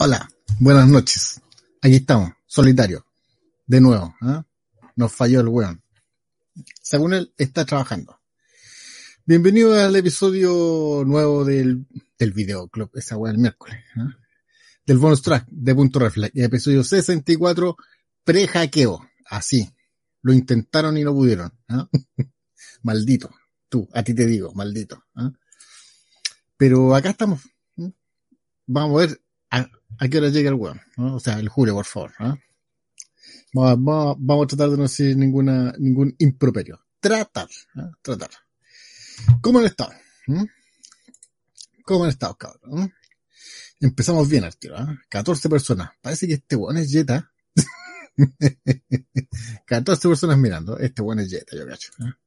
Hola, buenas noches. Aquí estamos, solitario. De nuevo, ¿ah? Nos falló el weón. Según él, está trabajando. Bienvenido al episodio nuevo del, del videoclub, esa weá el miércoles. ¿ah? Del bonus track de Punto Reflex, episodio 64, pre-hackeo. Así. Lo intentaron y no pudieron. ¿ah? maldito. Tú, a ti te digo, maldito. ¿ah? Pero acá estamos. ¿ah? Vamos a ver a qué hora llega el weón. ¿no? O sea, el Julio, por favor. Vamos, vamos, vamos a tratar de no decir ninguna, ningún improperio. Tratar, ¿ah? tratar. ¿Cómo han estado? ¿Mm? ¿Cómo han estado, cabrón? ¿Mm? Empezamos bien, Arturo. ¿ah? 14 personas. Parece que este weón es Jetta. 14 personas mirando. Este weón es Jetta, yo cacho. ¿ah?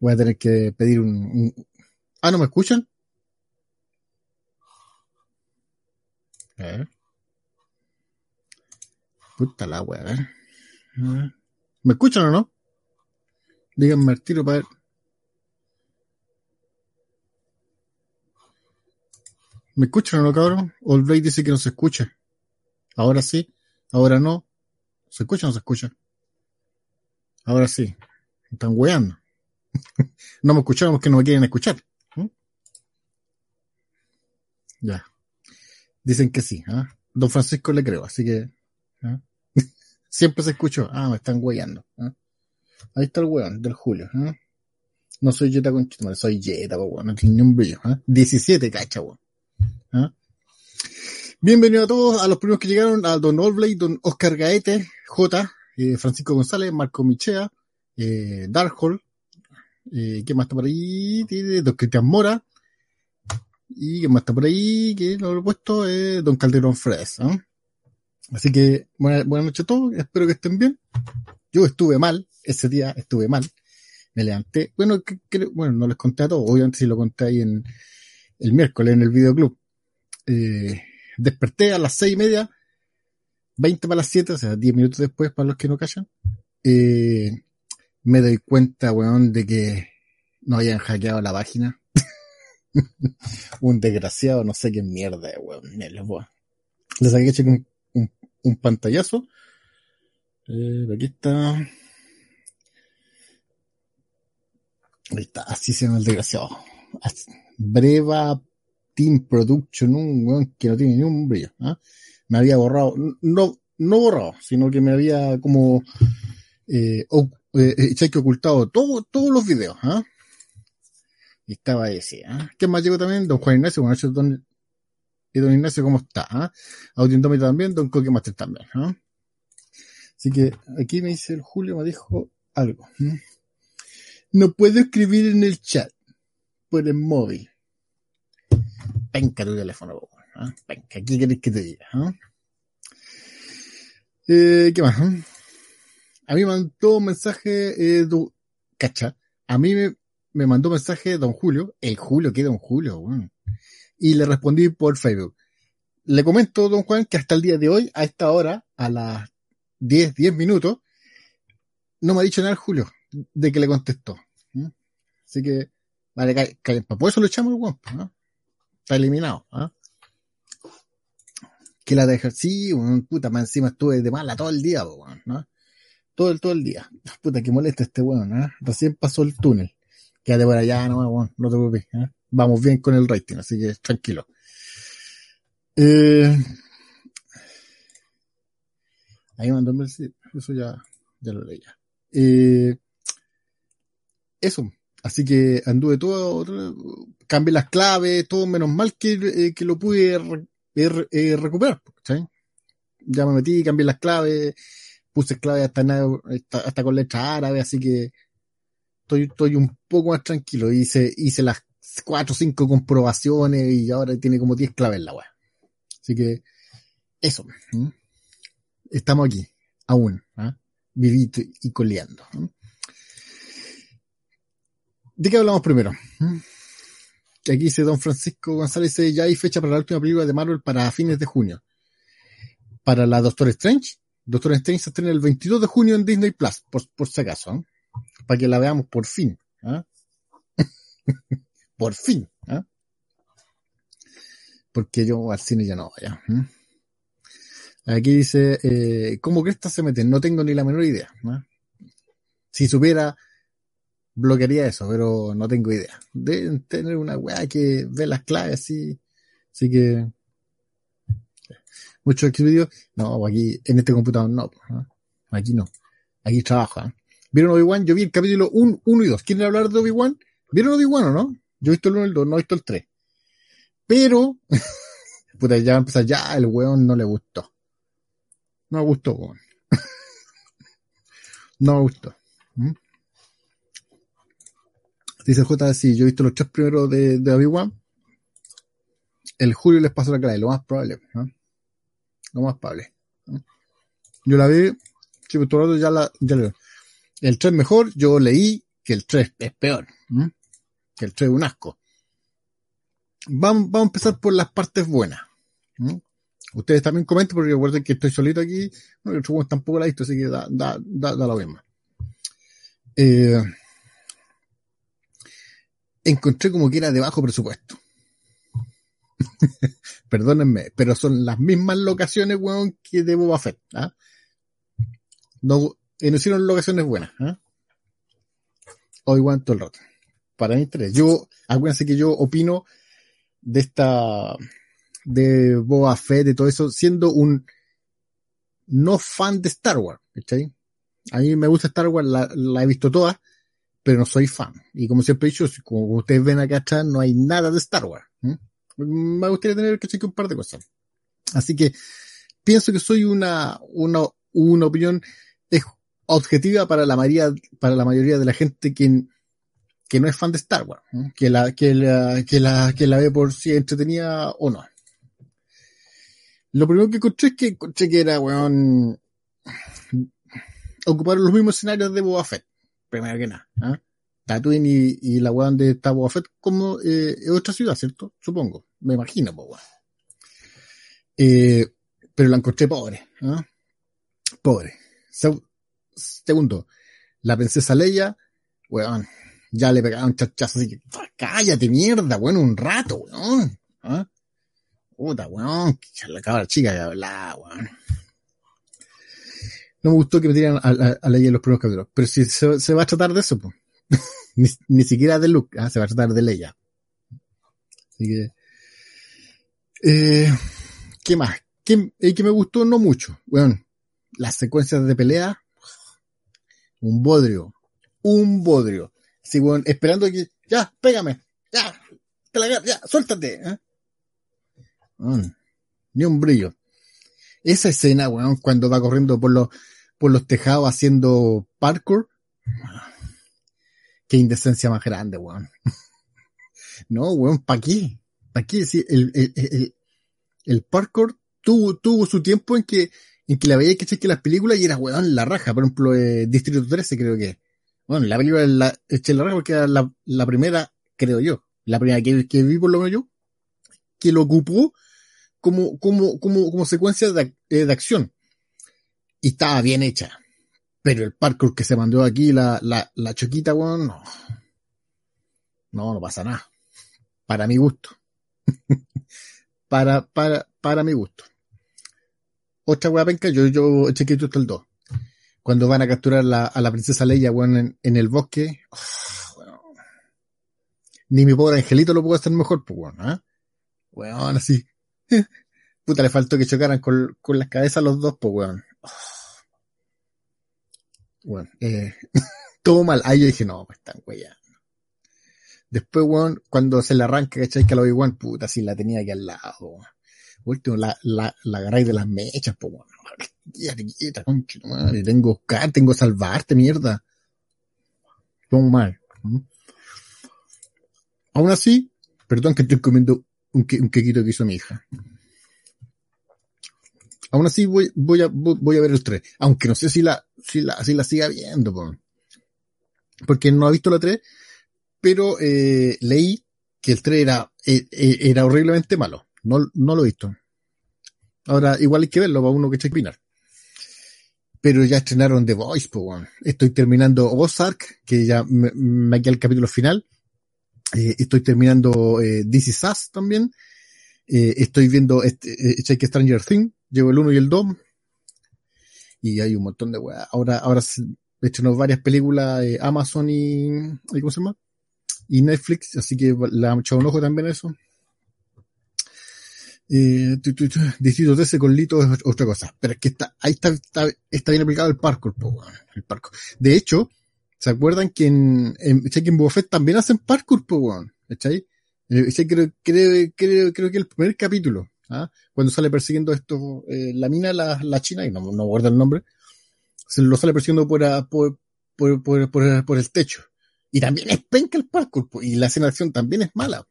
Voy a tener que pedir un, un... Ah, ¿no me escuchan? A ver. Puta la. ¿Me escuchan o no? Díganme al tiro para ver. ¿Me escuchan o no, cabrón? All Blade dice que no se escucha. Ahora sí, ahora no. ¿Se escucha o no se escucha? Ahora sí. Están weando. no me escucharon porque no me quieren escuchar. ¿Mm? Ya. Dicen que sí. ¿ah? Don Francisco le creo, así que. Siempre se escuchó. Ah, me están weyando. ¿ah? Ahí está el weón del Julio. ¿ah? No soy Jetta con soy Jetta, weón. No tiene ni un brillo. ¿ah? 17, cacha, weón. ¿ah? Bienvenido a todos, a los primeros que llegaron, a Don Olblade, Don Oscar Gaete, J, eh, Francisco González, Marco Michea, eh, Darkhold, eh, ¿qué más está por ahí? Don Cristian Mora, y ¿qué más está por ahí? Que lo he puesto, eh, Don Calderón Fres. Así que, buenas buena noches a todos, espero que estén bien. Yo estuve mal, ese día estuve mal, me levanté, bueno, bueno, no les conté a todos, obviamente sí lo conté ahí en el miércoles en el videoclub. Eh, desperté a las seis y media, 20 para las 7, o sea, 10 minutos después para los que no callan. Eh, me doy cuenta, weón, de que no habían hackeado la página. un desgraciado, no sé qué mierda, weón. Le saqué un, pantallazo. Eh, aquí está. Ahí está, así se llama el desgraciado. Breva Team Production, un weón que no tiene ni un brillo. ¿ah? Me había borrado, no, no borrado, sino que me había como eh, o- eh, eh, cheque ocultado todo, todos los videos. ¿ah? Y estaba ese. ¿ah? ¿Quién más llegó también? Don Juan Ignacio, buenas noches, don, y don Ignacio, ¿cómo está? ¿ah? También, don Coque Master también. ¿ah? Así que aquí me dice el Julio, me dijo algo. No puedo escribir en el chat por el móvil. Penca tu teléfono, ¿ah? Penca, ¿qué querés que te diga? ¿ah? Eh, ¿Qué más? eh? A mí me mandó un mensaje, eh, du- cacha, a mí me, me mandó un mensaje don Julio, el Julio, ¿qué don Julio? weón? Y le respondí por Facebook. Le comento, don Juan, que hasta el día de hoy, a esta hora, a las 10, 10 minutos, no me ha dicho nada Julio de que le contestó. Así que, vale, ca- ca- por eso lo echamos el ¿no? Está eliminado, ¿ah? Que la deja, sí, weón, puta, más encima estuve de mala todo el día, ¿no? Todo el, todo el día. Puta, que molesta este weón, ¿ah? Recién pasó el túnel. Quédate por allá, no, weón, no te preocupes, ¿ah? Vamos bien con el rating, así que tranquilo. Eh, ahí mandó un eso ya, ya lo leí ya. Eh, eso, así que anduve todo, cambié las claves, todo menos mal que, eh, que lo pude eh, recuperar. Ya me metí, cambié las claves, puse claves hasta, hasta, hasta con letra árabe, así que estoy, estoy un poco más tranquilo. Hice, hice las cuatro o cinco comprobaciones y ahora tiene como 10 claves la weá. Así que, eso. Estamos aquí, aún, ¿ah? vivito y coleando. ¿De qué hablamos primero? Que aquí dice Don Francisco González, ya hay fecha para la última película de Marvel para fines de junio. Para la Doctor Strange, Doctor Strange se estrena el 22 de junio en Disney Plus, por, por si acaso, para que la veamos por fin. ¿ah? por fin. ¿ah? Porque yo al cine ya no vaya. ¿m? Aquí dice, eh, ¿cómo Cresta se meten? No tengo ni la menor idea. ¿no? Si supiera, bloquearía eso, pero no tengo idea. Deben tener una weá que ve las claves así. Así que. Muchos vídeos. No, aquí, en este computador no. ¿no? Aquí no. Aquí trabaja. ¿eh? ¿Vieron Obi-Wan? Yo vi el capítulo 1 y 2. ¿Quieren hablar de Obi-Wan? ¿Vieron Obi-Wan o no? Yo he visto el 1 y el 2, no he visto el 3. Pero, puta, ya empezar, ya el weón no le gustó. No me gustó, weón. no me gustó. ¿Mm? Dice J, si yo he visto los tres primeros de, de Obi-Wan. El Julio les pasó la clave, lo más probable. ¿no? Lo más probable. Yo la vi, sí, todo el rato ya la, ya la El 3 mejor, yo leí que el 3 es peor. Que el 3 es un asco. Vamos, vamos a empezar por las partes buenas. ¿no? Ustedes también comenten porque recuerden que estoy solito aquí. No, el otro tampoco la he visto, así que da, da, da, da lo mismo. Eh, encontré como que era de bajo presupuesto. Perdónenme, pero son las mismas locaciones, weón, que de Boba Fett. ¿ah? No, eh, no hicieron locaciones buenas. ¿ah? O igual todo el rato. Para mí, tres. Yo, acuérdense que yo opino de esta, de Boba Fett, de todo eso, siendo un no fan de Star Wars. ¿cachai? A mí me gusta Star Wars, la, he visto toda, pero no soy fan. Y como siempre he dicho, como ustedes ven acá atrás, no hay nada de Star Wars. Me gustaría tener que chequear un par de cosas. Así que pienso que soy una, una, una opinión objetiva para la mayoría, para la mayoría de la gente que, que no es fan de Star Wars, que la, que la, que la, que la ve por si entretenida o no. Lo primero que encontré es que encontré que era, weón, ocuparon los mismos escenarios de Boba Fett primero que nada. ¿eh? Tatooine y, la weá donde está Boba Fett como eh, otra ciudad, ¿cierto? Supongo. Me imagino, pues eh, pero la encontré pobre. ¿eh? Pobre. Se, segundo, la princesa Leia, weón, ya le pegaba un chachazo así que, cállate mierda, weón, un rato, weón. ¿eh? Puta, weón, la cabra chica que hablaba, weón no me gustó que me tiran a, a, a los primeros capítulos. Pero si se, se, va a tratar de eso, pues. ni, ni, siquiera de Luke, ¿ah? se va a tratar de Leia. Así que. Eh, ¿Qué más? ¿Qué, eh, que me gustó? No mucho. Bueno, las secuencias de pelea. Un bodrio. Un bodrio. Así, bueno, esperando que. Ya, pégame. Ya. Te la, ya, suéltate. ¿eh? Bueno, ni un brillo. Esa escena, weón, cuando va corriendo por los, por los tejados haciendo parkour. Qué indecencia más grande, weón. no, weón, ¿pa' qué? ¿Pa' qué? Sí, el, el, el, parkour tuvo, tuvo su tiempo en que, en que la veía que que las películas y era, weón, la raja. Por ejemplo, eh, Distrito 13 creo que. Bueno, la película la, eché la raja porque era la, primera, creo yo. La primera que, que vi por lo menos yo. Que lo ocupó como, como, como, como secuencia de, eh, de acción. Y estaba bien hecha. Pero el parkour que se mandó aquí, la, la, la choquita, weón, no. No, no pasa nada. Para mi gusto. para, para, para mi gusto. Otra weá penca, yo, yo chequeé hasta el 2. Cuando van a capturar la, a la princesa Leia, weón, en, en el bosque. Oh, weón. Ni mi pobre angelito lo puedo hacer mejor, pues, weón, ¿eh? Weón, así. Puta, le faltó que chocaran con, las cabezas los dos, pues, weón. Bueno, eh, todo mal. Ahí yo dije, no, pues están weyando. Después, weón, cuando se le arranca, ¿cachai? Que la Obi-Wan, puta, si la tenía aquí al lado. Último, la, la, la agarráis de las mechas, pues, weón. Quédate concha. Tengo Oscar, tengo salvarte, mierda. Todo mal. Aún así, perdón que estoy comiendo un, un quequito que hizo mi hija. Aún así voy, voy a, voy a ver el 3. Aunque no sé si la, si la, si la siga viendo, po. porque no ha visto la 3, pero eh, leí que el 3 era, eh, era horriblemente malo. No, no lo he visto. Ahora, igual hay que verlo para uno que eche opinar. Pero ya estrenaron The Voice. Estoy terminando Ozark, que ya me, me queda el capítulo final. Eh, estoy terminando eh, This Is Us también. Eh, estoy viendo este, eh, Stranger Things llevo el 1 y el 2, y hay un montón de weas. Ahora, ahora no varias películas Amazon y, ¿cómo se llama? Y Netflix, así que le han echado un ojo también a eso. Eh, Distrito 13 con Lito es otra cosa. Pero es que está, ahí está, está, está bien aplicado el parkour, el parkour. De hecho, ¿se acuerdan que en, en Check-in Buffet también hacen parkour, po, weón? ¿Cachai? Eh, creo, creo, creo, creo que el primer capítulo, ¿ah? cuando sale persiguiendo esto, eh, la mina, la, la china, y no, no guarda el nombre, se lo sale persiguiendo por, por, por, por, por, por el techo. Y también es penca el parkour, y la escena de acción también es mala.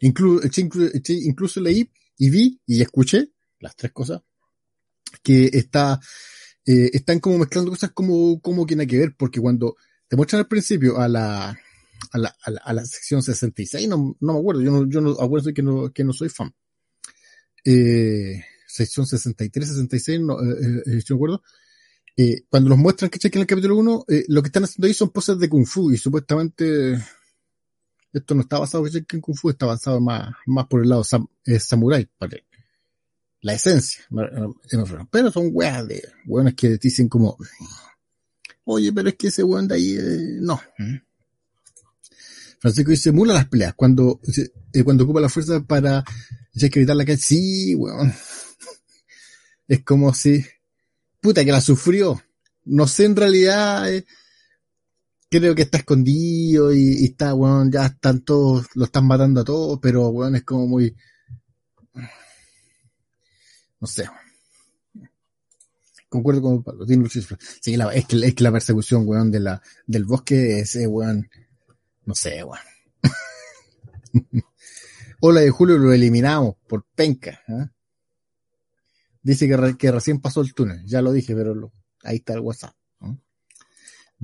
Incluso leí y vi y escuché las tres cosas que está, eh, están como mezclando cosas como, como que nada que ver, porque cuando te muestran al principio a la, a la, a la, a la sección 66, no, no me acuerdo, yo no, yo no acuerdo que no, que no soy fan. Eh, sección 63, 66, no, eh, eh, eh, yo me acuerdo. Eh, cuando los muestran que en el capítulo 1, eh, lo que están haciendo ahí son poses de Kung Fu y supuestamente esto no está basado en Kung Fu, está basado más, más por el lado sam, eh, samurai, para la esencia. Pero son weas de, weones que dicen como, oye, pero es que ese weón de ahí, eh, no. Francisco dice, mula las peleas, cuando, eh, cuando ocupa la fuerza para, ya que evitar la calle, sí, weón. es como si, puta que la sufrió. No sé en realidad, eh, creo que está escondido y, está, weón, ya están todos, lo están matando a todos, pero weón es como muy, no sé. Concuerdo con Pablo, tiene Sí, la, es, que, es que la persecución, weón, de la, del bosque, ese weón, no sé, weón. Hola de Julio lo eliminamos por penca. ¿eh? Dice que, re, que, recién pasó el túnel, ya lo dije, pero ahí está el WhatsApp.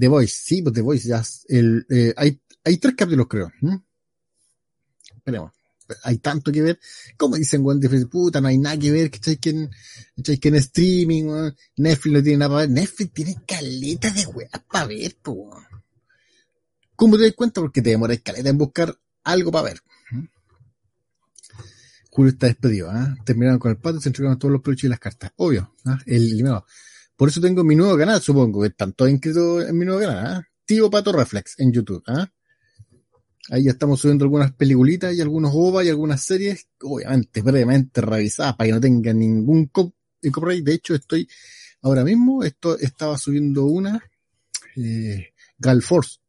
The Voice, sí, pues The Voice, ya, el, eh, hay, hay tres capítulos creo. ¿eh? Esperemos. Hay tanto que ver. Como dicen, weón, de puta, no hay nada que ver, que que en, que en streaming, weón. Netflix no tiene nada para ver. Netflix tiene caleta de weas para ver, weón. ¿Cómo te das cuenta? Porque te demoras caleta en buscar algo para ver. Julio está despedido, ¿eh? Terminaron con el pato se entregaron todos los peluches y las cartas. Obvio, ¿eh? el eliminado. Por eso tengo mi nuevo canal, supongo, que están todos inscritos en mi nuevo canal, ¿eh? Tío Pato Reflex en YouTube, ¿eh? Ahí ya estamos subiendo algunas peliculitas y algunos OVA y algunas series, obviamente, brevemente revisadas para que no tengan ningún copyright. De hecho, estoy, ahora mismo, esto, estaba subiendo una, eh, Gal Force.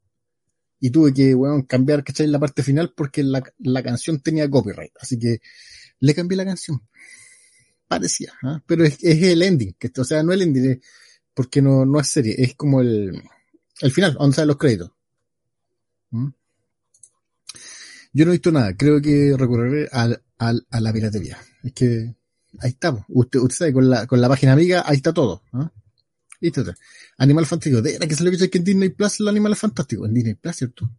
Y tuve que, bueno, cambiar, ¿cachai? La parte final porque la, la canción tenía copyright. Así que le cambié la canción. Parecía, ¿eh? pero es, es, el ending, o sea, no el ending, porque no, no es serie, es como el, el final, donde salen los créditos. ¿Mm? Yo no he visto nada, creo que recurriré al, al, a la piratería. Es que ahí estamos. Usted, usted sabe, con la, con la página amiga, ahí está todo. ¿eh? Listo. Animal Fantástico. ¿De que salió que en Disney Plus el Animal Fantástico? En Disney Plus, ¿cierto?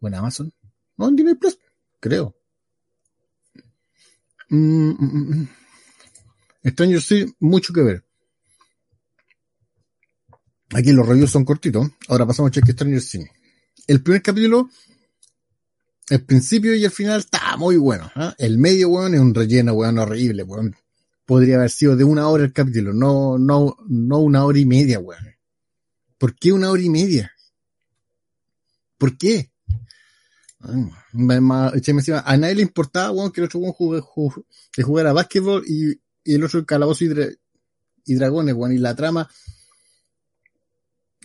¿O en Amazon? No, en Disney Plus, creo. Mm, mm. Stranger sí, mucho que ver. Aquí los reviews son cortitos. Ahora pasamos a cheque Stranger Things. El primer capítulo el principio y el final está muy bueno. ¿eh? El medio, weón, es un relleno, weón, horrible, weón. Podría haber sido de una hora el capítulo, no, no, no una hora y media, weón. ¿Por qué una hora y media? ¿Por qué? A nadie le importaba, weón, que el otro weón jugara básquetbol y, y, el otro calabozo y, dra y dragones, weón, y la trama.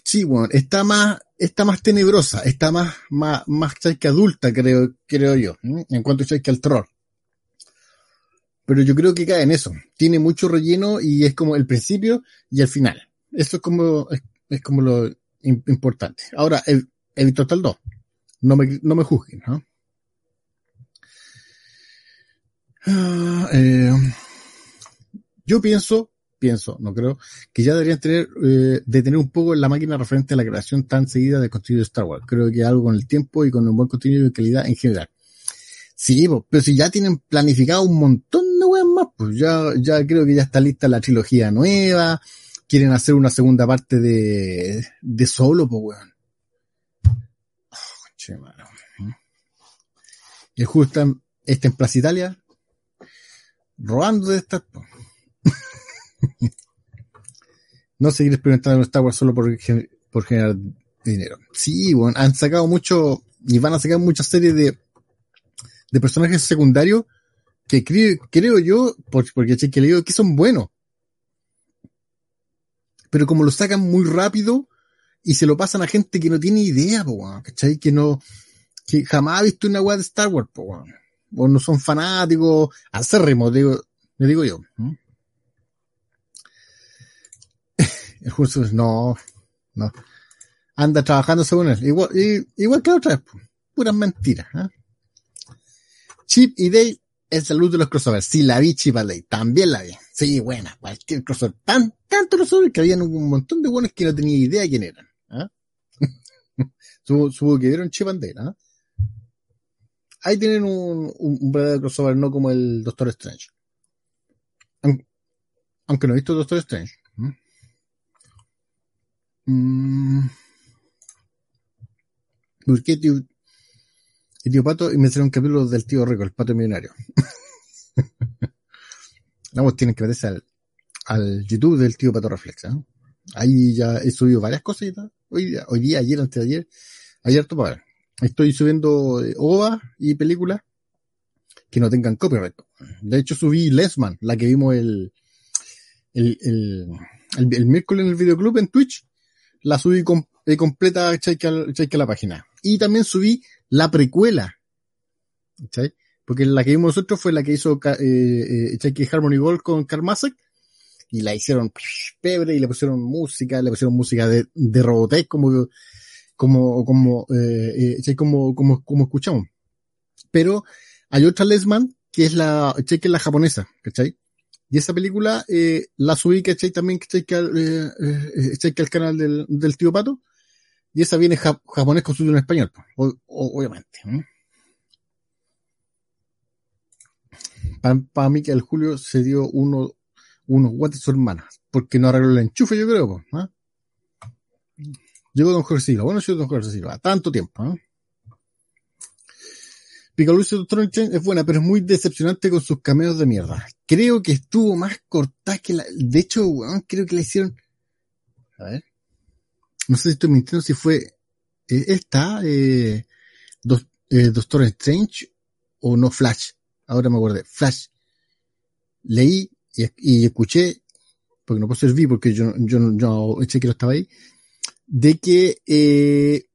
Sí, weón, está más, está más tenebrosa, está más, más, más que adulta, creo, creo yo, en cuanto a que al terror. Pero yo creo que cae en eso. Tiene mucho relleno y es como el principio y el final. Eso es como, es, como lo importante. Ahora, el, el Total 2. No me, no me juzguen, ¿no? Uh, eh, yo pienso pienso, no creo, que ya deberían tener, eh, detener un poco la máquina referente a la creación tan seguida de contenido de Star Wars. Creo que algo con el tiempo y con un buen contenido de calidad en general. Sí, pero si ya tienen planificado un montón de weas más, pues ya, ya creo que ya está lista la trilogía nueva, quieren hacer una segunda parte de, de solo, pues weón. Oh, juego está, está en Plaza Italia, robando de estas. No seguir experimentando en Star Wars solo por, por generar dinero. Sí, bueno, han sacado mucho y van a sacar muchas series de, de personajes secundarios que creo, creo yo, porque que le digo que son buenos. Pero como lo sacan muy rápido y se lo pasan a gente que no tiene idea, po, ¿cachai? Que no, que jamás ha visto una web de Star Wars, po, o no son fanáticos acérrimos, digo, le digo yo. Justo no, no. Anda trabajando según él. Igual, igual que la otra vez, puras mentiras. ¿eh? Chip y Dale es luz de los crossovers. Sí, la vi Chip y Dale, también la vi. Sí, buena, cualquier crossover. Tan, tanto crossover que había un montón de buenos que no tenía idea quién eran. ¿eh? supongo, que vieron Chip and Dale, ¿eh? Ahí tienen un, un, verdadero crossover, no como el Doctor Strange. Aunque no he visto Doctor Strange. Mm. Busqué tío, el tío Pato y me hicieron un del tío Rico, el pato millonario. Vamos, tienen que meterse al, al YouTube del tío Pato Reflex. ¿eh? Ahí ya he subido varias cosas. Hoy, hoy día, ayer, antes de ayer, ayer ver. Estoy subiendo eh, OVA y películas que no tengan copyright. De hecho, subí Lesman, la que vimos el, el, el, el, miércoles en el videoclub en Twitch. La subí eh, completa, cheque a la página. Y también subí la precuela. ¿cachai? Porque la que vimos nosotros fue la que hizo eh, eh Harmony Gold con Karmasek. Y la hicieron pebre y le pusieron música, le pusieron música de, de Robotech como, como, como, eh, eh como, como, como escuchamos. Pero hay otra Lesman que es la, que es la japonesa, ¿cachai? Y esa película, eh, la subí, ¿cachai? También, ¿cachai? Que al, eh, eh, al canal del, del tío Pato. Y esa viene japonés con subtítulo en español, obviamente. Para, mí que el Julio se dio uno, unos guantes su hermana, porque no arregló el enchufe, yo creo. ¿ah? Llegó Don Jorge Silva. Bueno, llegó Don Jorge Silva. Tanto tiempo. ¿Eh? Picalucci es buena, pero es muy decepcionante con sus cameos de mierda. Creo que estuvo más cortada que la... De hecho, creo que la hicieron... A ver. No sé si estoy mintiendo si fue eh, esta, eh, eh, Doctor Strange o no Flash. Ahora me acuerdo. Flash. Leí y, escuché, porque no puedo servir porque yo, yo, yo eché que no estaba ahí, de que eh,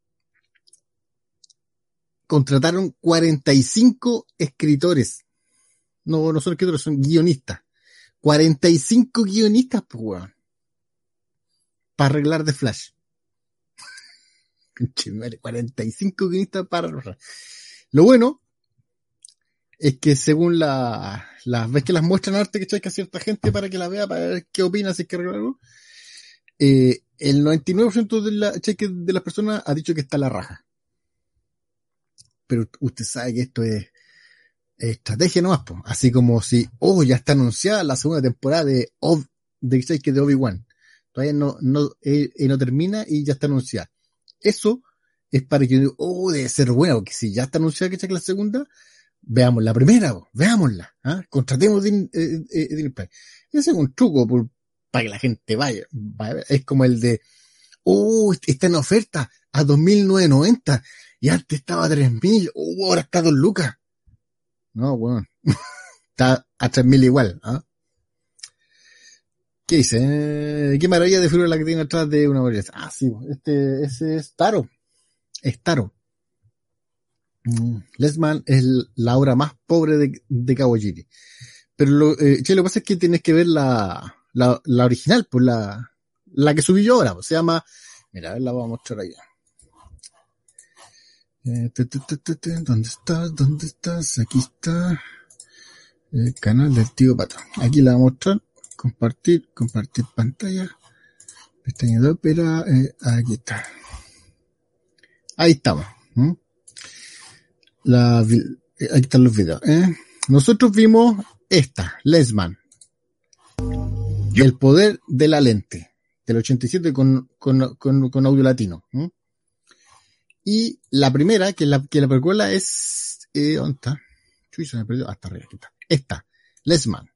contrataron 45 escritores. No, no son escritores, son guionistas. 45 guionistas, pues, weón. Para arreglar de Flash. 45 guionistas para Lo bueno es que según la, las veces que las muestran arte que checa cierta gente para que la vea, para ver qué opina, si es que arreglarlo, eh, el 99% de, la, de las personas ha dicho que está la raja pero usted sabe que esto es, estrategia nomás, pues. así como si, oh, ya está anunciada la segunda temporada de, de, de Obi-Wan. Todavía no, no, eh, eh, no termina y ya está anunciada. Eso es para que, oh, debe ser bueno, porque si ya está anunciada que la segunda, veamos la primera, veámosla, ¿ah? contratemos eh, eh, Ese es un truco para que la gente vaya, vaya, Es como el de, oh, está en oferta a 2.990 y antes estaba a 3.000, uh, ahora está a 2 lucas. No, bueno, está a 3.000 igual. ¿ah? ¿Qué dice? ¿Qué maravilla de figura la que tiene atrás de una boleta? Ah, sí, este, ese es Taro. Es Taro. Mm, Lesman es la obra más pobre de, de Kawajiri. Pero lo, eh, che, lo que pasa es que tienes que ver la, la, la original, pues la, la que subí yo ahora, pues, se llama, mira, a ver, la voy a mostrar ahí. Eh, ¿Dónde estás? ¿Dónde estás? Aquí está el canal del tío Pato. Aquí la voy a mostrar. Compartir, compartir pantalla. Pestaña de ópera. Eh, aquí está. Ahí estamos. La, eh, aquí están los videos. ¿eh? Nosotros vimos esta, Lesman. El poder de la lente. Del 87 con, con, con, con audio latino. Y la primera, que la, que la precuela es, eh, ¿dónde está? Chuy, se me perdió. Hasta arriba, aquí está. Esta, Lesman.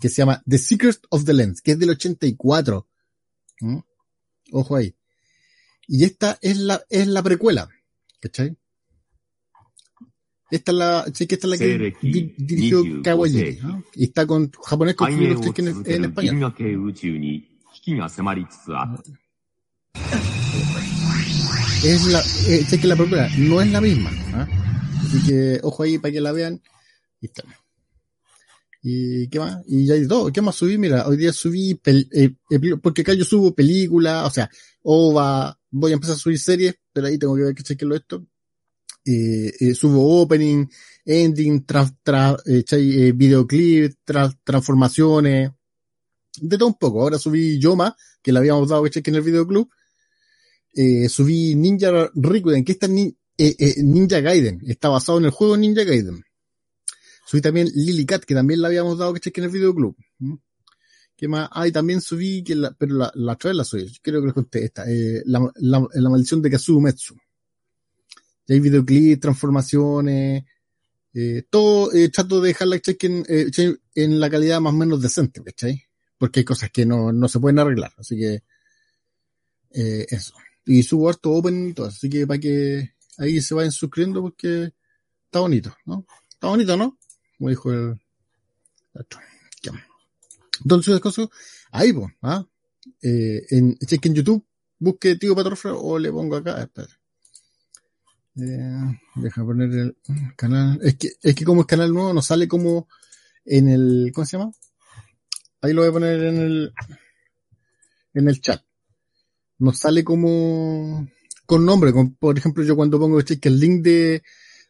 que se llama The Secret of the Lens, que es del 84. ¿Mm? Ojo ahí. Y esta es la, es la precuela. ¿Cachai? Esta es la, sí que esta es la que di, dirigió Kawajiri, ¿no? Y está con japonés con en, en español. Es la, eh, que la precuela no es la misma, ¿ah? Así que, ojo ahí para que la vean. Y está. ¿Y qué más? Y ya hay todo. ¿Qué más subí? Mira, hoy día subí, eh, porque acá yo subo películas, o sea, OVA, voy a empezar a subir series, pero ahí tengo que ver que chequearlo esto. Eh, eh, subo opening, ending, tra, tra, eh, eh videoclip, tra, transformaciones, de todo un poco. Ahora subí Yoma, que le habíamos dado que en el videoclub. Eh, subí Ninja Rikuden, que está ni, Ninja Gaiden, está basado en el juego Ninja Gaiden. Subí también Lily Cat, que también la habíamos dado que en el videoclub. ¿Qué más? Ah, y también subí, que la, pero la, la otra vez la subí, creo que les conté esta, eh, la, la, la, maldición de Kazumetsu. Y hay videoclips, transformaciones, eh, todo eh, trato de dejarla cheque en, eh, en la calidad más o menos decente, ¿cachai? Porque hay cosas que no, no se pueden arreglar, así que eh, eso. Y subo harto open y todo, así que para que ahí se vayan suscribiendo porque está bonito, ¿no? Está bonito, ¿no? como dijo el. Entonces, cosas, ahí, pues, ¿ah? Eh, en, cheque en YouTube, busque Tío Patrofra o le pongo acá, espera. Eh, deja poner el canal. Es que, es que como es canal nuevo, no sale como en el, ¿cómo se llama? Ahí lo voy a poner en el, en el chat. No sale como, con nombre, con, por ejemplo, yo cuando pongo cheque el link de,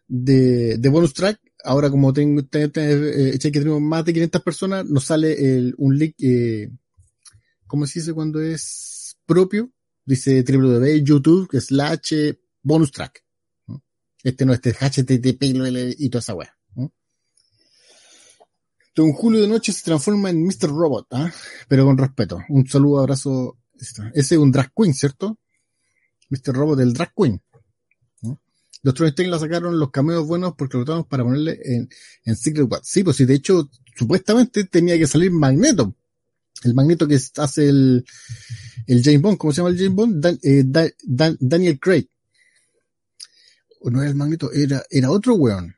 de, de bonus track, ahora como tengo, tengo, eh, que tenemos más de 500 personas, nos sale el, un link, eh, ¿cómo se dice cuando es propio? Dice www.youtube slash bonus track. Este no, este es HTTP y toda esa weá. Un Julio de noche se transforma en Mr. Robot, ¿ah? pero con respeto. Un saludo, abrazo. Ese es un drag queen, ¿cierto? Mr. Robot, el drag queen. Los Stein la sacaron los cameos buenos porque lo tratamos para ponerle en, en Secret Wars. Sí, pues sí, de hecho, supuestamente tenía que salir Magneto. El Magneto que hace el, el James Bond, ¿cómo se llama el James Bond? Eh, Daniel Craig. O no era el Magneto, era, era otro weón.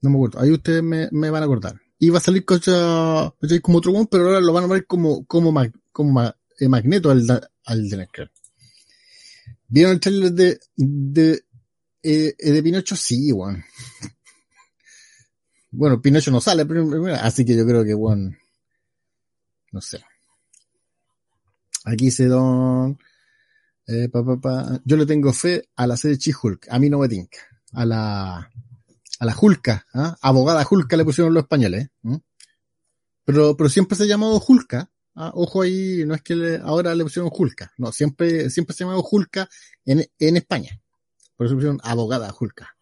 No me acuerdo. Ahí ustedes me, me van a acordar. Iba a salir cosa, como otro weón, pero ahora lo van a ver como, como, como, eh, Magneto al, al Craig. ¿Vieron el trailer de, de, eh, de Pinocho? Sí, weón. Bueno, Pinocho no sale, así que yo creo que, weón, no sé. Aquí se don, eh, pa, pa, pa. yo le tengo fe a la serie Chi-Hulk, a mí no me tinca, a la, a la Hulka, ¿ah? abogada Hulka le pusieron los españoles, ¿eh? pero, pero siempre se ha llamado Hulka, Ah, ojo ahí, no es que ahora le pusieron Julka, no, siempre, siempre se llamaba Julka en, en España. Por eso pusieron abogada Julka.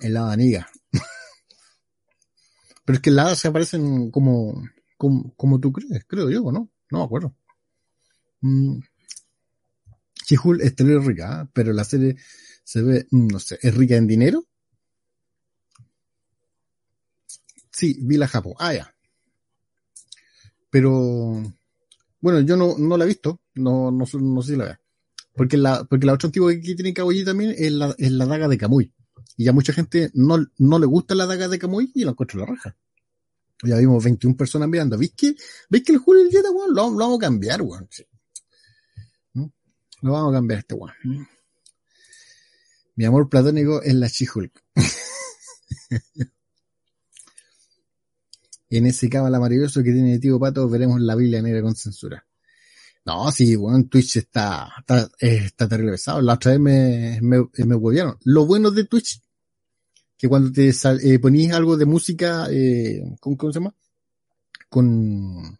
En la aniga. Pero es que las se aparecen como, como, como, tú crees, creo yo, ¿no? No me acuerdo. Mm. Chihul es rica, ¿eh? pero la serie se ve, mm, no sé, ¿es rica en dinero? Sí, vi la Japo. Ah, ya. Pero, bueno, yo no, no la he visto, no, no, no sé si la veo. Porque la, porque la otra antigua que tiene Kawaii también es la, es la daga de Kamui. Y ya mucha gente no, no le gusta la daga de Kamui y la encuentro la raja. Ya vimos 21 personas mirando. ¿Veis que, veis que el Julio el weón? Lo, vamos a cambiar, weón. ¿Mm? Lo vamos a cambiar este weón. ¿Mm? Mi amor platónico es la Chihulk. en ese cábala maravilloso que tiene el tío Pato veremos la Biblia negra con censura. No, sí, bueno, Twitch está, está, está terrible pesado. La otra vez me, me, me Lo bueno de Twitch, que cuando te eh, ponís algo de música, eh, ¿cómo, se llama? Con,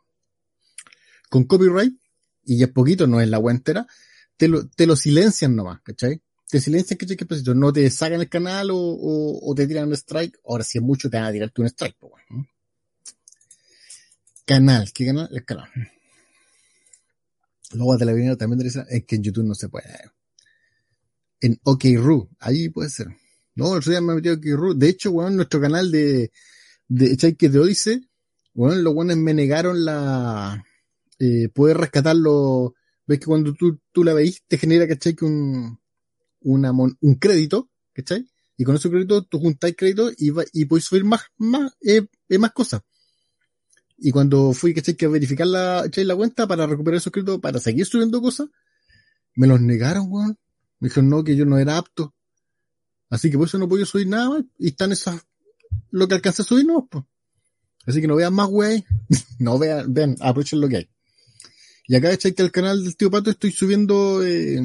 con copyright, y es poquito, no es la web entera, te lo, te lo silencian nomás, ¿cachai? Te silencian, ¿cachai? ¿Qué No te sacan el canal o, o, te tiran un strike. Ahora, si es mucho, te van a tirarte un strike, pues, bueno. Canal, ¿qué canal? El canal. Luego de la también interesa, es que en YouTube no se puede. En OKRU, ahí puede ser. No, el día me metió OKRU. De hecho, bueno, nuestro canal de, de de Odyssey, bueno, los buenos me negaron la, eh, poder rescatarlo, ves que cuando tú, tú la veis te genera, ¿cachai? Que un, una, un crédito, ¿cachai? Y con ese crédito tú juntáis crédito y, va, y podéis subir más, más, eh, eh, más cosas. Y cuando fui, ¿cachai? Que verificar la, ¿cachai? la cuenta para recuperar esos créditos, para seguir subiendo cosas, me los negaron, weón. Me dijeron no, que yo no era apto. Así que por eso no puedo subir nada más. Y están esas, lo que alcancé a subir, no, pues. Así que no vean más, wey. no vean, vean, aprovechen lo que hay. Y acá, ¿cachai? Que al canal del tío Pato estoy subiendo, eh,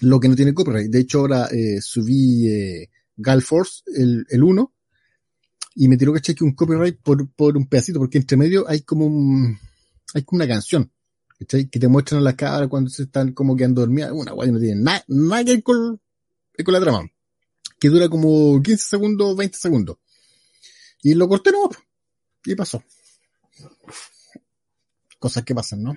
lo que no tiene copyright. De hecho, ahora, eh, subí, eh, Galforce, el, el 1, y me tiró, ¿cachai? Que un copyright por, por un pedacito, porque entre medio hay como un, hay como una canción. ¿cachai? Que te muestran a la cara cuando se están como quedando dormidas. Una guay no tiene nada, nada que ver con, con la trama. Que dura como 15 segundos, 20 segundos. Y lo corté no, y pasó. Cosas que pasan, ¿no?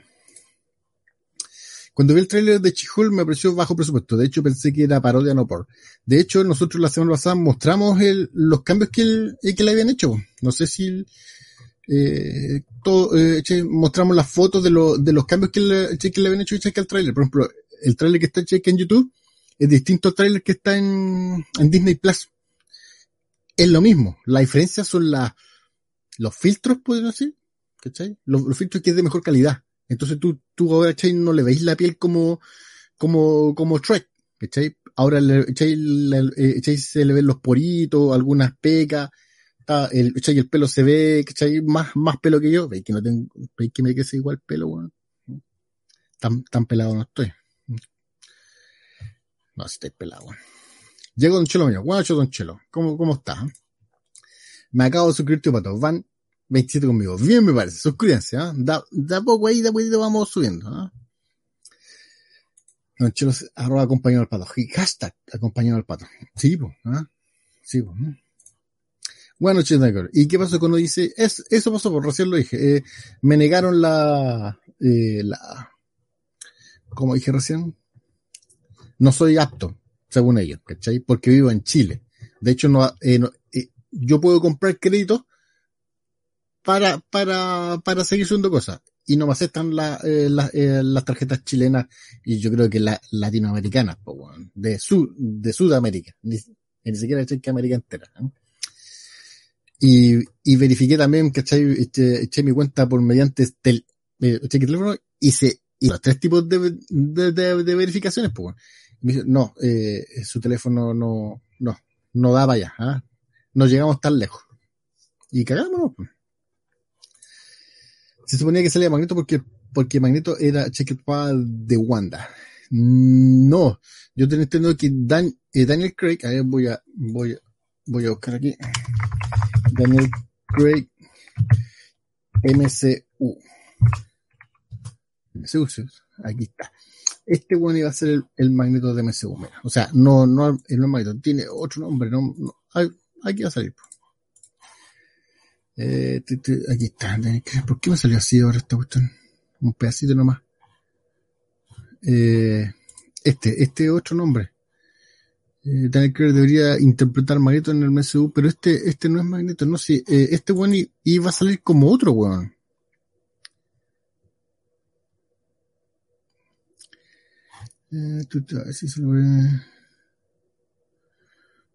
Cuando vi el tráiler de Chihul me pareció bajo presupuesto. De hecho, pensé que era parodia no por. De hecho, nosotros la semana pasada mostramos los cambios que, el, que le habían hecho. No sé si eh, todo, eh, mostramos las fotos de, lo, de los cambios que le, habían hecho al tráiler. Por ejemplo, el tráiler que está en YouTube es distinto al tráiler que está en, Disney Plus. Es lo mismo. La diferencia son la, los filtros, pueden decir. ¿Cachai? Los, los filtros que es de mejor calidad. Entonces tú, tú ahora, ¿cachai? No le veis la piel como, como, como Shrek. ¿Cachai? Ahora, ¿cachai? Le, se le ven los poritos, algunas pecas el, el pelo se ve, ¿cachai? Más, más pelo que yo, veis que no tengo, veis que me quede igual pelo, weón. Tan, tan pelado no estoy. No, si estoy pelado, weón. Llego Don Chelo mío, bueno, Don Chelo, ¿cómo, cómo estás? Me acabo de suscribir, tío pato, van 27 conmigo. Bien me parece, suscríbanse, ¿ah? Da, da poco ahí, da poquito vamos subiendo, ¿ah? Chelo, arroba acompañado al pato. Hashtag acompañado al pato. Sí, pues, ¿ah? Sí. Bueno, Chinagor. ¿Y qué pasó cuando dice? Es, eso pasó por recién lo dije. Eh, me negaron la, eh, la, como dije recién, no soy apto, según ellos, ¿cachai? Porque vivo en Chile. De hecho, no, eh, no eh, yo puedo comprar créditos para, para, para seguir subiendo cosas. Y no me aceptan eh, la, eh, las tarjetas chilenas y yo creo que las latinoamericanas, de, su, de Sudamérica. Ni, ni siquiera que América entera. ¿eh? Y, y verifiqué también, ¿cachai? Eché, eché mi cuenta por mediante tel, eh, teléfono y se, y los tres tipos de, de, de, de verificaciones, pues, me dice, no, eh, su teléfono no, no, no daba ya, ¿ah? no llegamos tan lejos. Y cagámonos, pues. Se suponía que salía Magneto porque, porque Magneto era Checked de Wanda. No, yo tengo entendido que Dan, eh, Daniel Craig, a voy a, voy voy a buscar aquí. Daniel Craig MCU. MCU, aquí está. Este bueno iba a ser el, magneto de MCU. O sea, no, no, es magneto, tiene otro nombre, no, no aquí va a salir. Eh, aquí está. ¿Por qué me salió así ahora esta cuestión? Un pedacito nomás. Eh, este, este otro nombre. Eh, Daniel Craig debería interpretar Magneto en el MCU, pero este, este no es Magneto, no sé, eh, este weón iba a salir como otro weón. Eh,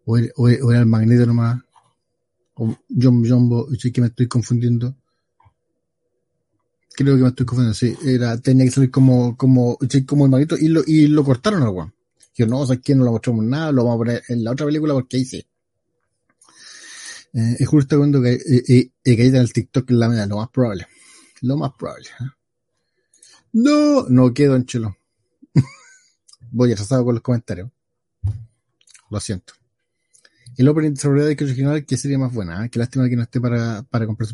o, era, o, era, el Magneto nomás. O John Jumbo, sí que me estoy confundiendo. Creo que me estoy confundiendo, sí, era, tenía que salir como, como, como el Magneto y lo, y lo cortaron al weón. Yo no, sé quién no lo mostramos nada, lo vamos a poner en la otra película porque ahí sí. Eh, es justo cuando que, eh, eh, en el TikTok en la media, lo más probable. Lo más probable. ¿eh? No, no quedo en chelo. Voy atrasado con los comentarios. Lo siento. El opening de que original que sería más buena, ¿eh? Qué lástima que no esté para, para comprar.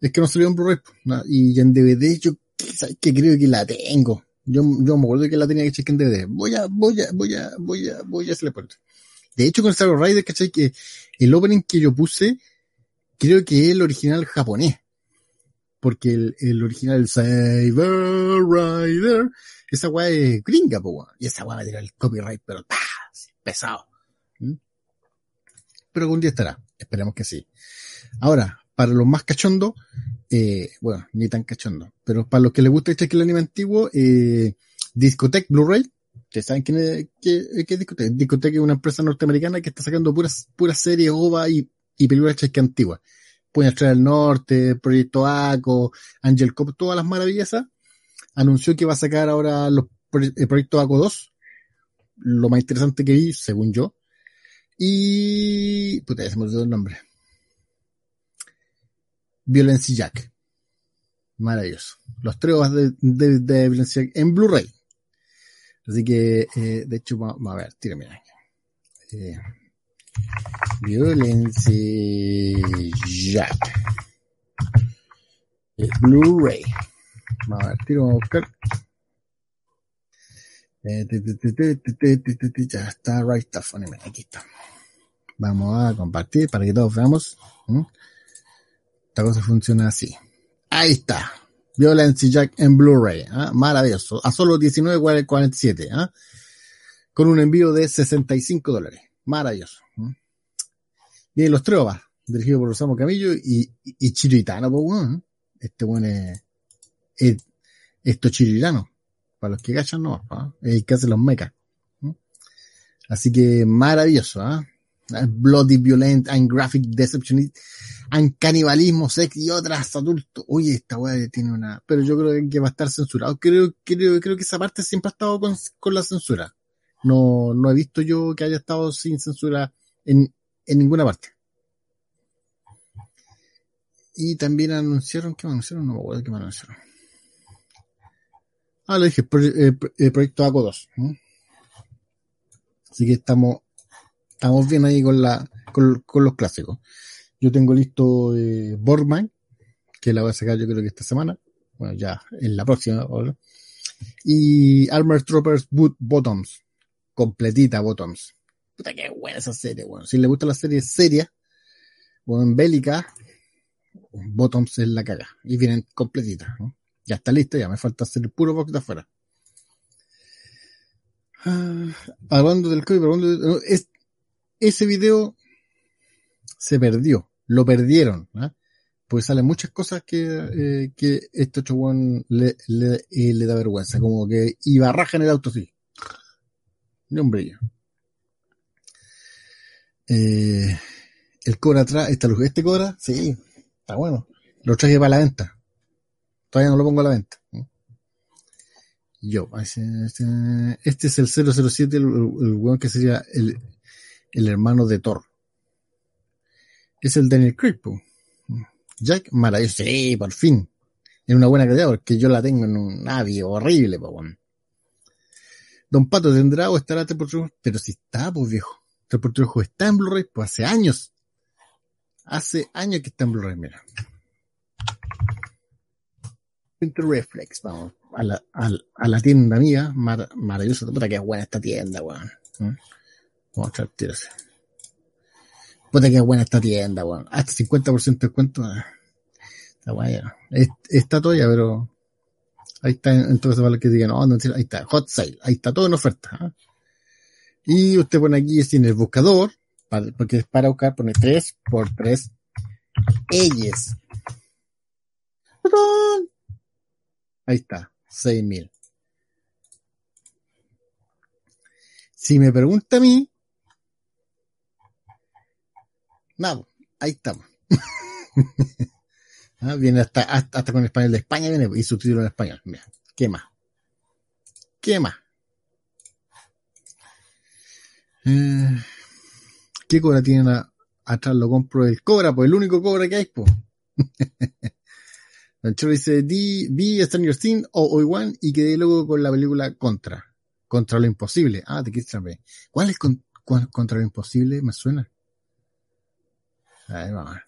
Es que no salió en Blu-ray. Y en DVD yo que creo que la tengo. Yo, yo me acuerdo que la tenía que checar en DVD. Voy a, voy a, voy a, voy a, voy a hacerle puerto. De hecho, con Star Rider, ¿cachai? Que el opening que yo puse, creo que es el original japonés. Porque el, el original Saber Rider, esa weá es gringa, po, Y esa weá va a tirar el copyright, pero ¡pah! pesado. Pero algún día estará. Esperemos que sí. Ahora, para los más cachondos, eh, bueno, ni tan cachondo, pero para los que les gusta el anime antiguo, eh, Discotech Blu-ray, ¿ustedes saben quién es, qué, qué es Discotech? Discotech es una empresa norteamericana que está sacando puras, puras series, OVA y, y películas que antiguas. Pueden traer el Norte, Proyecto ACO, Angel Cop, todas las maravillas. Anunció que va a sacar ahora los, el Proyecto ACO 2, lo más interesante que vi, según yo. Y, puta, ya se me olvidó el nombre. Violence Jack. Maravilloso. Los tres de, de, Violencia Jack en Blu-ray. Así que, eh, de hecho, vamos a ver, tírame. Eh, Violence Jack. Blu-ray. Vamos a ver, tiro a buscar. Eh, ya está right stuff. Aquí está. Vamos a compartir para que todos veamos. ¿Mm? Esta cosa funciona así. Ahí está. Violence Jack en Blu-ray. ¿ah? Maravilloso. A solo 19.47. ¿ah? Con un envío de 65 dólares. Maravilloso. Y los Trova, dirigido por Rosamo Camillo y, y, Chiritano, pues, Este bueno es, es, esto. Para los que cachan, no, ¿ah? el que hace los mechas. Así que maravilloso, ¿ah? Bloody, violent, and graphic deception, and canibalismo, sex y otras adultos. Oye, esta weá tiene una, pero yo creo que va a estar censurado. Creo, creo, creo que esa parte siempre ha estado con, con la censura. No, no he visto yo que haya estado sin censura en, en ninguna parte. Y también anunciaron, ¿qué me anunciaron? No me acuerdo qué me anunciaron. Ah, lo dije, el eh, eh, proyecto ACO 2. Así que estamos, estamos bien ahí con la, con, los clásicos. Yo tengo listo eh, que la voy a sacar yo creo que esta semana. Bueno, ya en la próxima. Y Armored Troopers Boot Bottoms. Completita Bottoms. Puta que buena esa serie, bueno. Si le gusta la serie seria, o en bélica, Bottoms es la caga. Y vienen completitas, Ya está listo, ya me falta hacer el puro box de afuera. Ah, hablando del código, hablando ese video se perdió, lo perdieron, ¿ah? pues salen muchas cosas que, eh, que este chabón le, eh, le, da vergüenza, como que iba raja en el auto. Ni un brillo. Eh, el Cobra atrás, esta luz, este Cobra, sí, está bueno. Lo traje para la venta. Todavía no lo pongo a la venta. Yo, este, es el 007, el, el que sería el, el hermano de Thor. Es el Daniel Craig, Jack, maravilloso, sí, por fin. En una buena calidad, porque yo la tengo en un navío horrible, Don Pato tendrá o estará pero si está, pues viejo. Rojo está en Blu-ray, pues hace años. Hace años que está en Blu-ray, mira. Reflex, vamos. A la, a, la tienda mía, maravillosa. Puta que buena esta tienda, weón. Vamos a tiros. Puta que buena esta tienda, weón. Hasta 50% de descuento. Ah. Está buena. Está todavía, pero ahí está entonces para que digan, no, no, ahí está, hot sale, ahí está todo en oferta. ¿ah? Y usted pone aquí en el buscador, porque es para buscar, pone 3 por 3 ellas. Ahí está, 6000. Si me pregunta a mí, nada, ahí estamos. ah, viene hasta, hasta, con español de España, viene y subtítulo en español. Mira, ¿qué más? ¿Qué más? Eh, ¿Qué cobra tienen atrás? Lo compro el cobra, pues el único cobra que hay, pues. Cholo dice, di, vi Stranger Things o Obi-Wan y quedé luego con la película Contra. Contra lo imposible. Ah, te quieres saber. ¿Cuál es Contra lo imposible? Me suena. Ahí va.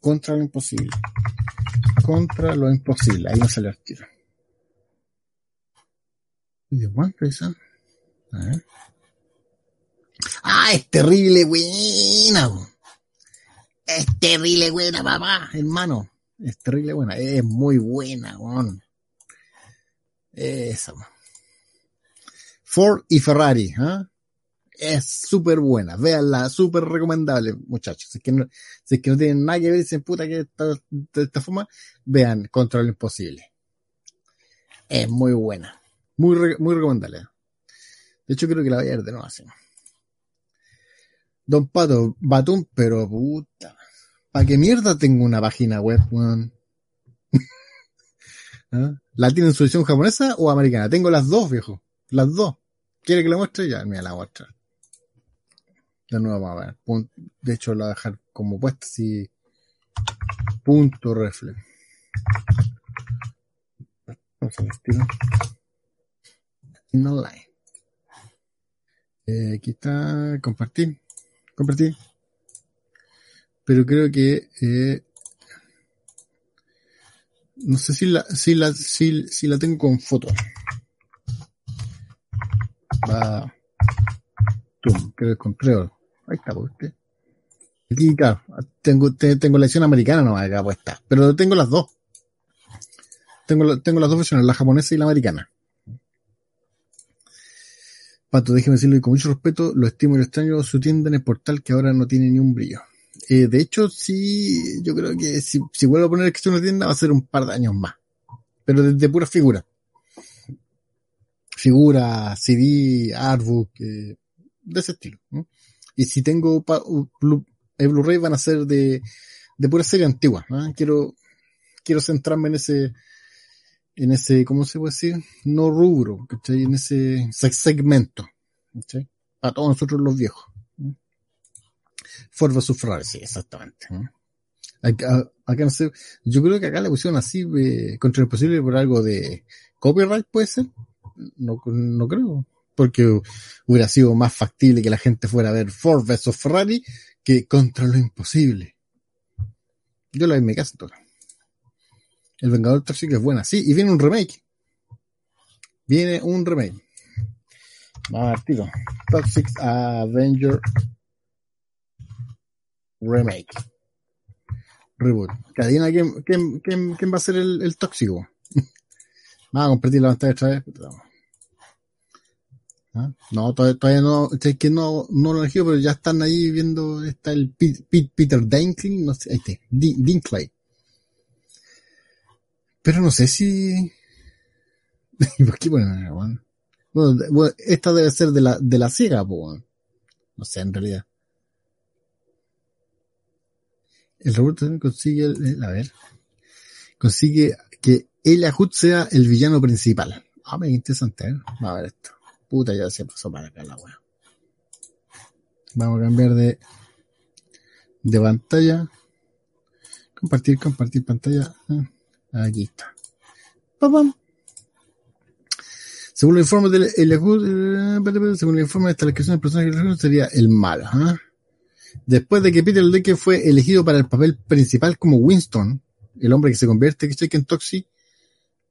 Contra lo imposible. Contra lo imposible. Ahí no sale el tiro. ¿Y de. Ah, es terrible buena. Es terrible buena, papá, hermano. Es terrible buena. Es muy buena, weón. Esa. Ford y Ferrari, ¿ah? Es súper buena, véanla, súper recomendable, muchachos. Si es, que no, si es tienen nada que ver dicen puta que esta, de esta forma, vean Control Imposible. Es muy buena. Muy, muy recomendable. De hecho, creo que la voy a ver de nuevo así. Don Pato, Batum, pero puta. ¿Para qué mierda tengo una página web, weón? ¿Ah? ¿La tienen su versión japonesa o americana? Tengo las dos, viejo. Las dos. ¿Quiere que la muestre? Ya, mira, la muestra. De nuevo, a ver. Pun- De hecho, la dejar como puesta así. Punto vestirlo. In online. Eh, aquí está compartir. Compartir. Pero creo que eh, no sé si la, si la, si, si la tengo con foto. Va. Creo que con creo. Ahí está, ¿viste? Aquí, claro, tengo, te- tengo la edición americana no acá puesta, pero tengo las dos. Tengo, tengo las dos versiones, la japonesa y la americana. Pato, déjeme decirle con mucho respeto, lo estimo y lo extraño su tienda en el portal que ahora no tiene ni un brillo. Eh, de hecho, sí, yo creo que si, vuelvo a poner que una tienda va a ser un par de años más. Pero desde pura figura. Figura, CD, artbook, eh, de ese estilo. Y si tengo el Blu-ray van a ser de, de pura serie antigua. ¿no? Quiero, quiero centrarme en ese, en ese, ¿cómo se puede decir? No rubro, ¿cachai? En ese se- segmento. Para todos nosotros los viejos. ¿no? Ford vs sí, exactamente. ¿no? Acá, no sé, yo creo que acá le pusieron así, eh, contra el posible por algo de copyright, puede ser. No, no creo. Porque hubiera sido más factible que la gente fuera a ver Ford vs Ferrari que contra lo imposible. Yo la vi en mi casa. El Vengador Tóxico es buena, sí, y viene un remake. Viene un remake. Vamos a ver. Toxic Avenger Remake. Reboot. Cadena, ¿quién, quién, quién, quién va a ser el, el tóxico? Vamos a compartir la pantalla otra vez. ¿Ah? No, todavía, todavía no, es que no, no lo elegido, pero ya están ahí viendo, está el Pete- Pete- Peter Dinkley, no sé, ahí está, Din- Dinkley. Pero no sé si... ¿Por bueno? Bueno, bueno, esta debe ser de la, de la ciega, weón. No sé, en realidad. El robot también consigue, el- a ver, consigue que Elia Hood sea el villano principal. Ah, me interesante, ¿eh? Vamos a ver esto. Puta, ya se pasó para acá la weá. Vamos a cambiar de, de pantalla. Compartir, compartir pantalla. Ah, Aquí está. ¡Pam! Según el informe del el eh, según el informe de esta del personaje del sería el malo. ¿ah? Después de que Peter Leque fue elegido para el papel principal como Winston, el hombre que se convierte que en Toxi,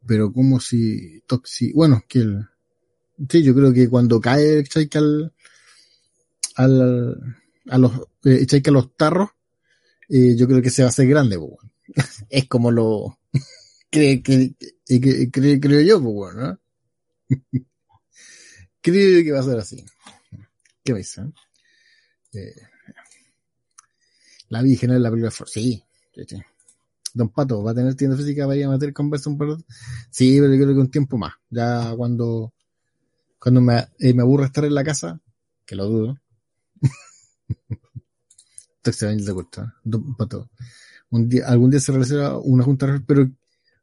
pero como si Toxi, bueno, que el, sí, yo creo que cuando cae que al, al, a los, eh, a los tarros, eh, yo creo que se va a hacer grande, pues, weón. es como lo, que- creo, creo yo, pues, bueno, ¿no? creo que va a ser así. ¿Qué vais? Eh? Eh, la Virgen es la película Ford. Sí, sí, sí. Don Pato, ¿va a tener tienda física para ir a meter conversa un par de- Sí, pero yo creo que un tiempo más. Ya cuando, cuando me, eh, me aburre estar en la casa, que lo dudo. ¿eh? Un día, algún día se realizará una junta refri- pero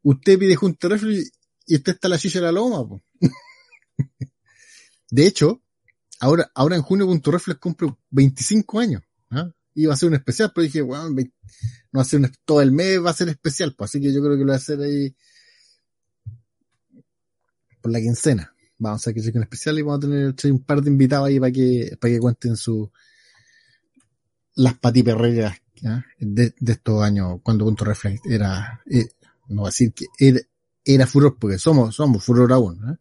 usted pide junta refri y usted está la chicha de la loma, po. De hecho, ahora, ahora en junio Punto Reflex cumple 25 años. ¿ah? Iba a ser un especial, pero dije, bueno, ve- no va a ser un, todo el mes va a ser especial, pues así que yo creo que lo voy a hacer ahí por la quincena. Vamos a hacer que un especial y vamos a tener che, un par de invitados ahí para que, para que cuenten su las patiperreras ¿ah? de, estos años cuando Punto Reflex era, eh, no voy a decir que era, era furor, porque somos, somos furor aún, ¿ah?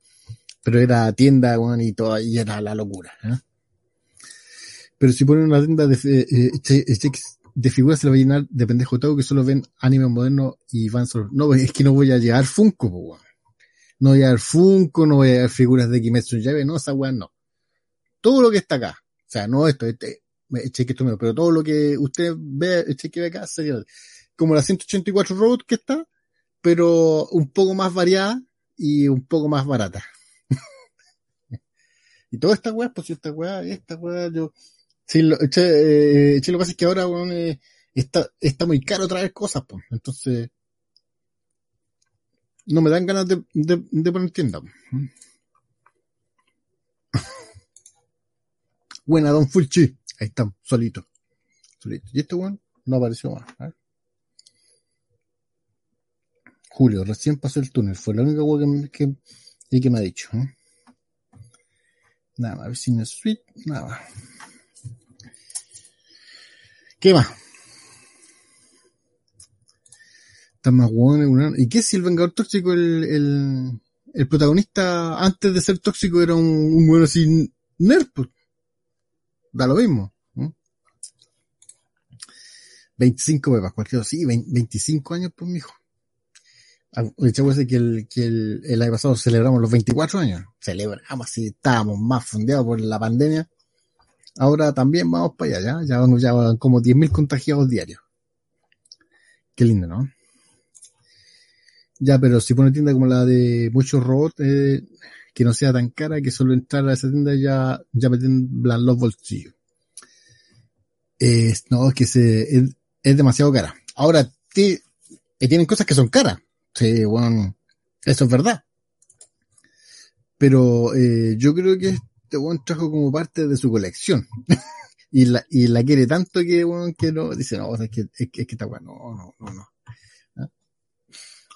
pero era tienda, weón, y todo, y era la locura, ¿eh? Pero si ponen una tienda de, eh, eh, che- che- de figuras se la va a llenar de pendejos otaku que solo ven anime moderno y van solo. No, es que no voy a llevar Funko, po, weón. No voy a llevar Funko, no voy a llevar figuras de Kimetsu Yaiba, no, esa weón no. Todo lo que está acá, sea, no esto, este, cheque esto mío, pero todo lo que usted ve, cheque ve acá sería como la 184 Road que está, pero un poco más variada y un poco más barata. y toda esta weá, pues esta weá, esta weá, yo, sí, lo, che, eh, che, lo que pasa es que ahora, bueno, eh, está, está muy caro traer cosas, pues, entonces, no me dan ganas de, de, poner tienda. Buena, Don Fulchi. Ahí estamos, solito. solito. Y este weón no apareció más. Julio, recién pasó el túnel. Fue la única weón que, que, que, me ha dicho. ¿eh? Nada más, vecina suite, nada más. ¿Qué más? Está más weón. ¿Y qué si el Vengador Tóxico, el, el, el protagonista antes de ser tóxico era un, un weón así nerd? Pues? da lo mismo. 25 pepas, cualquier sí, 25 años, pues, mijo. De hecho, que el, que el, el año pasado celebramos los 24 años. Celebramos así, estábamos más fundeados por la pandemia. Ahora también vamos para allá, ya, ya ya van como 10.000 contagiados diarios. Qué lindo, ¿no? Ya, pero si pone tienda como la de muchos robots, eh, que no sea tan cara, que solo entrar a esa tienda ya, ya me los bolsillos. no, es que se, es, demasiado cara. Ahora, eh, tienen cosas que son caras. Sí, bueno, eso es verdad. Pero eh, yo creo que este buen trajo como parte de su colección. y, la, y la quiere tanto que, bueno, que no, dice, no, es que, es que, está bueno, no, no, no.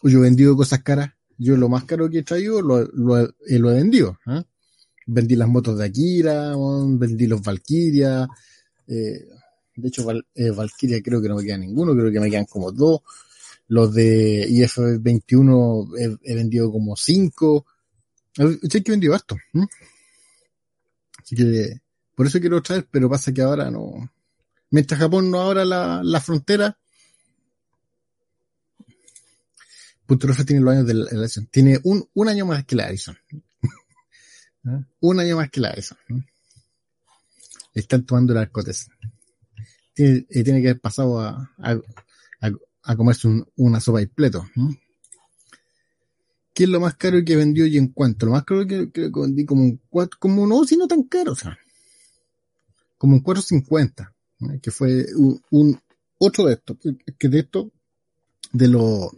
¿Ah? Yo he vendido cosas caras yo lo más caro que he traído lo, lo, eh, lo he vendido. ¿eh? Vendí las motos de Akira, vendí los Valkyria. Eh, de hecho, Val, eh, Valkyria creo que no me queda ninguno, creo que me quedan como dos. Los de IF-21 he, he, vendido como cinco. Sé que he vendido esto. Así que por eso quiero traer, pero pasa que ahora no. Mientras Japón no abra la, la frontera, Punto tiene los años de la elección. Tiene un, un año más que la Edison. ¿Ah? un año más que la Edison. Están tomando el arcotes. Tiene, eh, tiene que haber pasado a, a, a, comerse un, una sopa y pleto. ¿Qué es lo más caro que vendió y en cuánto? Lo más caro que, que vendí como un cuatro, como no, si no tan caro, o sea, como un 450, ¿eh? que fue un, un, otro de estos, que de esto, de los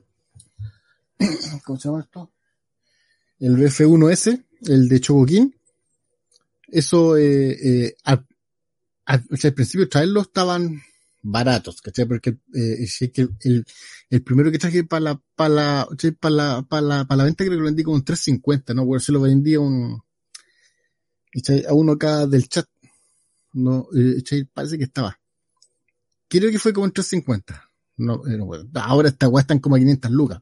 ¿cómo se llama esto? El BF1S, el de Chogokin. Eso, eh, eh, al, al, al, principio traerlos estaban baratos, ¿cachai? Porque eh, el, el, primero que traje para la, para la, para la, para la, para la venta creo que lo vendí como en 350, ¿no? Porque se lo vendí a un, a uno acá del chat. No, eh, parece que estaba. Creo que fue como en 350. No, eh, no, ahora esta weá están como a 500 lucas.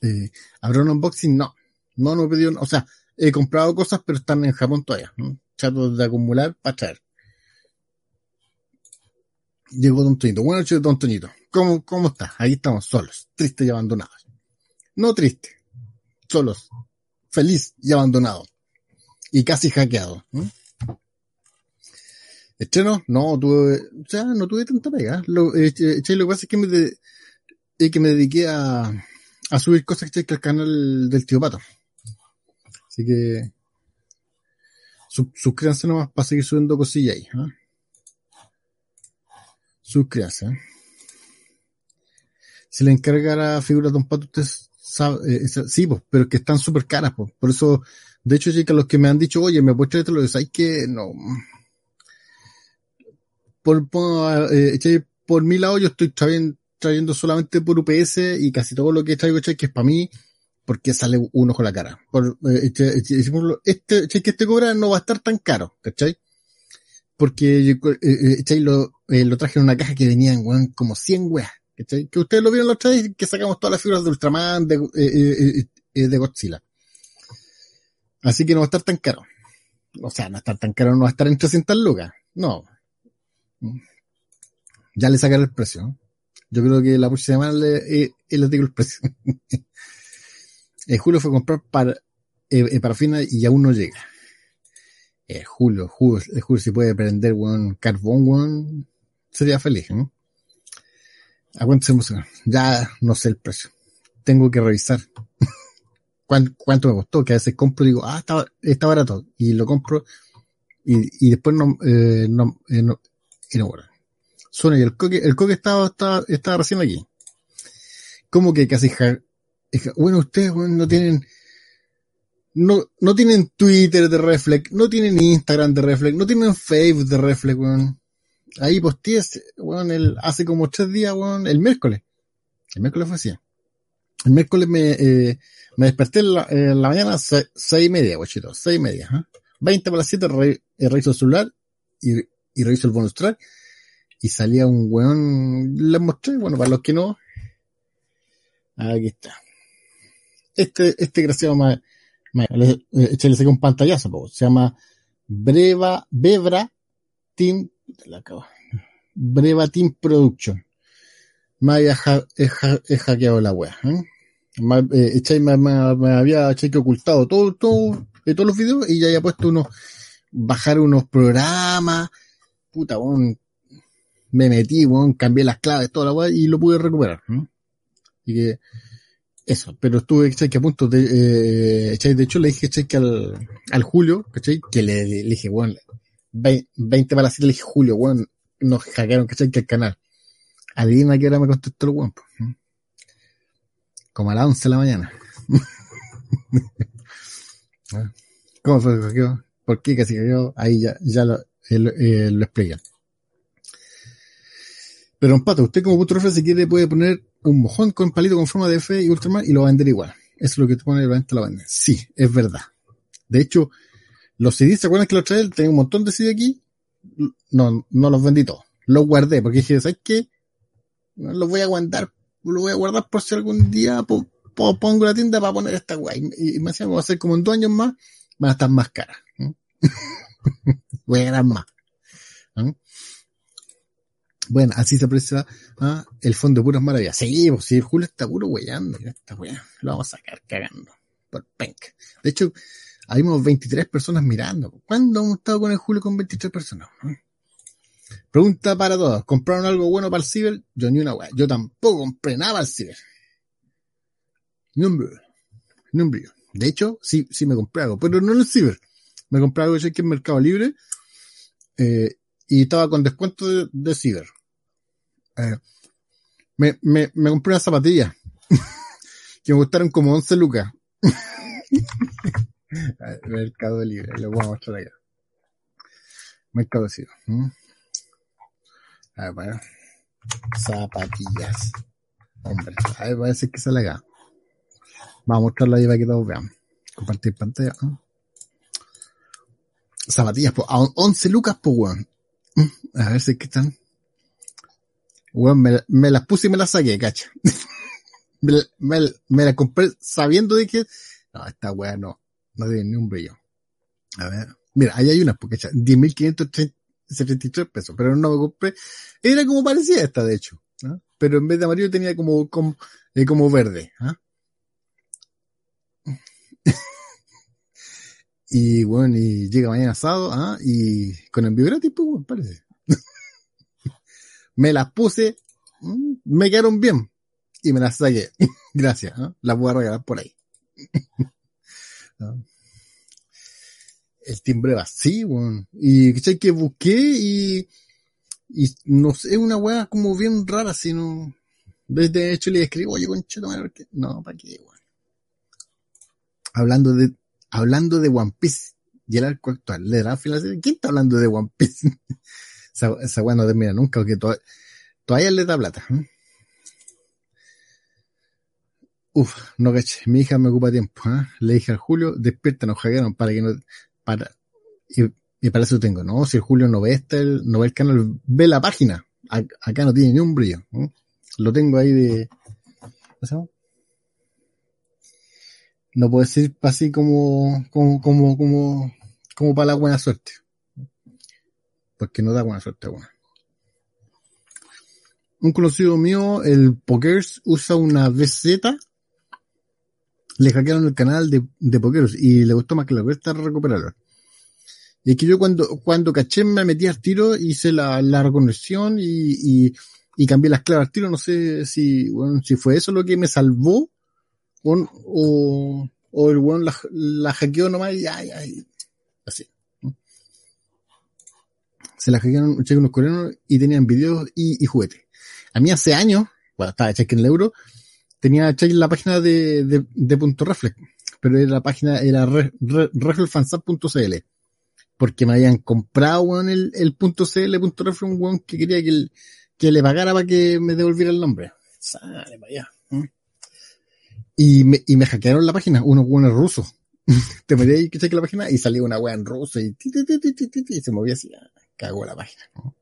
Eh, ¿Habrá un unboxing? No. No, no he pedido, o sea, he comprado cosas, pero están en Japón todavía. ¿no? Chatos de acumular para traer. Llegó Don Toñito. Buenas noches, Don Toñito. ¿Cómo, cómo estás? Ahí estamos, solos, tristes y abandonados. No triste, solos, feliz y abandonado. Y casi hackeado. ¿no? Estreno, no tuve, o sea, no tuve tanta pega. Lo, eh, lo que pasa es que me, es que me dediqué a, a subir cosas que al canal del tío Pato. Así que sub, suscríbanse nomás para seguir subiendo cosillas ahí. ¿eh? Suscríbanse. ¿eh? Si le encargara figuras de un pato, usted sabe, eh, sí, pues, pero que están súper caras, pues. Por eso, de hecho, chicas, los que me han dicho, oye, me puedes traer lo hay que no. Por, por, eh, por mi lado, yo estoy trayendo, trayendo solamente por UPS y casi todo lo que traigo cheque es para mí porque sale uno con la cara. Eh, este, este, este cheque este cobra no va a estar tan caro, ¿cachai? Porque eh, eh, lo, eh, lo traje en una caja que venían weón, como 100 weas, ¿cachai? Que ustedes lo vieron otra vez que sacamos todas las figuras de Ultraman, de, de Godzilla. Así que no va a estar tan caro. O sea, no va a estar tan caro, no va a estar en 300 lucas. No. Ya le sacaré el precio. Yo creo que la próxima semana le, eh, les digo el precio. eh, Julio fue comprar para, eh, eh, parafina y aún no llega. Eh, Julio, Julio, eh, Julio, si puede prender, weón, carbón, sería feliz, ¿no? Aguántese Ya no sé el precio. Tengo que revisar. ¿Cuánto, ¿Cuánto, me costó? Que a veces compro y digo, ah, está, barato. Y lo compro y, y después no, eh, no, eh, no, y no bueno. Suena y el coque, el coque estaba, estaba, estaba recién aquí. ¿Cómo que casi bueno, ustedes bueno, no tienen, no, no tienen Twitter de Reflex, no tienen Instagram de Reflex, no tienen Facebook de Reflex, weón. Ahí posteé, weón, el, hace como tres días, weón, el miércoles. El miércoles fue así. El miércoles me, eh, me desperté en la, en la mañana seis, seis y media, guachito, seis y media, ¿eh? 20 para las 7 re, reviso el celular y, y reviso el bonus track y salía un weón, les mostré, bueno, para los que no, aquí está. Este, este graciado más, le, le saqué un pantallazo, se llama Breva, Bebra Team, la acabo, Breva Team Production. Me había he, hackeado la wea, ¿eh? Me, eh, me, me, había hecho que ocultado todo, todo, de todos los videos y ya había puesto unos, bajar unos programas, puta, me metí, bon, cambié las claves, toda la weá y lo pude recuperar. Y que, eso, pero estuve, Que a punto de, eh, De hecho le dije, que al, al Julio, ¿cachai? Que le, dije, bueno, 20 para las 7 le dije, Julio, bueno, nos hackearon, ¿cachai? Que el canal. Adivina que hora me contestó el weón, Como a las 11 de la mañana. ¿Cómo fue cayó? ¿Por qué casi cayó? Ahí ya, ya lo, eh, lo explican. Pero un pato, usted como punto si quiere puede poner un mojón con palito con forma de F y Ultraman y lo va a vender igual. Eso es lo que tú pones y la venta la vende. Sí, es verdad. De hecho, los CDs, ¿se acuerdan que los trae? Tenía un montón de CD aquí. No, no los vendí todos. Los guardé porque dije, ¿sabes qué? Los voy a aguantar, los voy a guardar por si algún día pongo la tienda para poner esta guay. Y, me decía, va a ser como en dos años más, van a estar más caras. voy a ganar más. Bueno, así se aprecia ¿ah? el fondo de puras maravillas. Sí, pues el Julio está puro weyando, esta lo vamos a sacar cagando por penk. De hecho, habíamos 23 personas mirando. ¿Cuándo hemos estado con el Julio con 23 personas? Pregunta para todos. ¿Compraron algo bueno para el ciber? Yo ni una wea. Yo tampoco compré nada para el ciber. Nombre. Nombre. De hecho, sí, sí me compré algo, pero no en el ciber. Me compré algo que en Mercado Libre, eh, y estaba con descuento de, de ciber. Eh, me, me, me compré una zapatilla que me gustaron como 11 lucas. Mercado Libre, lo voy a mostrar allá. Mercado Libre. A ver, bueno. Zapatillas. Hombre, a ver, parece que sale acá. Vamos a mostrarla ahí para que todos vean. Compartir pantalla. Zapatillas, pues, a 11 lucas, pues, weón. Mm, a ver si que están. Weón, me, las puse y me las saqué, cacha. me, me, las compré sabiendo de que, no, esta weá no, no tiene ni un brillo. A ver. Mira, ahí hay unas, porque 10.573 pesos, pero no me compré. Era como parecía esta, de hecho. Pero en vez de amarillo tenía como, eh, como verde. ¿ah? Y bueno, y llega mañana asado, ¿ah? y con envío gratis, pues, parece. me las puse, mm, me quedaron bien, y me las saqué. Gracias, ¿ah? las voy a regalar por ahí. El timbre vacío, bueno. y que busqué y, y no sé, una weá como bien rara, sino, desde hecho le escribo, oye, concha, no, para qué, weón hablando de, hablando de One Piece y el arco actual, ¿le dará final ¿Quién está hablando de One Piece? esa, esa weá no termina nunca, porque todavía, le da plata. Uf, no caché, mi hija me ocupa tiempo, ¿eh? Le dije al Julio, despierta, nos hackearon para que no, para, y, para eso tengo, no, si el Julio no ve este, no ve el canal, ve la página, acá no tiene ni un brillo, lo tengo ahí de. No puede ser así como, como, como, como, como para la buena suerte. Porque no da buena suerte, bueno. Un conocido mío, el Pokers, usa una BZ. Le hackearon el canal de, de Pokers y le gustó más que la cuesta recuperarlo. Y es que yo cuando, cuando caché me metí al tiro, hice la, la reconexión y, y, y cambié las claves al tiro. No sé si, bueno, si fue eso lo que me salvó o, o, o el weón la, la hackeó nomás y ya, ya, y así. Se la hackearon unos coreanos y tenían videos y, y juguetes. A mí hace años, bueno, estaba check en el euro, tenía check en la página de, de, de punto reflex, pero era la página, era re, re, porque me habían comprado, weón, el, el punto CL, punto reflex, un weón que quería que, el, que le pagara para que me devolviera el nombre. Sale para allá. Y me, y me hackearon la página, unos weones rusos. Te metí ahí que la página y salía una wea en ruso y, ti, y se movía así, ah, cagó la página. ¿no?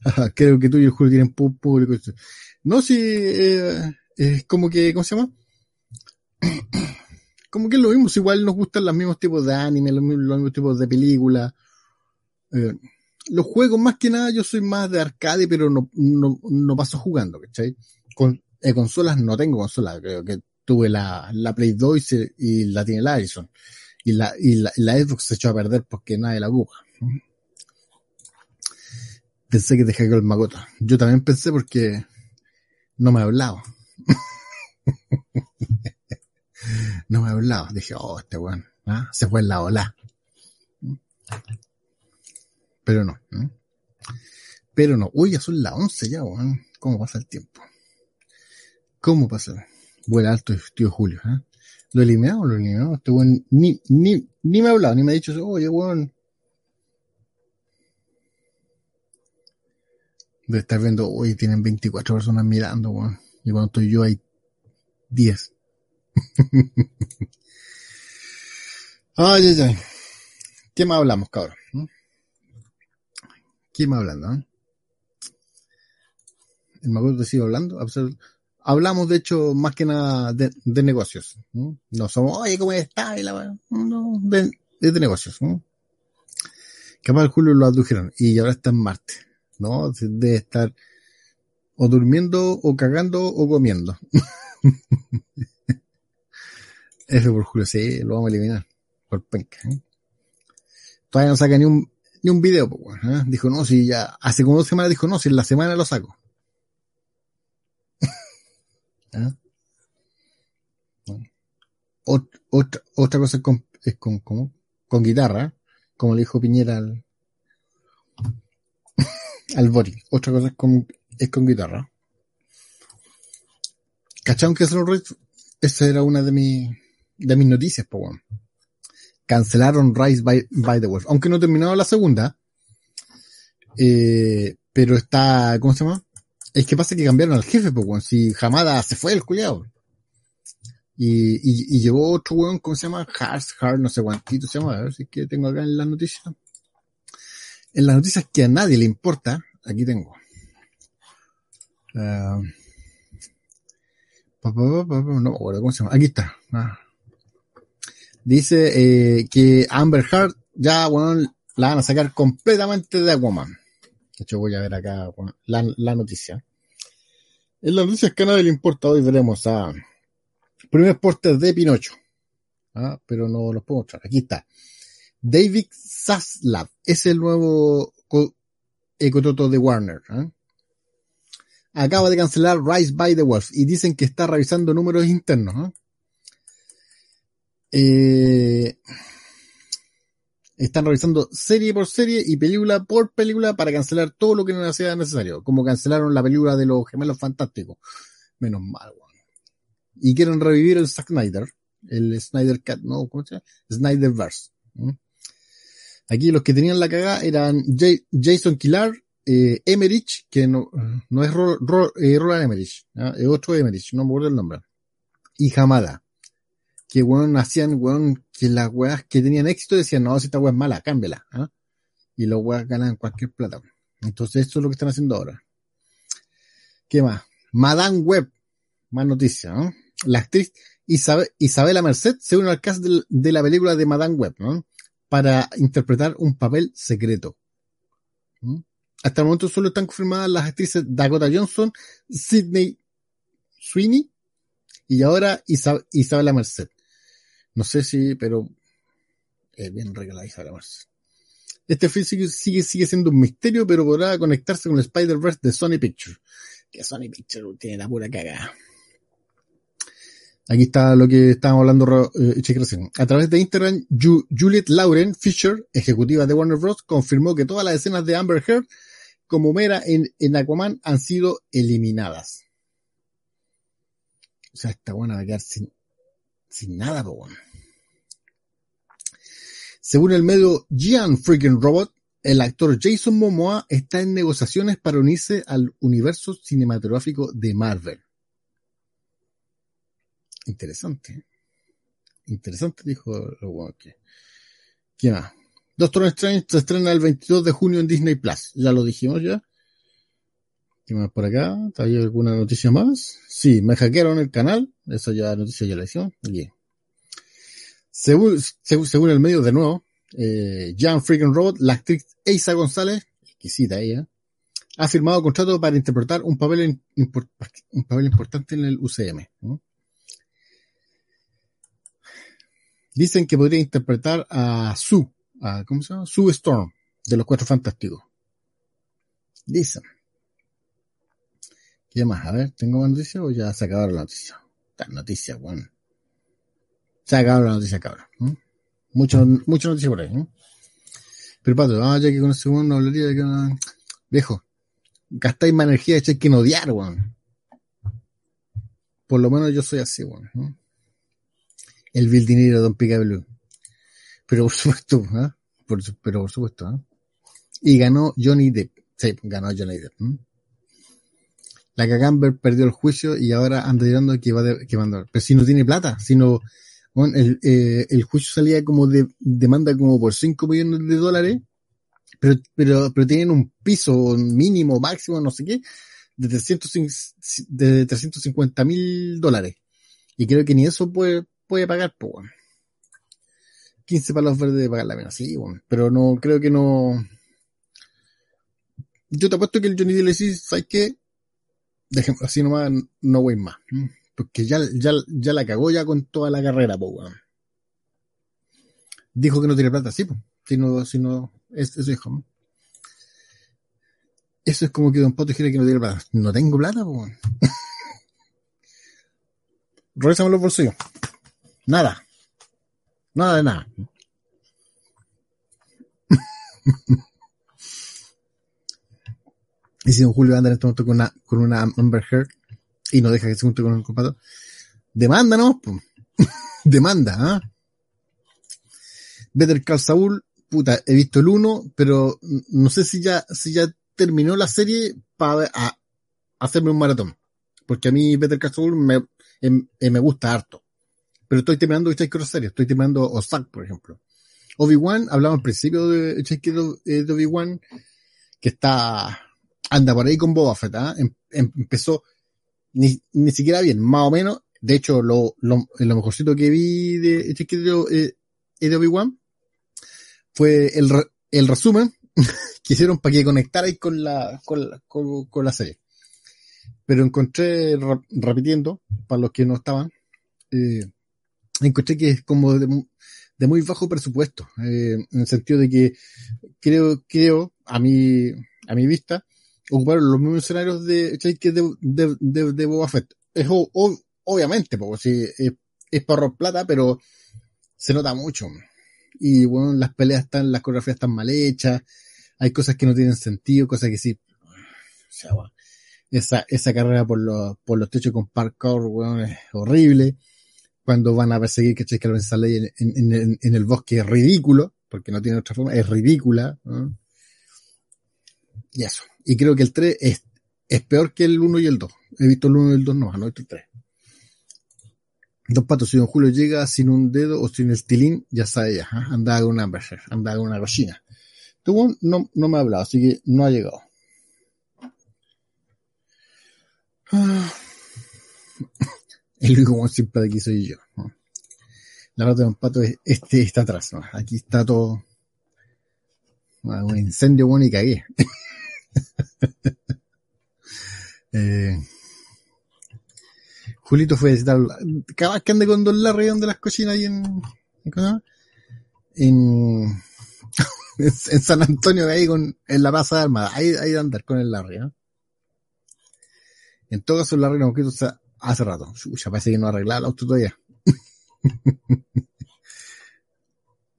Creo que tú y el Julio tienen público. No, si eh, es como que, ¿cómo se llama? como que es lo mismo, igual nos gustan los mismos tipos de anime, los mismos, los mismos tipos de películas. Eh, los juegos más que nada yo soy más de arcade, pero no, no, no paso jugando, ¿cachai? Con eh, consolas no tengo consolas, creo que tuve la, la Play 2 y, la tiene la Edison. Y la, y la, la Xbox se echó a perder porque nadie la ocupa. Pensé que te hackeó el Magoto. Yo también pensé porque no me hablaba. no me hablaba. Dije, oh, este weón, ¿ah? se fue en la ola. Pero no. ¿eh? Pero no. Uy, ya son las 11 ya, weón. ¿Cómo pasa el tiempo? ¿Cómo pasa? Vuela alto, tío Julio. ¿eh? ¿Lo eliminamos? ¿Lo eliminamos? Este weón ni, ni, ni me ha hablado, ni me ha dicho, oye, weón. De estar viendo, hoy tienen 24 personas mirando, weón. Y cuando estoy yo hay 10. ay, ay, ay. ¿Qué más hablamos, cabrón? ¿Qué más hablando? Eh? El Magoto sigue hablando. Hablamos, de hecho, más que nada de, negocios. ¿no? somos, oye, ¿cómo está? No, de, de negocios. ¿no? Capaz el Julio lo adujeron y ahora está en Marte. ¿No? Debe estar o durmiendo, o cagando, o comiendo. F por Julio, sí, lo vamos a eliminar. Por penca. ¿eh? Todavía no saca ni un, ni un video, pues. Dijo, no, si ya, hace como dos semanas dijo, no, si en la semana lo saco. ¿Eh? Ot, otra, cosa es con, es con, con guitarra, como le dijo Piñera al, al Bori. Otra cosa es con, es con guitarra. ¿Cacharon que Esa era una de mis, de mis noticias, bueno. Cancelaron Rise by, the Wolf. Aunque no terminado la segunda. Eh, pero está, ¿cómo se llama? Es que pasa que cambiaron al jefe, pues. Si Hamada se fue el culiado. Y, y, llevó otro weón, ¿cómo se llama? Hart, Hart, no sé cuántito se llama. A ver si es que tengo acá en las noticias. En las noticias que a nadie le importa, aquí tengo. Uh, no, ¿cómo se llama? Aquí está. Ah. Dice eh, que Amber Heard ya, la van a sacar completamente de Aquaman. De hecho, voy a ver acá la, noticia. En las noticias que a nadie le importa, hoy veremos a primer porter de Pinocho. Ah, pero no los puedo mostrar. Aquí está. David Zaslav es el nuevo ecototo de Warner. ¿eh? Acaba de cancelar Rise by the Wolf y dicen que está revisando números internos. ¿eh? Eh, están revisando serie por serie y película por película para cancelar todo lo que no sea necesario, como cancelaron la película de los gemelos fantásticos. Menos mal, weón. Y quieren revivir el Snyder, el Snyder Cat, ¿no? ¿Cómo se llama? Snyderverse. ¿Mm? Aquí los que tenían la cagada eran Jason Killar, eh, Emerich, que no, es Ro, Ro, eh, Roland Emerich, es otro Emerich, no me acuerdo el nombre. Y Hamada que weón hacían weón que las weas que tenían éxito decían, no, si esta wea es mala, cámbiala, ¿ah? Y los weas ganan cualquier plata. Entonces esto es lo que están haciendo ahora. ¿Qué más? Madame Web, más noticias, ¿no? La actriz Isabel, Isabela Merced se une al cast de, la película de Madame Web, ¿no? Para interpretar un papel secreto. ¿Mm? Hasta el momento solo están confirmadas las actrices Dakota Johnson, Sidney Sweeney y ahora Isab Isabela Merced. No sé si, pero es bien regalada la. Este film sigue, siendo un misterio, pero podrá conectarse con el Spider-Verse de Sony Pictures. Que Sony Pictures tiene la pura cagada. Aquí está lo que estábamos hablando eh, A través de Instagram, Juliet Lauren Fisher, ejecutiva de Warner Bros., confirmó que todas las escenas de Amber Heard como Mera en, en Aquaman han sido eliminadas. O sea, esta buena va a quedar sin, sin nada, po, Según el medio Gian Freaking Robot, el actor Jason Momoa está en negociaciones para unirse al universo cinematográfico de Marvel. Interesante. Interesante, dijo lo que. ¿Qué más? Doctor Strange se estrena el 22 de junio en Disney Plus. Ya lo dijimos ya. ¿Qué más por acá? ¿Hay alguna noticia más? Sí, me hackearon el canal. Esa ya noticia ya la hicimos. Bien. Según, según, el medio de nuevo, eh, Jan Freaking Robot, la actriz Eisa González, exquisita ella, ha firmado contrato para interpretar un papel, un papel importante en el UCM. Dicen que podría interpretar a Sue, a, ¿cómo se llama? Sue Storm, de los Cuatro Fantásticos. Dicen. ¿Qué más? A ver, ¿tengo más noticias o ya se acabaron las noticias? Las noticias, bueno. Se acabaron las noticias, cabrón. Muchas muchas noticias por ahí. ¿eh? Pero Pato, ah, ya que con el segundo hablaría de que... Viejo, gastáis más energía de que no odiar, weón. Por lo menos yo soy así, weón. ¿eh? el Bill Dinero Don Picablu. Pero por supuesto, ¿eh? por, pero por supuesto, ¿eh? Y ganó Johnny Depp. Sí, ganó Johnny Depp. La Cagamber perdió el juicio y ahora anda dirando que va, de, que va a andar. Pero si no tiene plata, si no, bueno, el, eh, el juicio salía como de, demanda como por 5 millones de dólares, pero, pero, pero tienen un piso mínimo, máximo, no sé qué, de 300, de 350 mil dólares. Y creo que ni eso puede, puede pagar, pues, bueno. 15 palos verdes de pagar la pena, sí, bueno. Pero no, creo que no. Yo te apuesto que el Johnny D le dice, ¿sabes qué? Dejemos así nomás, no voy más. Porque ya, ya, ya la cagó ya con toda la carrera, pues, bueno. Dijo que no tiene plata, sí, pues. Si no, si no, eso dijo. Eso es como que Don Poto dijera que no tiene plata. No tengo plata, bueno. Revísame los bolsillos. Nada. Nada de nada. y si don Julio anda en este momento con una, con una Amber Heard y no deja que se junte con el compadre, demanda, ¿no? demanda, ¿ah? Better Call Saul, puta, he visto el uno, pero no sé si ya, si ya terminó la serie para hacerme un maratón. Porque a mí Better Call Saul me, em, eh, me gusta harto pero estoy terminando Hitchhiker otra serie, estoy terminando Ozark, por ejemplo. Obi-Wan, hablamos al principio de eh, de Obi-Wan, que está, anda por ahí con Boba Fett, ¿ah? em, em, empezó ni, ni siquiera bien, más o menos, de hecho, lo, lo, lo mejorcito que vi de Hitchhiker de, eh, de Obi-Wan fue el, el resumen que hicieron para que conectarais con la, con la, con, la serie. Pero encontré, repitiendo, para los que no estaban, eh, encontré que es como de, muy bajo presupuesto, eh, en el sentido de que creo, creo, a mi, a mi vista, ocuparon los mismos escenarios de, de, de, de, de Boba Fett. Es obviamente, porque si es, es para plata, pero se nota mucho. Y bueno, las peleas están, las coreografías están mal hechas, hay cosas que no tienen sentido, cosas que sí. O sea, esa, esa carrera por los, por los techos con parkour, bueno, es horrible cuando van a perseguir, que Que la princesa Leia en, en, en, el bosque es ridículo, porque no tiene otra forma, es ridícula. Y eso. Y creo que el 3 es, es peor que el 1 y el 2. He visto el 1 y el 2, no, no he visto el 3. Dos patos, si don Julio llega sin un dedo o sin el tilín, ya sabe ya, ¿eh? anda con una anda con una cochina. Tú no, no me ha hablado, así que no ha llegado. Ah. El único siempre de aquí soy yo. La rata de un pato es, este está atrás. Aquí está todo. Un incendio bueno y cagué. Julito fue a visitar, cada vez que ande con Don Larry donde las cocinas ahí en, en, en, San Antonio ahí con, en la Plaza de Armada, ahí, ahí de andar con el Larry. En todo caso, el Larry hace rato. Ya parece que no ha arreglado el auto todavía.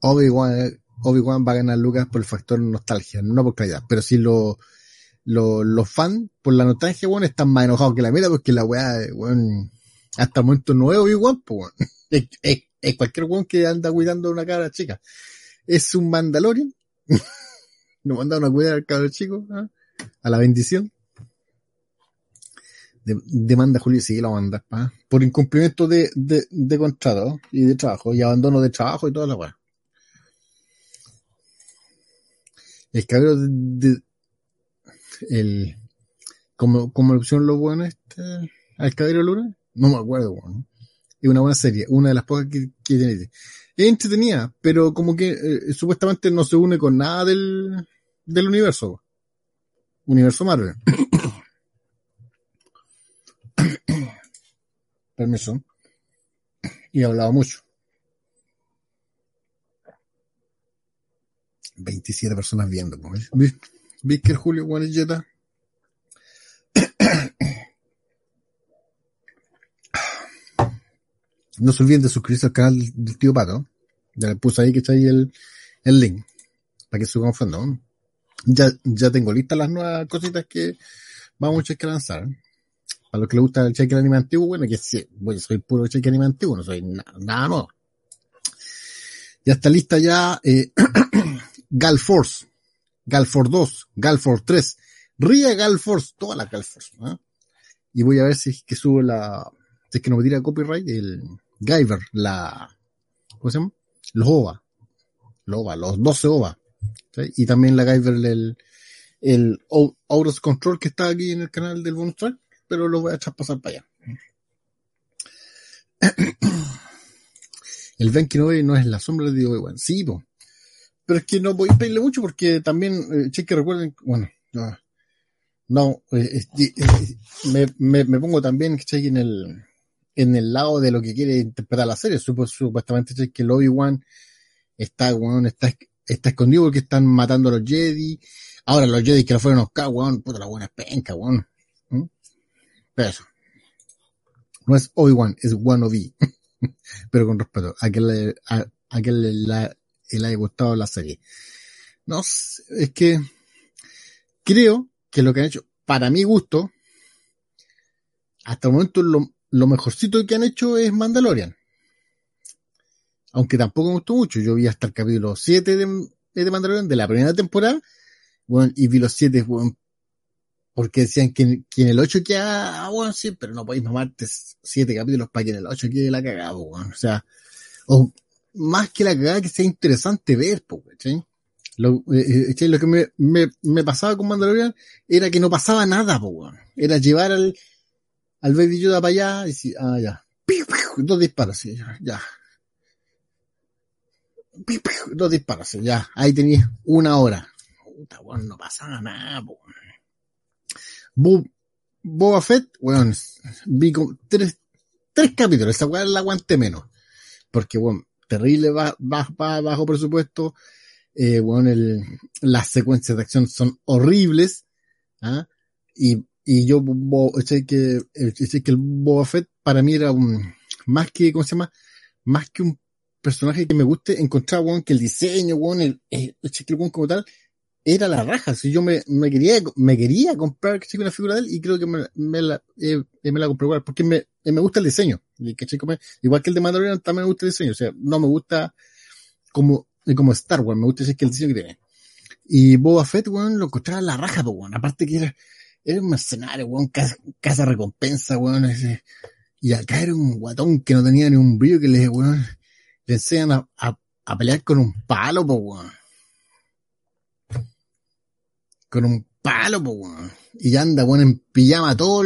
Obi-Wan Obi va a ganar Lucas por el factor nostalgia, no por calidad. Pero si los lo, fans, por la nostalgia, bueno, están más enojados que la mierda porque la weá, bueno, hasta el momento no es Obi-Wan, pues, es, cualquier weón que anda cuidando una cara chica. Es un Mandalorian. Nos mandaron a cuidar al cabro chico, ¿ah? a la bendición. demanda Julio sí lo manda, ¿ah? por incumplimiento de, de, de contrato y de trabajo y abandono de trabajo y toda la weá. El cabrón de, el, como, como opción lo bueno este, al caballero Luna, no me acuerdo, bueno. Es una buena serie, una de las pocas que, tiene. Es entretenida, pero como que eh, supuestamente no se une con nada del, del universo. Universo Marvel. Permiso. Y hablaba mucho. 27 personas viendo. ¿Ves, que el Julio Guanilleta? No se olviden de suscribirse al canal del tío Pato. Ya le puse ahí que está ahí el, el link. Para que se fondo. Ya, ya tengo listas las nuevas cositas que vamos a lanzar. A los que les gusta el cheque anime antiguo, bueno, que sí, soy puro cheque anime antiguo, no soy nada nuevo. Ya está lista ya, eh, Galforce, Galforce 2, Galforce 3, Ria Galforce, toda la Galforce. ¿eh? Y voy a ver si es que sube la, si es que no me tira copyright, el Guyver, la, ¿cómo se llama? Los OVA, los OVA, los 12 OVA. Y también la Guyver, el, el Auros Control que está aquí en el canal del bonus track, pero lo voy a echar pasar para allá. El Venki no es la sombra de Obi-Wan. Sí. Pero es que no a pedirle mucho porque también, eh, que recuerden, bueno, no, eh, eh, me, me, pongo también, ¿cachai? En el, en el lado de lo que quiere interpretar la serie. supuestamente, que el Obi-Wan está, bueno, está, está escondido porque están matando a los Jedi. Ahora los Jedi que lo fueron Oscar, weón, puta la buena penca, weón. ¿Mm? Pero eso. No es Obi-Wan, es One of Pero con respeto, a que le, a, a que la, le haya gustado la serie. No, es que creo que lo que han hecho, para mi gusto, hasta el momento lo, mejorcito que han hecho es Mandalorian. Aunque tampoco me gustó mucho. Yo vi hasta el capítulo 7 de, de Mandalorian de la primera temporada. Y vi los 7, bueno, porque decían que, en el 8 queda, bueno, sí, pero no podéis mamarte 7 capítulos para que en el 8 quede la cagada, bueno. O sea, o, más que la cagada que sea interesante ver. Lo, eh, eh lo que me, me, me, pasaba con Mandalorian era que no pasaba nada, po, Era llevar al, al Baby Yoda para allá y decir, ah, ya. Dos disparos, sí, ya. ya. Dos disparos, ya. Ahí tenías una hora. Puta, bueno, no pasaba nada, po. Boba Fett, bueno, vi con tres, tres capítulos, esa weá la aguanté menos. Porque, bueno, terrible bajo, bajo presupuesto. Eh, bueno, el, las secuencias de acción son horribles. ¿ah? Y, y yo, sé que, sé que el Boba Fett para mí era un, más que, ¿cómo se llama? Más que un personaje que me guste, encontrar, bueno, que el diseño, bueno, el, el, el como tal, era la raja. Si yo me, me quería, me quería comprar una figura de él y creo que me, me la, eh, me la compré igual, porque me, me gusta el diseño. Igual que el de Mandalorian también me gusta el diseño. O sea, no me gusta como, como Star Wars, me gusta decir que el diseño que tiene. Y Boba Fett, weón, lo encontraba la raja, weón. Aparte que era, era un mercenario, weón, casa, recompensa, weón. Y acá era un guatón que no tenía ni un brillo que le, weón, le enseñan a, a, pelear con un palo, weón con un palo, po, weón. Y anda, weón, en pijama todo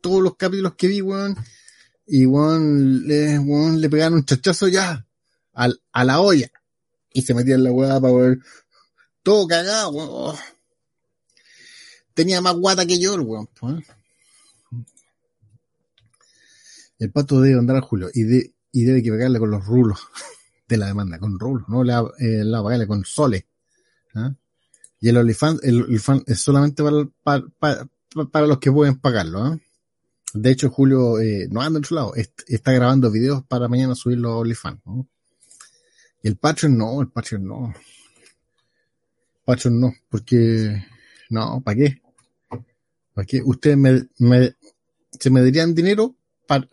todos los capítulos que vi, weón. Y weón, le, weón, le pegaron un chachazo ya al, a la olla. Y se metía en la weá para ver todo cagado, weón. Tenía más guata que yo, weón. El pato debe andar a Julio y, de, y debe que pagarle con los rulos de la demanda, con rulos, no le va, eh, a pagarle con soles. ¿ah? Y el OnlyFans, el OnlyFans es solamente para, para, para, los que pueden pagarlo. ¿ah? De hecho, Julio eh, no anda en su lado, est- está grabando videos para mañana subirlo a OnlyFans. ¿no? Y el Patreon no, el Patreon no. Patreon no, porque no, ¿para qué? ¿Para qué? Ustedes me, me, se me darían dinero para,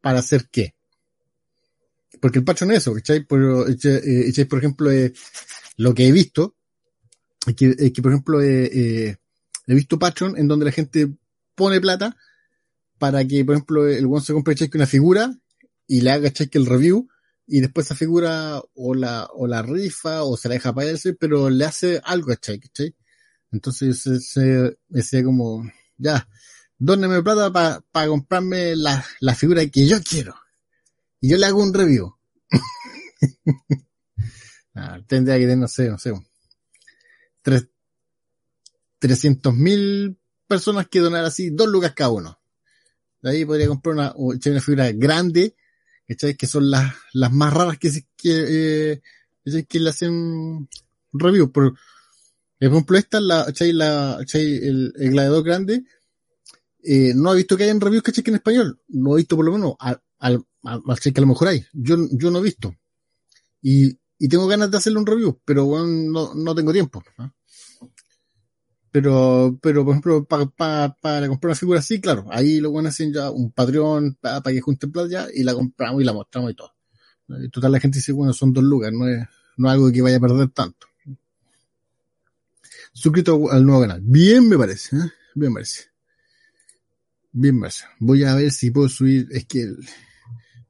para hacer qué? Porque el Patreon es eso, ¿cachai? Por, eh, ¿cachai? por ejemplo, eh, lo que he visto, que, que por ejemplo, eh, eh, he visto Patreon en donde la gente pone plata para que, por ejemplo, el one se compre ¿cachai? que una figura y le haga ¿cachai? que el review y después esa figura o la, o la rifa o se la deja para él, pero le hace algo, ¿cachai? ¿cachai? Entonces ese, ese como, ya, dóneme plata para comprarme la, la figura que yo quiero. Y yo le hago un review. ah, tendría que tener, no sé, no sé, tres, 300 mil personas que donar así, dos lucas cada uno. De ahí podría comprar una, una figura grande, ¿cachai? Que son las, las más raras que, que, eh, que le hacen review. Por, por ejemplo, esta, la, ¿cachai? La, ¿cachai? El, gladiador grande, eh, no he visto que hayan reviews, ¿cachai? Que en español. No he visto por lo menos al, al, al que a lo mejor hay. Yo, yo no he visto. Y, y tengo ganas de hacerle un review, pero bueno, no, no tengo tiempo. Pero, pero por ejemplo, para, para, comprar una figura así, claro, ahí lo van a hacer ya un Patreon para, para que junten plata ya y la compramos y la mostramos y todo. Y total, la gente dice, bueno, son dos lucas, no es, no es algo que vaya a perder tanto. Suscrito al nuevo canal. Bien me parece, ¿eh? Bien me parece. Bien me parece. Voy a ver si puedo subir, es que el,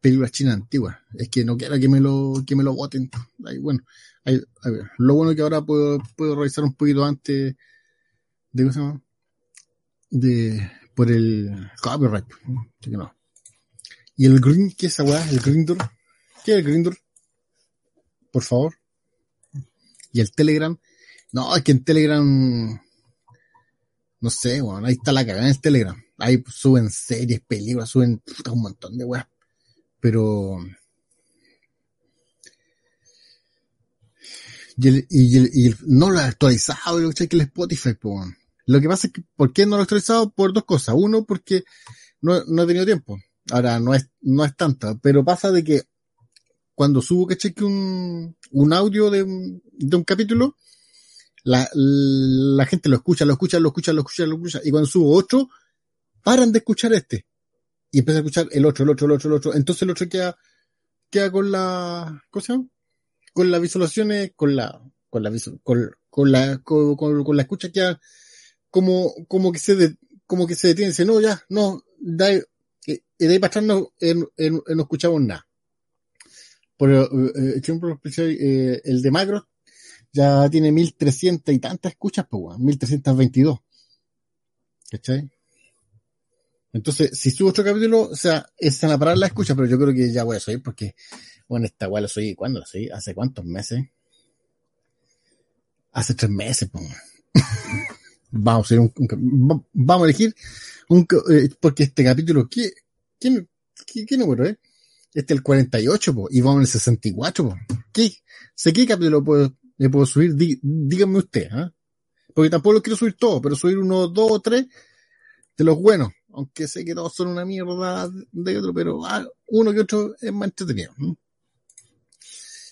películas chinas antiguas. Es que no quiero que me lo, que me lo voten. Ahí, bueno, ahí, a ver, lo bueno que ahora puedo, puedo revisar un poquito antes de, ¿cómo se llama? De, por el copyright. Así que. Y el green, ¿qué es esa weá? El Grindr. ¿Qué es el Grindr? Por favor. Y el Telegram. No, es que en Telegram, no sé, weón, ahí está la cagada en el Telegram. Ahí suben series, películas, suben un montón de weas. Pero, y, el, y, el, y el, no lo he actualizado, lo que el Spotify, po. Lo que pasa es que, ¿por qué no lo he actualizado? Por dos cosas. Uno, porque no, no he tenido tiempo. Ahora, no es, no es tanta, pero pasa de que cuando subo, que cheque un, un audio de de un capítulo, la, la gente lo escucha, lo escucha, lo escucha, lo escucha, lo escucha, y cuando subo otro, paran de escuchar este. Y empieza a escuchar el otro, el otro, el otro, el otro. Entonces el otro queda, queda con la, ¿cómo se llama? Con las visualizaciones, con la, con la, visu- con, la, con, con, con la escucha queda como, como que se, como que se detiene, dice, no, ya, no, da, eh, y de ahí para atrás no, eh, eh, escuchamos nada. Por eh, eh, ejemplo, eh, el de Macro ya tiene 1300 y tantas escuchas, pues, weón, 1322. ¿Cachai? Entonces, si subo otro capítulo, o sea, es a parar la escucha, pero yo creo que ya voy a subir porque, bueno, esta weá la subí, ¿cuándo la subí? ¿Hace cuántos meses? Hace tres meses, pues. vamos a un, vamos a elegir un, eh, porque este capítulo, ¿qué, qué, qué, qué número es? Este es el 48, po, y vamos en el 64, po. ¿Qué, sé qué capítulo puedo, le puedo subir? Dí- díganme usted, ¿ah? Porque tampoco lo quiero subir todo, pero subir uno, dos o tres de los buenos. Aunque sé que todos son una mierda de otro, pero ah, uno que otro es más entretenido.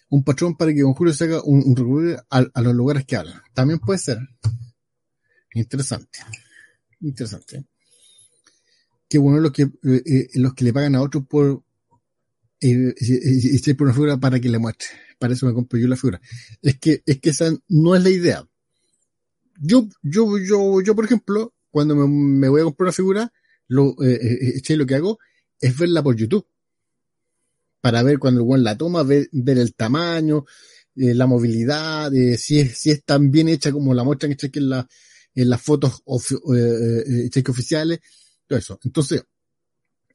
Un patrón para que Don Julio se haga un, un a, los lugares que hablan. También puede ser. Interesante. Interesante. Qué bueno los que, eh, eh, los que le pagan a otros por eh, y por una figura para que le muestre. Para eso me compro yo la figura. Es que, es que esa no es la idea. Yo, yo, yo, yo, por ejemplo, cuando me voy a comprar una figura, lo, eh, eh, eh, lo que hago es verla por YouTube. Para ver cuando el weón la toma, ver, ver el tamaño, eh, la movilidad, si, es, si es tan bien hecha como la muestran que en, en las fotos ofi oficiales, todo eso. Entonces,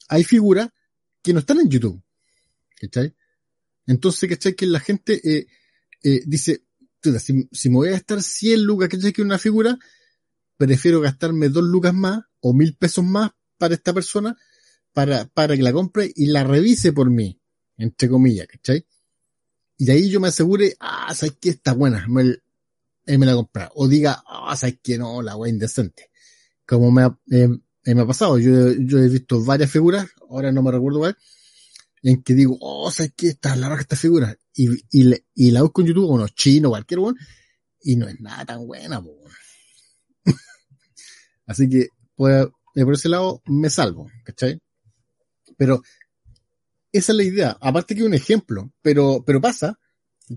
hay figuras que no están en YouTube. Entonces, ¿cachai? Que la gente dice, si, si me voy a gastar 100 lucas, ¿cachai? Que una figura, prefiero gastarme 2 lucas más o mil pesos más para esta persona para, para que la compre y la revise por mí, entre comillas, ¿cachai? Y de ahí yo me asegure, ah, sabes que está buena, me, él me la compra. O diga, ah, sabes que no, la wea indecente. Como me ha, eh, me ha pasado, yo, yo he visto varias figuras, ahora no me recuerdo cuál, en que digo, oh, sabes que está la raja esta figura. Y, la busco en YouTube, unos chinos, cualquier one, y no es nada tan buena, po. Así que, pues, por ese lado, me salvo, ¿cachai? Pero esa es la idea. Aparte que un ejemplo, pero, pero pasa.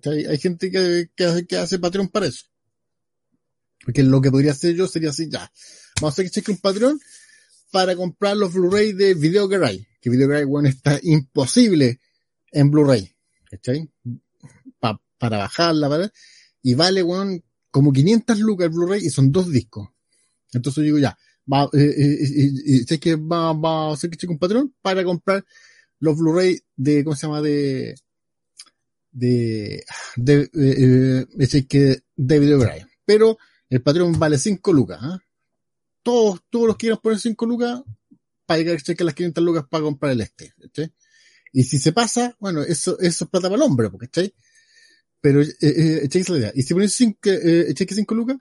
Hay gente que, que, hace Patreon para eso. Porque lo que podría hacer yo sería así, ya. Vamos a hacer que cheque un Patreon para comprar los Blu-ray de Video Garage. Que Video Garage, bueno, está imposible en Blu-ray. ¿Cachai? para bajarla, ¿vale? Y vale, bueno, como 500 lucas el Blu-ray y son dos discos. Entonces digo, ya, va, eh, eh, eh, que va, va a hacer que cheque un patrón para comprar los Blu-ray de, ¿cómo se llama? De, de, de, eh, eh, que de Video Pero el patrón vale 5 lucas, ¿eh? Todos, todos los que quieran poner 5 lucas, para llegar a chequear las 500 lucas para comprar el este, ¿sí? Y si se pasa, bueno, eso, eso es plata para el hombre, porque, ¿sí? Pero, eh, eh, la idea. Y si pones 5, eh, 5 lucas,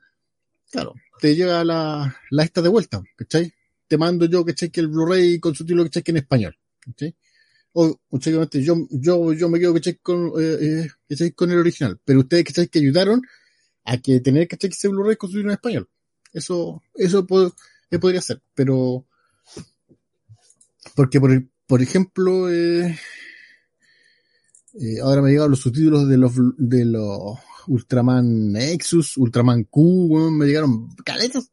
claro, te llega la, la esta de vuelta, ¿cachai? Te mando yo, que cheque el Blu-ray con su título que cheque en español, ¿cachai? O, muchachos, yo, yo, yo me quedo que cheque con, eh, eh, con el original, pero ustedes que que ayudaron a que tener que cheque ese Blu-ray con su título en español. Eso, eso puedo, eh, podría ser, pero, porque por, por ejemplo, eh, eh, ahora me llegaron los subtítulos de los, de los Ultraman Nexus, Ultraman Q, me llegaron caletas.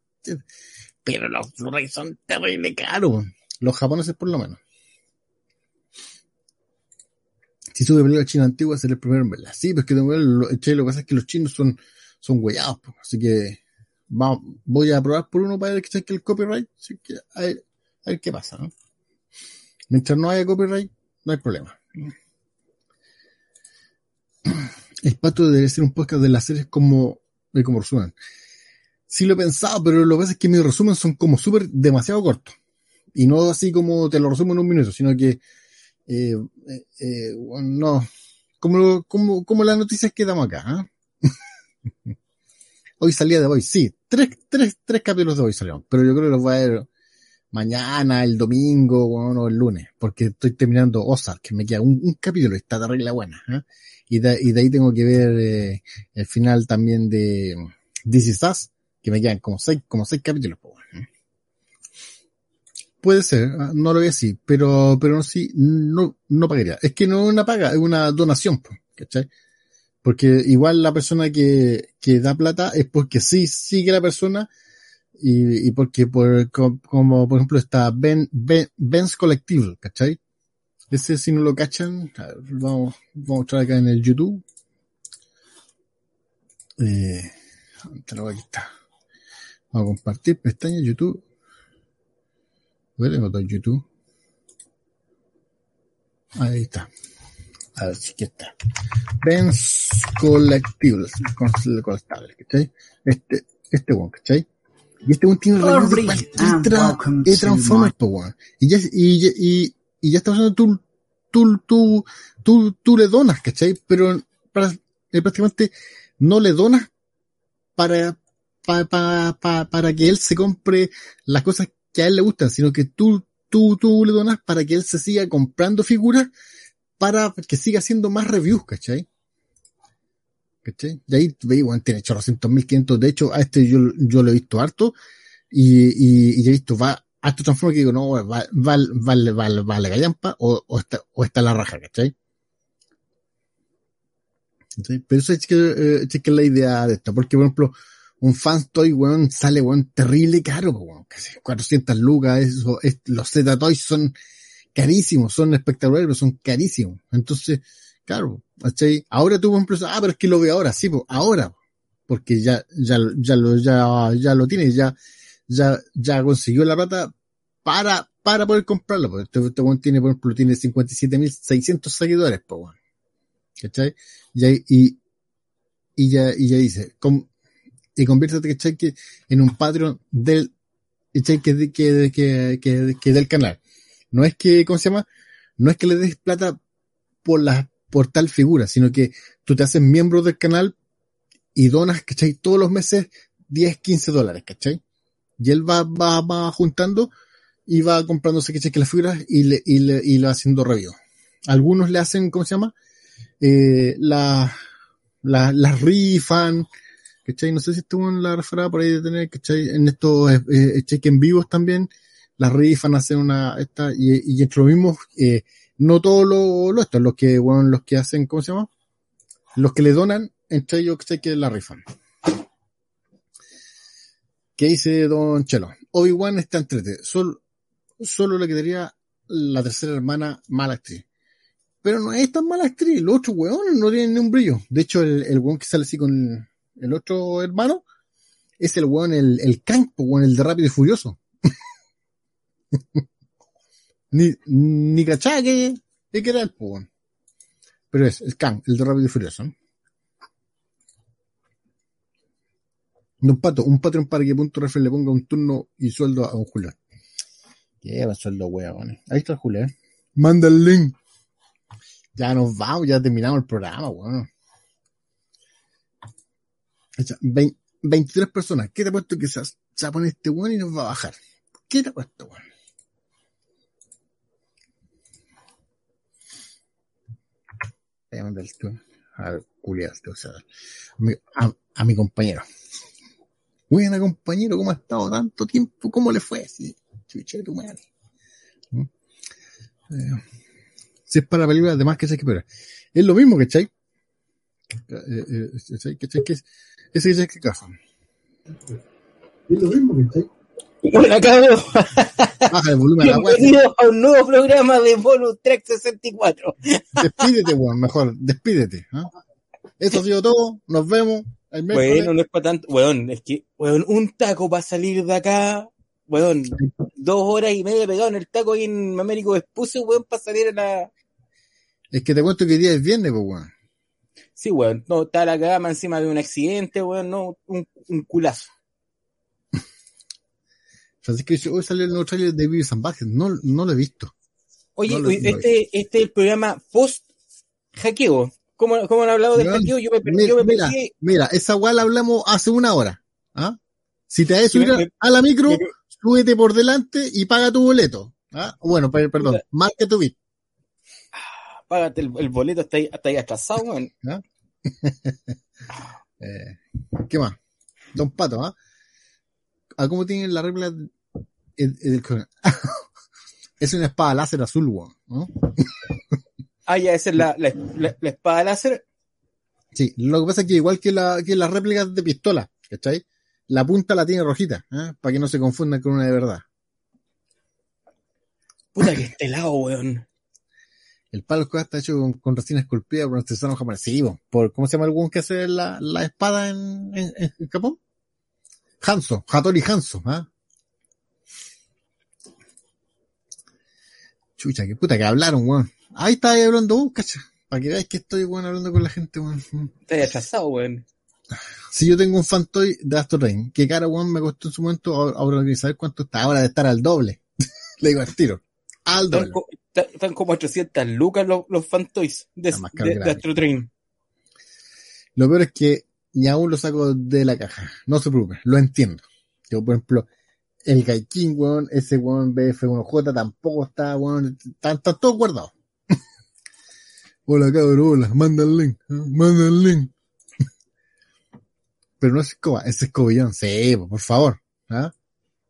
Pero los Blu-ray son terrible caros. Los japoneses por lo menos. Si sube película china antigua, será el primero en verla. Sí, pues que lo, lo que pasa es que los chinos son, son huellados, pues. así que voy a probar por uno para ver que el copyright, así que a ver, a ver qué pasa, ¿no? Mientras no haya copyright, no hay problema. El pato debe ser un podcast de las series como, de como resumen. Sí lo he pensado, pero lo que pasa es que mis resúmenes son como súper demasiado cortos. Y no así como te lo resumo en un minuto, sino que, eh, eh, eh no, como, como, como las noticias que damos acá. ¿eh? hoy salía de hoy, sí, tres, tres, tres capítulos de hoy salieron, pero yo creo que los voy a ver mañana, el domingo, o el lunes, porque estoy terminando Ozark, que me queda un, un capítulo está de regla buena. ¿eh? y de, y de ahí tengo que ver eh, el final también de This Is Us, que me quedan como seis, como seis capítulos. Puede ser, ah, no lo voy a decir, pero, pero no, sí, no, no pagaría. Es que no es una paga, es una donación, ¿cachai? Porque igual la persona que, que da plata es porque sí sigue la persona y, y porque por, como, por ejemplo está Ben, ben, Ben's Collective, ¿cachai? Ese si no lo cachan, vamos, vamos a mostrar acá en el YouTube. Eh, aquí está. Vamos a compartir pestaña YouTube. ver tengo todo YouTube. Ahí está. A ver si que está. Benz Collectibles, colectables, ¿cachai? Este, este one, ¿cachai? Y este one tiene reviews de cualquier Transformers, Y ya, y, y, y ya está usando tú, tú, tú, tú, tú le donas, ¿cachai? Pero para, eh, prácticamente no le donas para, para, para, para que él se compre las cosas que a él le gustan, sino que tú, tú, tú le donas para que él se siga comprando figuras para que siga haciendo más reviews, ¿cachai? ¿Cachai? Y ahí bueno, tiene 800.500, de hecho, a este yo, yo lo he visto harto, y, y, y he visto, va, hasta transforma que digo, no, vale, vale, vale, vale, vale gallampa o, o, está, o está la raja, ¿cachai? Pero eso es que, eh, es que la idea de esto, porque por ejemplo, un fan toy, weón, sale, weón, terrible caro, weón, casi 400 lucas, eso, es, los Z toys son carísimos, son espectaculares, pero son carísimos. Entonces, claro, ¿cachai? Ahora tú, por ejemplo, ah, pero es que lo veo ahora, sí, pues, ahora, porque ya, ya, ya lo, ya, ya lo tienes, ya, ya, ya consiguió la plata para, para poder comprarlo, porque este, este tiene, por ejemplo, tiene 57.600 seguidores, pues, ¿cachai? Y, y, y ya, y ya dice, com, y conviértete, ¿cachai? Que en un Patreon del, ¿cachai? Que, que, que, que, que del canal. No es que, ¿cómo se llama? No es que le des plata por la, por tal figura, sino que tú te haces miembro del canal y donas, ¿cachai? Todos los meses 10, 15 dólares, ¿cachai? Y él va, va, va juntando y va comprándose, ¿cachai? Que las figuras y le, y le, y le va haciendo review. Algunos le hacen, ¿cómo se llama? Eh, la, la, las rifan, ¿cachai? No sé si estuvo en la referada por ahí de tener, ¿cachai? En estos eh, eh, cheques en vivos también, las rifan, hacen una, esta, y, y entre los eh, no todos lo, lo esto, los que, bueno, los que hacen, ¿cómo se llama? Los que le donan, entre ellos, ¿cachai? Que la rifan. ¿Qué dice Don Chelo? Obi-Wan está entrete. Solo, solo le quedaría la tercera hermana mala actriz. Pero no es tan mala actriz. Los otros weones no tienen ni un brillo. De hecho, el, el weón que sale así con el otro hermano es el weón, el, el campo, weón, el de Rápido y Furioso. ni, ni cachá que, que era el. Pero es el Kang, el de Rápido y Furioso. Don Pato, un Patreon para que Punto le ponga un turno y sueldo a un Julián. Lleva sueldo, weón. Ahí está el Julián. Manda el link. Ya nos vamos, ya terminamos el programa, weón. Echa, vein- 23 personas. ¿Qué te ha puesto que se, se va a poner este weón y nos va a bajar? ¿Qué te ha puesto, weón? A o sea, a a- mi compañero. Buena, compañero, ¿cómo ha estado tanto tiempo? ¿Cómo le fue? Sí, tu madre. ¿Mm? Eh, si es para películas, además que sé que Es lo mismo, ¿cachai? Eh, eh, ¿Cachai? ¿Cachai? Es, ese que es que caso. Es lo mismo, ¿cachai? Hola, cabrón. Baja el volumen a la web. Bienvenidos a un nuevo programa de Bonus Track 64. Despídete, weón, mejor, despídete. ¿ah? Eso ha sido todo. Nos vemos. El. Bueno, no es para tanto. Weón, es que, weón, un taco para salir de acá. Weón, dos horas y media pegado en el taco ahí en Américo Vespucio, weón, para salir a la. Es que te cuento que día es viernes, pues, weón. Sí, weón, no, está la cama encima de un accidente, weón, no, un, un culazo. Francisco dice, hoy salió el nuevo trailer de and Butthead. No, no lo he visto. Oye, No lo- oye, no este, este es el programa post hackeo. ¿Cómo, cómo han hablado del Weón, hackeo? Yo me, Mira, yo me mira, perdí. mira, esa weá la hablamos hace una hora. ¿ah? Si te vas a subir a, me- a la micro, me- súbete por delante y paga tu boleto. ¿ah? Bueno, per- perdón, marca tu bit. Págate el, el boleto, está ahí, hasta ahí atrasado, weón. Eh, ¿Qué más? Don Pato, ¿ah? ¿A cómo tienen la regla? es una espada láser azul, weón. ¿no? Ah, ya, esa es la, la, la, la espada láser. Sí, lo que pasa es que igual que, la, que las réplicas de pistola, ¿cachai? La punta la tiene rojita, ¿eh? para que no se confundan con una de verdad. Puta que este lado, weón. El palo está hecho con, con resina esculpida por artesanos japoneses. Sí, po, por, ¿cómo se llama el weón que hace la, la espada en, en, en Japón? Hanzo, Hattori Hanzo, ¿ah? Chucha, qué puta que hablaron, weón. Ahí está ahí hablando vos, cacha. Para que veáis que estoy, weón, hablando con la gente, weón. Está ahí atrasado, weón. Si yo tengo un fantoy de Astor Rain, ¿qué cara, weón, me costó en su momento? Ahora, ahora quiero saber cuánto está. Ahora de estar al doble. Le digo al tiro. Al doble. están como 800 lucas los, los fantoys de, de, que de Astro Train. Lo peor es que ni aún lo saco de la caja. No se preocupe, lo entiendo. Yo, por ejemplo, el Gaikin, weón, ese weón BF1J tampoco está, weón, están todos guardados. hola cabrón, hola, manda el link, ¿eh? manda el link. Pero no es escoba, es escobillón, sí, por favor, ¿ah?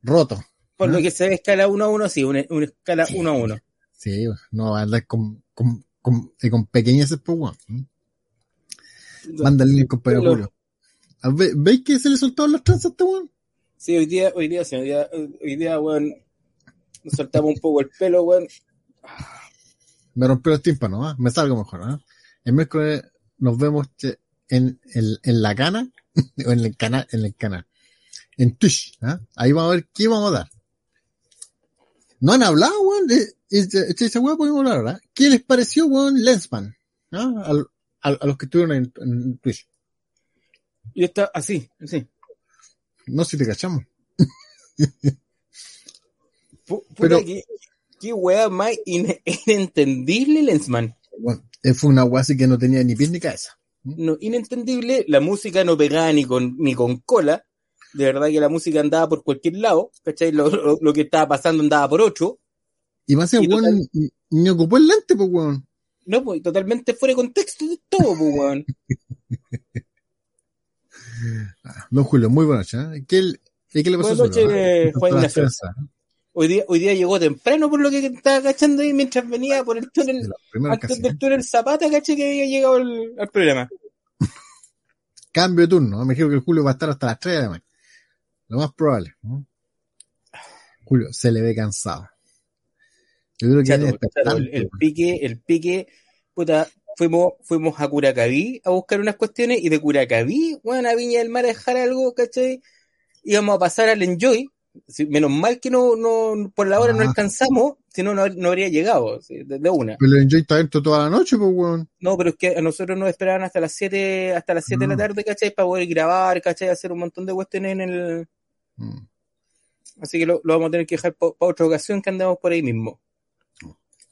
Roto. Por ¿Ah? lo que se ve escala 1 a 1, sí, una, una escala 1 a 1. Sí, no va a andar con, con, con, con pequeñeces, pues, weón. ¿Eh? Manda el link, compañero Lo- Julio. ¿Veis que se le soltaron las tranzas a este weón? Sí, hoy día, hoy día, sí, hoy día, hoy día, weón, nos soltamos un poco el pelo, weón. Me rompió el tímpano, ¿ah? me salgo mejor. ¿ah? El miércoles nos vemos en, en, en la cana, o en el canal, en el canal, en Twitch. ¿ah? Ahí vamos a ver qué vamos a dar. No han hablado, weón. de- de- de esa weá podemos hablar ahora. ¿Qué les pareció, weón, Lensman? ¿Ah? Al- a los que estuvieron en, en Twitch. Y está así, así. No si te cachamos. Pero- que, qué weá más in- inentendible, Lensman. Bueno, eh, fue una weá así que no tenía ni pies ni cabeza. No, inentendible, la música no pegaba ni con, ni con cola. De verdad que la música andaba por cualquier lado, ¿cachai? Lo, lo- lo que estaba pasando andaba por ocho. Y más el weón ni, ni ocupó el lente, pues weón. No, pues totalmente fuera de contexto de todo, pues, weón. Ah, don Julio, muy buenas noches. ¿eh? ¿Qué, el- ¿Y qué le pasó Buenas noches? Juan Ignacio. ¿eh? Hoy día, hoy día llegó temprano por lo que estaba cachando ahí mientras venía por el túnel, antes casi, del ¿eh? túnel Zapata, caché que había llegado al, al programa. Cambio de turno. Me dijeron que el Julio va a estar hasta las 3 de la mañana. Lo más probable. ¿no? Julio se le ve cansado. Yo creo que Chato, el, pique, el pique, puta, fuimos, fuimos a Curacaví a buscar unas cuestiones y de Curacaví, bueno, a Viña del Mar a dejar algo, ¿cachai? Íbamos a pasar al Enjoy, Sí, menos mal que no, no, por la hora no Ah. alcanzamos, si no, no, habría llegado, sí, de, de una. Pero el Enjoy está dentro toda la noche, pues weón. No, pero es que a nosotros nos esperaban hasta las 7, hasta las 7 de la Ah. tarde, ¿cachai? Para poder grabar, ¿cachai? Hacer un montón de cuestiones en el, Mm. así que lo, lo vamos a tener que dejar para otra ocasión que andamos por ahí mismo.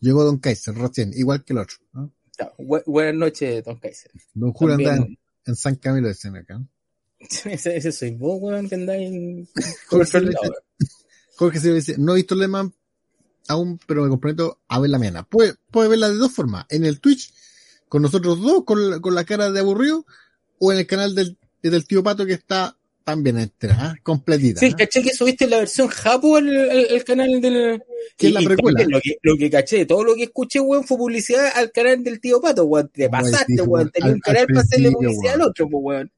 Llegó Don Kaiser recién, igual que el otro. ¿no? Bu- buenas noches, Don Kaiser. Don Julio anda en, en San Camilo de Sena acá. Ese, ese soy vos, weón, que andáis en Jorge lado, dice- Jorge se dice, no he visto Leman aún, pero me comprometo a verla mañana. Puede, puede verla de dos formas, en el Twitch, con nosotros dos, con la, con la cara de aburrido, o en el canal del, del tío Pato que está también entera, ¿ah? completita. Sí, ¿ah? caché que subiste la versión Japo al, al- al canal del. Que es la precuela. Lo que, lo que caché, todo lo que escuché, weón, fue publicidad al canal del tío Pato, weón. Te pasaste, weón. Tenía un al- canal al para hacerle publicidad weón. al otro, pues, weón.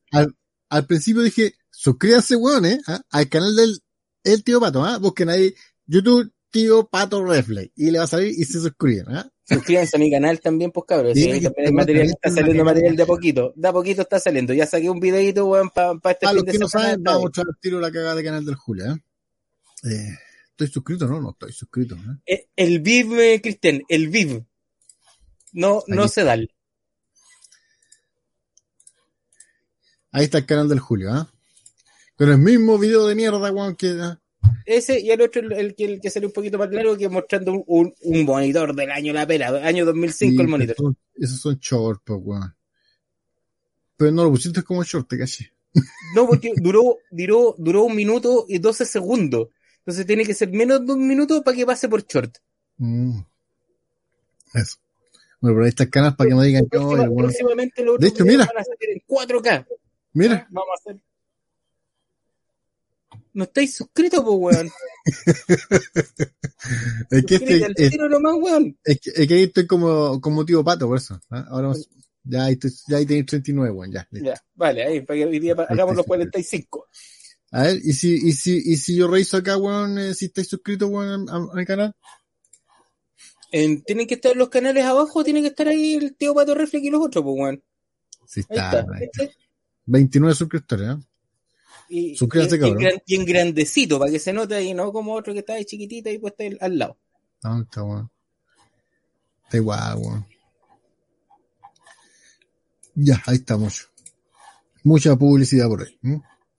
Al principio dije, suscríbanse, weón, ¿eh? ¿ah? al canal del el tío Pato, ¿ah? busquen ahí YouTube tío Pato Reflex, y le va a salir y se suscriben. ¿ah? Suscríbanse a mi canal también, pues cabrón. Sí, también hay este material, está saliendo material de a poquito. De a poquito está saliendo. Ya saqué un videito, weón, para este A fin los de que no saben, vamos a mostrar el tiro la cagada de canal del Julio. ¿eh? Eh, ¿Estoy suscrito? No, no estoy suscrito. ¿eh? Eh, El Viv, eh, Cristian, el Viv. No, no se da. Ahí está el canal del Julio. ¿ah? Con el mismo video de mierda, weón, que... Ese y el otro, el, el que, el que salió un poquito más largo, que mostrando un, un, un monitor del año la pera, año 2005 el Sí, monitor. Esos, esos son short, pues, weón. Pero no lo pusiste como short, te caché. No, porque duró, duró, duró un minuto y 12 segundos. Entonces tiene que ser menos de un minuto para que pase por short. Mm. Eso. Bueno, pero ahí está el canal para que me digan que no, el los De hecho, mira. van a salir en 4K. Mira, Vamos a hacer. No estáis suscritos, pues, weón. es que este, al es, tiro nomás, weón. es que, es que ahí estoy como, como tío pato, por eso. ¿ah? Ahora vamos- ya ahí, estoy, ya ahí tenéis 39, weón, ya. listo. Ya, vale, ahí, para que hoy día hagamos los 45. A ver, y si, y si, y si yo reviso acá, weón, eh, si estáis suscritos, weón, a, a mi canal. En- tienen que estar los canales abajo, tiene que estar ahí el tío Pato Reflex y los otros, pues, weón. Sí está, está. ahí está. ¿viste? 29 suscriptores, ¿eh? Y, Suscríbase, y- y cabrón. en gran- y en grandecito, para que se note ahí, no como otro que está ahí chiquitito y puesto ahí al lado. No, está weón. Está igual, weón. Ya, ahí está mucho. Mucha publicidad por ahí.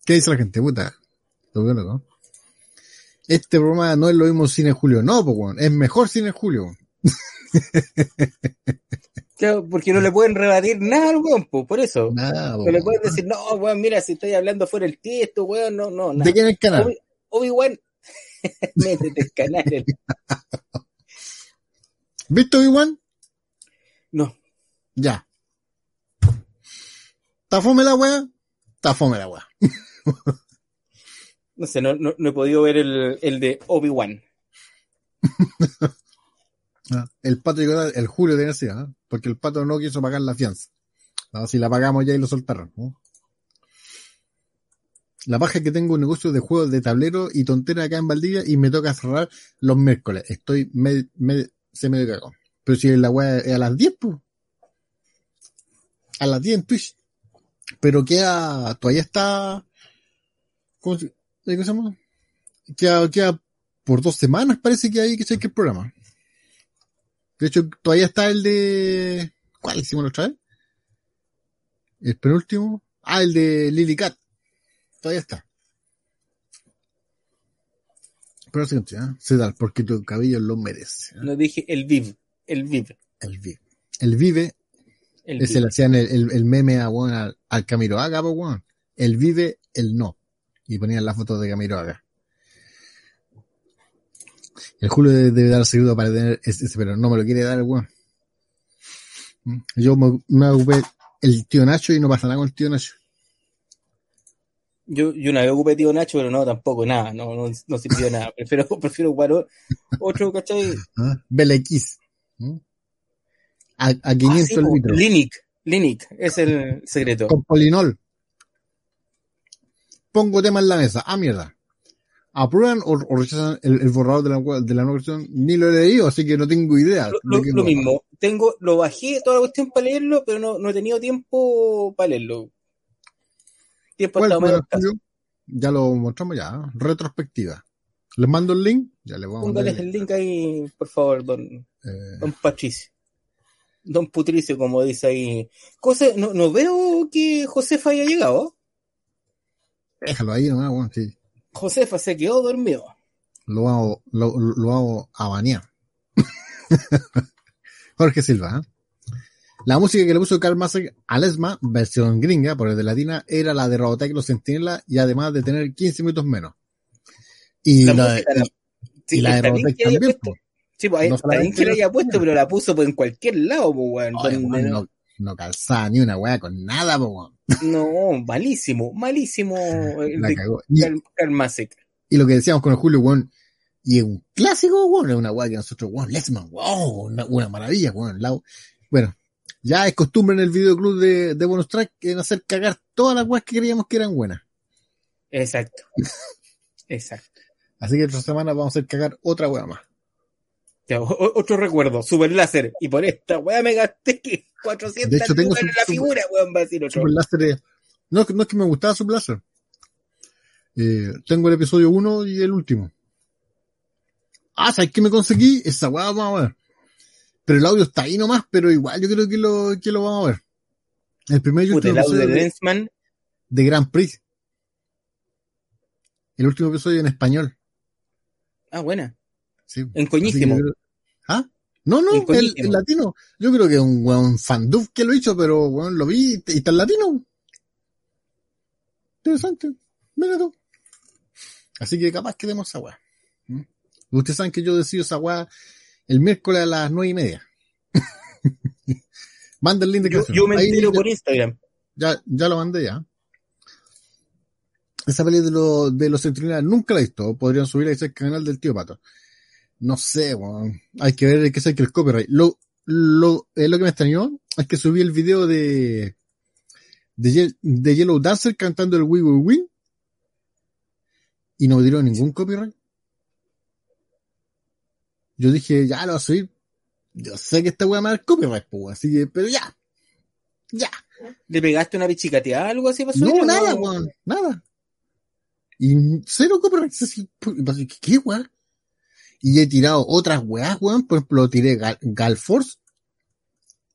¿Qué dice la gente? Puta. Lo veo loco. Este programa no es lo mismo Cine Julio. No, pues, weón. Es mejor Cine Julio. weón. Claro, porque no le pueden rebatir nada al weón, pues, por eso. Nada, No le pueden decir, no, weón, mira, si estoy hablando fuera el texto, weón, no, no, nada. ¿De quién es el canal? Obi- Obi-Wan, métete el canal. ¿Viste Obi-Wan? No, Ya. ¿Está fome la weá? Está fome la weá. no sé, no, no, no he podido ver el, el de Obi-Wan. Ah, El pato llegó, el Julio tenía así, ¿ah? porque el pato no quiso pagar la fianza. Si la pagamos ya y lo soltaron. La paja es que tengo un negocio de juegos de tablero y tontera acá en Valdivia y me toca cerrar los miércoles. Estoy me, se me cagó. Pero si la weá es a las 10, pues. A las 10 en Twitch. Pero queda, todavía está, ¿cómo se, ¿cómo se llama? Queda, queda por dos semanas parece que hay que cheque el programa. De hecho, todavía está el de. ¿Cuál hicimos la otra vez? El penúltimo. Ah, el de Lily Cat. Todavía está. Pero sí, ¿eh? Sedal, porque tu cabello lo merece. ¿eh? No dije el Viv, el Viv. El Vive. El Vive, El ese Viv. le hacían el, el, el meme a, weón, al, al Camiroaga, po, weón. El Vive, el no. Y ponían la foto de Camiroaga. El Julio debe, dar seguro para tener ese, ese, pero no me lo quiere dar el weón. ¿Mm? Yo me, me ocupé el tío Nacho y no pasa nada con el tío Nacho. Yo, yo una vez ocupé tío Nacho, pero no, tampoco, nada, no, no, no sirvió nada. Prefiero, prefiero o- otro, ¿cachai? ¿Ah? Belequis. ¿Mm? A, a Ah, 500 sí, po, litros. Linic, Linic, es el secreto. Con polinol. Pongo tema en la mesa. Ah, mierda. ¿Aprueban o, o rechazan el, el borrador de la, de la nueva versión? Ni lo he leído, así que no tengo idea. Lo, lo- lo mismo, tengo, lo bajé toda la cuestión para leerlo, pero no, no he tenido tiempo para leerlo. Tiempo. Ya lo mostramos ya. ¿eh? Retrospectiva. Les mando el link. Ya les mandar Póngales el el link ahí, por favor, don, eh, don Patricio. Don Putricio, como dice ahí. Cosa, no, no veo que Josefa haya llegado. déjalo ahí nomás, weón, sí. Josefa se quedó dormido. Lo hago, lo, lo hago a banear. Jorge Silva, ¿eh? La música que le puso Carl Massey a Lesma, versión gringa, por el de latina, era la de Robotech Los Sentinela y además de tener 15 minutos menos. Y La la, la- Sí, y la de bien Robotech también, puesto. Sí, pues, No solamente que la haya la- puesto, pero la puso pues, en cualquier lado, pues, weón. Oye, Donde weón, no, no, calzaba ni una weá con nada, po, no, malísimo, malísimo. el La de cagó. Y, Karl- y lo que decíamos con el Julio, weón, y es un clásico, weón, es una weá que nosotros, weón, Lesman, wow, una, una maravilla, weón. La- bueno, ya es costumbre en el videoclub de, de Bonus Track en hacer cagar todas las weas que creíamos que eran buenas. Exacto. Exacto. Así que esta semana vamos a hacer cagar otra wea más. Otro recuerdo, Super Láser. Y por esta weá me gasté que 400 De hecho, tengo lucas en la figura, weón, va a decir otro. Super Láser es- no, es que- no es que me gustaba Super Láser. Eh, tengo el episodio 1 y el último. Ah, ¿sabes qué me conseguí? Esa weá vamos a ver. Pero el audio está ahí nomás, pero igual yo creo que lo, que lo vamos a ver. El primer Puta, el audio de, Lensman. de Grand Prix. El último episodio en español. Ah, buena. Sí. En coñísimo. creo- ¿Ah? No, no, En el, latino. Yo creo que es un weón fanduf que lo hizo, pero weón lo vi y está en latino. Interesante. Mira tú. Así que capaz que demos esa weá. ¿Mm? Ustedes saben que yo decido esa weá el miércoles a las nueve y media. Manda el link de Yo, yo me Ahí entero ya- por Instagram. ya, ya lo mandé ya. Esa peli de, lo- de los centinela nunca la he visto. Podrían subirla y ser canal del tío Pato. No sé, weón. Hay que ver qué que el copyright. Lo, lo, eh, lo que me extrañó es que subí el video de, de, Ye- de Yellow Dancer cantando el We Will Win. Y no me dieron ningún copyright. Yo dije, ya lo voy a subir. Yo sé que esta weá me va a dar copyright, pues, así que, pero ya. Ya. ¿Le pegaste una pichicateada algo así pasó? No, nada, weón, nada. Y cero copyright. así, pu- y pasé, ¿Qué, qué weón? Y he tirado otras weas, weón. Por ejemplo, tiré Gal, Galforce.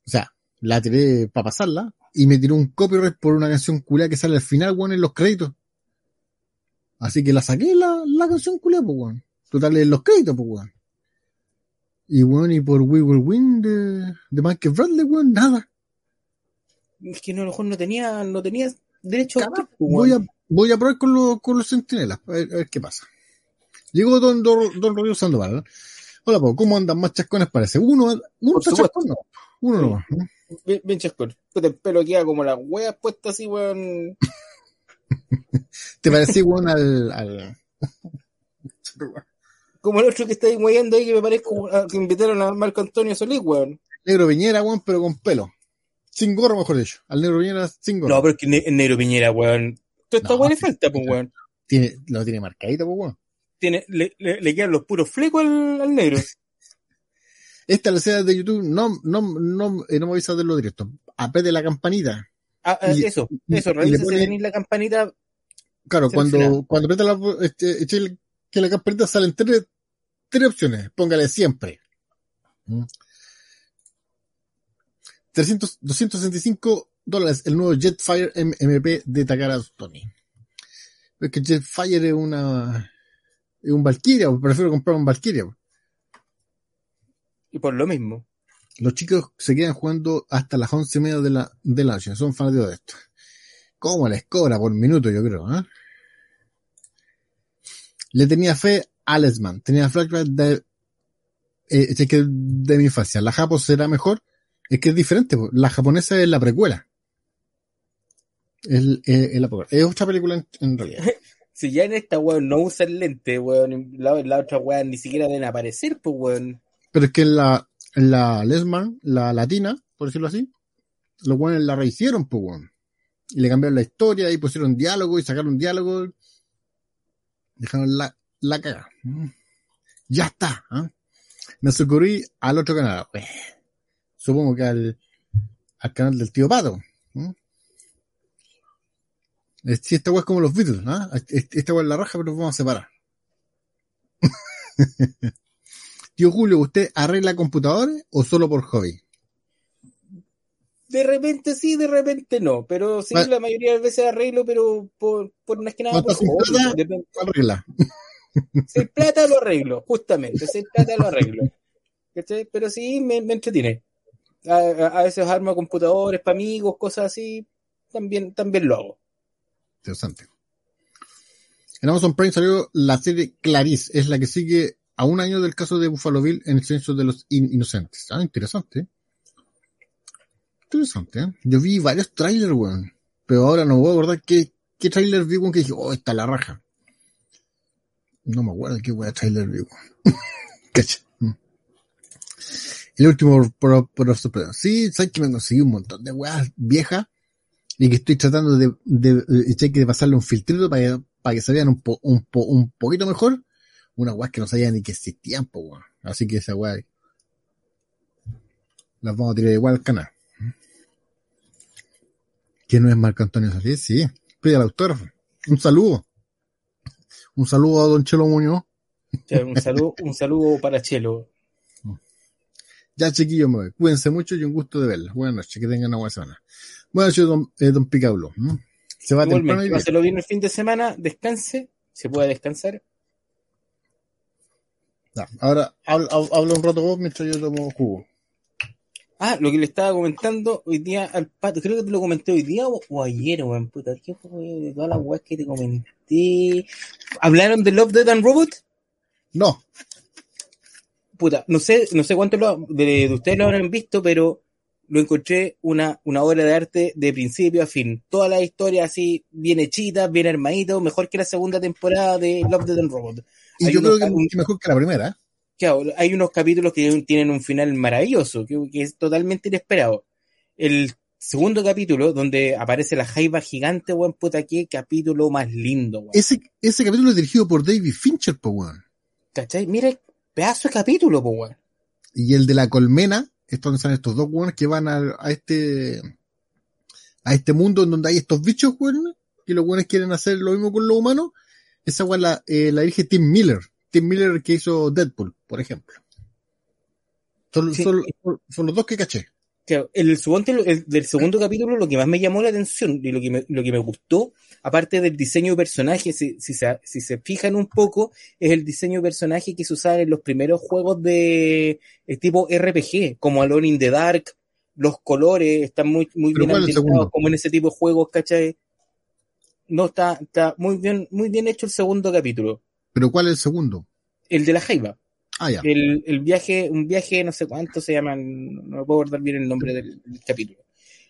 O sea, la tiré para pasarla. Y me tiró un copyright por una canción culia que sale al final, weón, en los créditos. Así que la saqué la, la canción culia, pues, weón. Total, en los créditos, pues, weón. Y weón, y por We Will Win de, de Michael Bradley, weón, nada. Es que no, a lo mejor no tenía, no tenía derecho a Capaz, autor, pues, voy a, voy a probar con, los con los centinelas, a ver, a ver qué pasa. Llegó don, don, don Rodrigo Sandoval. Hola, po, ¿cómo andan? Más chascones parece. Uno, uno chascón, no. Uno nomás, ¿no? Bien, bien chascón. El pelo queda como las weas puestas así, weón. Te parecí, weón, al, al... Como el otro que está ahí weyando ahí que me parezco a- que invitaron a Marco Antonio Solís, weón. negro Viñera, weón, pero con pelo. Sin gorro, mejor dicho. Al negro Viñera sin gorro. No, pero es que ne- el negro Piñera, weón. Esta No, weá le falta, pues, weón. Tiene, lo tiene marcadito, pues, weón. Tiene, le, le, le quedan los puros flecos al, al negro. Esta la sea de YouTube, no, no, no, eh, no me avisa de lo directo. Apete la campanita. Ah, ah, Y- eso, y- eso, y si pone- la campanita. Claro, cuando, cuando aprieta la, este, el- que la campanita salen tres, tres opciones. Póngale siempre. ¿Mm? 300, 265 dólares el nuevo Jetfire M- MP de Takara Tony. Es que Jetfire es una, un Valkyria, prefiero comprar un Valkyria. Y por lo mismo. Los chicos se quedan jugando hasta las once y media de la, de la noche. Son fanáticos de esto. ¿Cómo les cobra por minuto, yo creo? ¿eh? Le tenía fe a Lesman. Tenía flashback de, eh, es que de mi infancia. La Japo será mejor. Es que es diferente. La japonesa es la precuela. Es, es, es la. Es otra película en, en realidad. Si ya en esta weón no usan lente, weón, la, la otra weón ni siquiera deben aparecer, pues weón. Pero es que la, la Lesman, la latina, por decirlo así, los weones la rehicieron, pues weón. Y le cambiaron la historia y pusieron diálogo y sacaron diálogo. Dejaron la, la caga. Ya está. ¿eh? Me socorrí al otro canal. Eh, supongo que al, al canal del tío Pato. Si esta weá es como los Beatles, ¿ah? Esta weá es la raja, pero nos vamos a separar. Tío Julio, ¿usted arregla computadores o solo por hobby? De repente sí, de repente no, pero sí, la mayoría de las veces arreglo, pero por, por más que nada por hobby, plata, depende. Arregla. Si plata lo arreglo, justamente, si plata lo arreglo. ¿Cachai? Pero sí me, me entretiene. A, a- a veces armo computadores para amigos, cosas así, también, también lo hago. Interesante. En Amazon Prime salió la serie Clarice, es la que sigue a un año del caso de Buffalo Bill en el censo de los in- inocentes. Ah, interesante. Interesante, ¿eh? Yo vi varios trailers, weón. Pero ahora no voy a acordar qué, qué trailer vi, weón, que dije, oh, está la raja. No me acuerdo qué weón trailer vi, weón. Mm. El último pro, pro sorpresa. Sí, sabes que me conseguí un montón de weas viejas y que estoy tratando de, de, de, de pasarle un filtrito para que, para que se vean un, po, un, po, un poquito mejor. Unas weas que no sabían ni que existían, po, weón. Así que esa wea las vamos a tirar igual al canal. Que no es Marco Antonio Solís, sí. Pide el autógrafo. Un saludo. Un saludo a Don Chelo Muñoz. Un saludo, un saludo para Chelo. Ya, chiquillos, me voy. Cuídense mucho y un gusto de verlos. Buenas noches, que tengan una buena semana. Buenas noches, don, eh, don Picablo. Se va temprano y páselo bien el fin de semana, descanse, se puede descansar. Ahora habla, habla un rato vos mientras yo tomo jugo. Ah, lo que le estaba comentando hoy día al pato, creo que te lo comenté hoy día o, o ayer, weón, puta, ¿qué fue de todas las weas que te comenté? ¿Hablaron de Love, Dead and Robot? No, Puta, no sé, no sé cuánto lo- de, de ustedes lo habrán visto, pero lo encontré una, una obra de arte de principio a fin. Toda la historia así, bien hechita, bien armadito, mejor que la segunda temporada de Love, Dead and Robot. y Hay yo creo que es mejor que la primera. Claro, hay unos capítulos que tienen un final maravilloso, que, que es totalmente inesperado. El segundo capítulo, donde aparece la jaiba gigante, weón, puta, qué capítulo más lindo, weón. Ese, ese capítulo es dirigido por David Fincher, po, weón. ¿Cachai? Mira, el pedazo de capítulo, po, weón. Y el de la colmena, es donde están estos dos weones que van a, a este, a este mundo en donde hay estos bichos, weón, que los weones quieren hacer lo mismo con los humanos. Esa weón la, eh, la dirige Tim Miller. Tim Miller que hizo Deadpool, por ejemplo. Son, Sí. son- son los dos que caché. Claro, el, segundo, el del segundo capítulo lo que más me llamó la atención y lo que me, lo que me gustó, aparte del diseño de personaje, si, si, se, si se fijan un poco, es el diseño de personaje que se usaba en los primeros juegos de eh, tipo RPG, como Alone in the Dark, los colores están muy, muy ¿Pero bien ambientados como en ese tipo de juegos, ¿cachai? No, está, está muy bien, muy bien hecho el segundo capítulo. Pero ¿cuál es el segundo? El de la Jaiba. Ah, ya. El, el viaje, un viaje, no sé cuánto se llama, no puedo acordar bien el nombre del, del capítulo.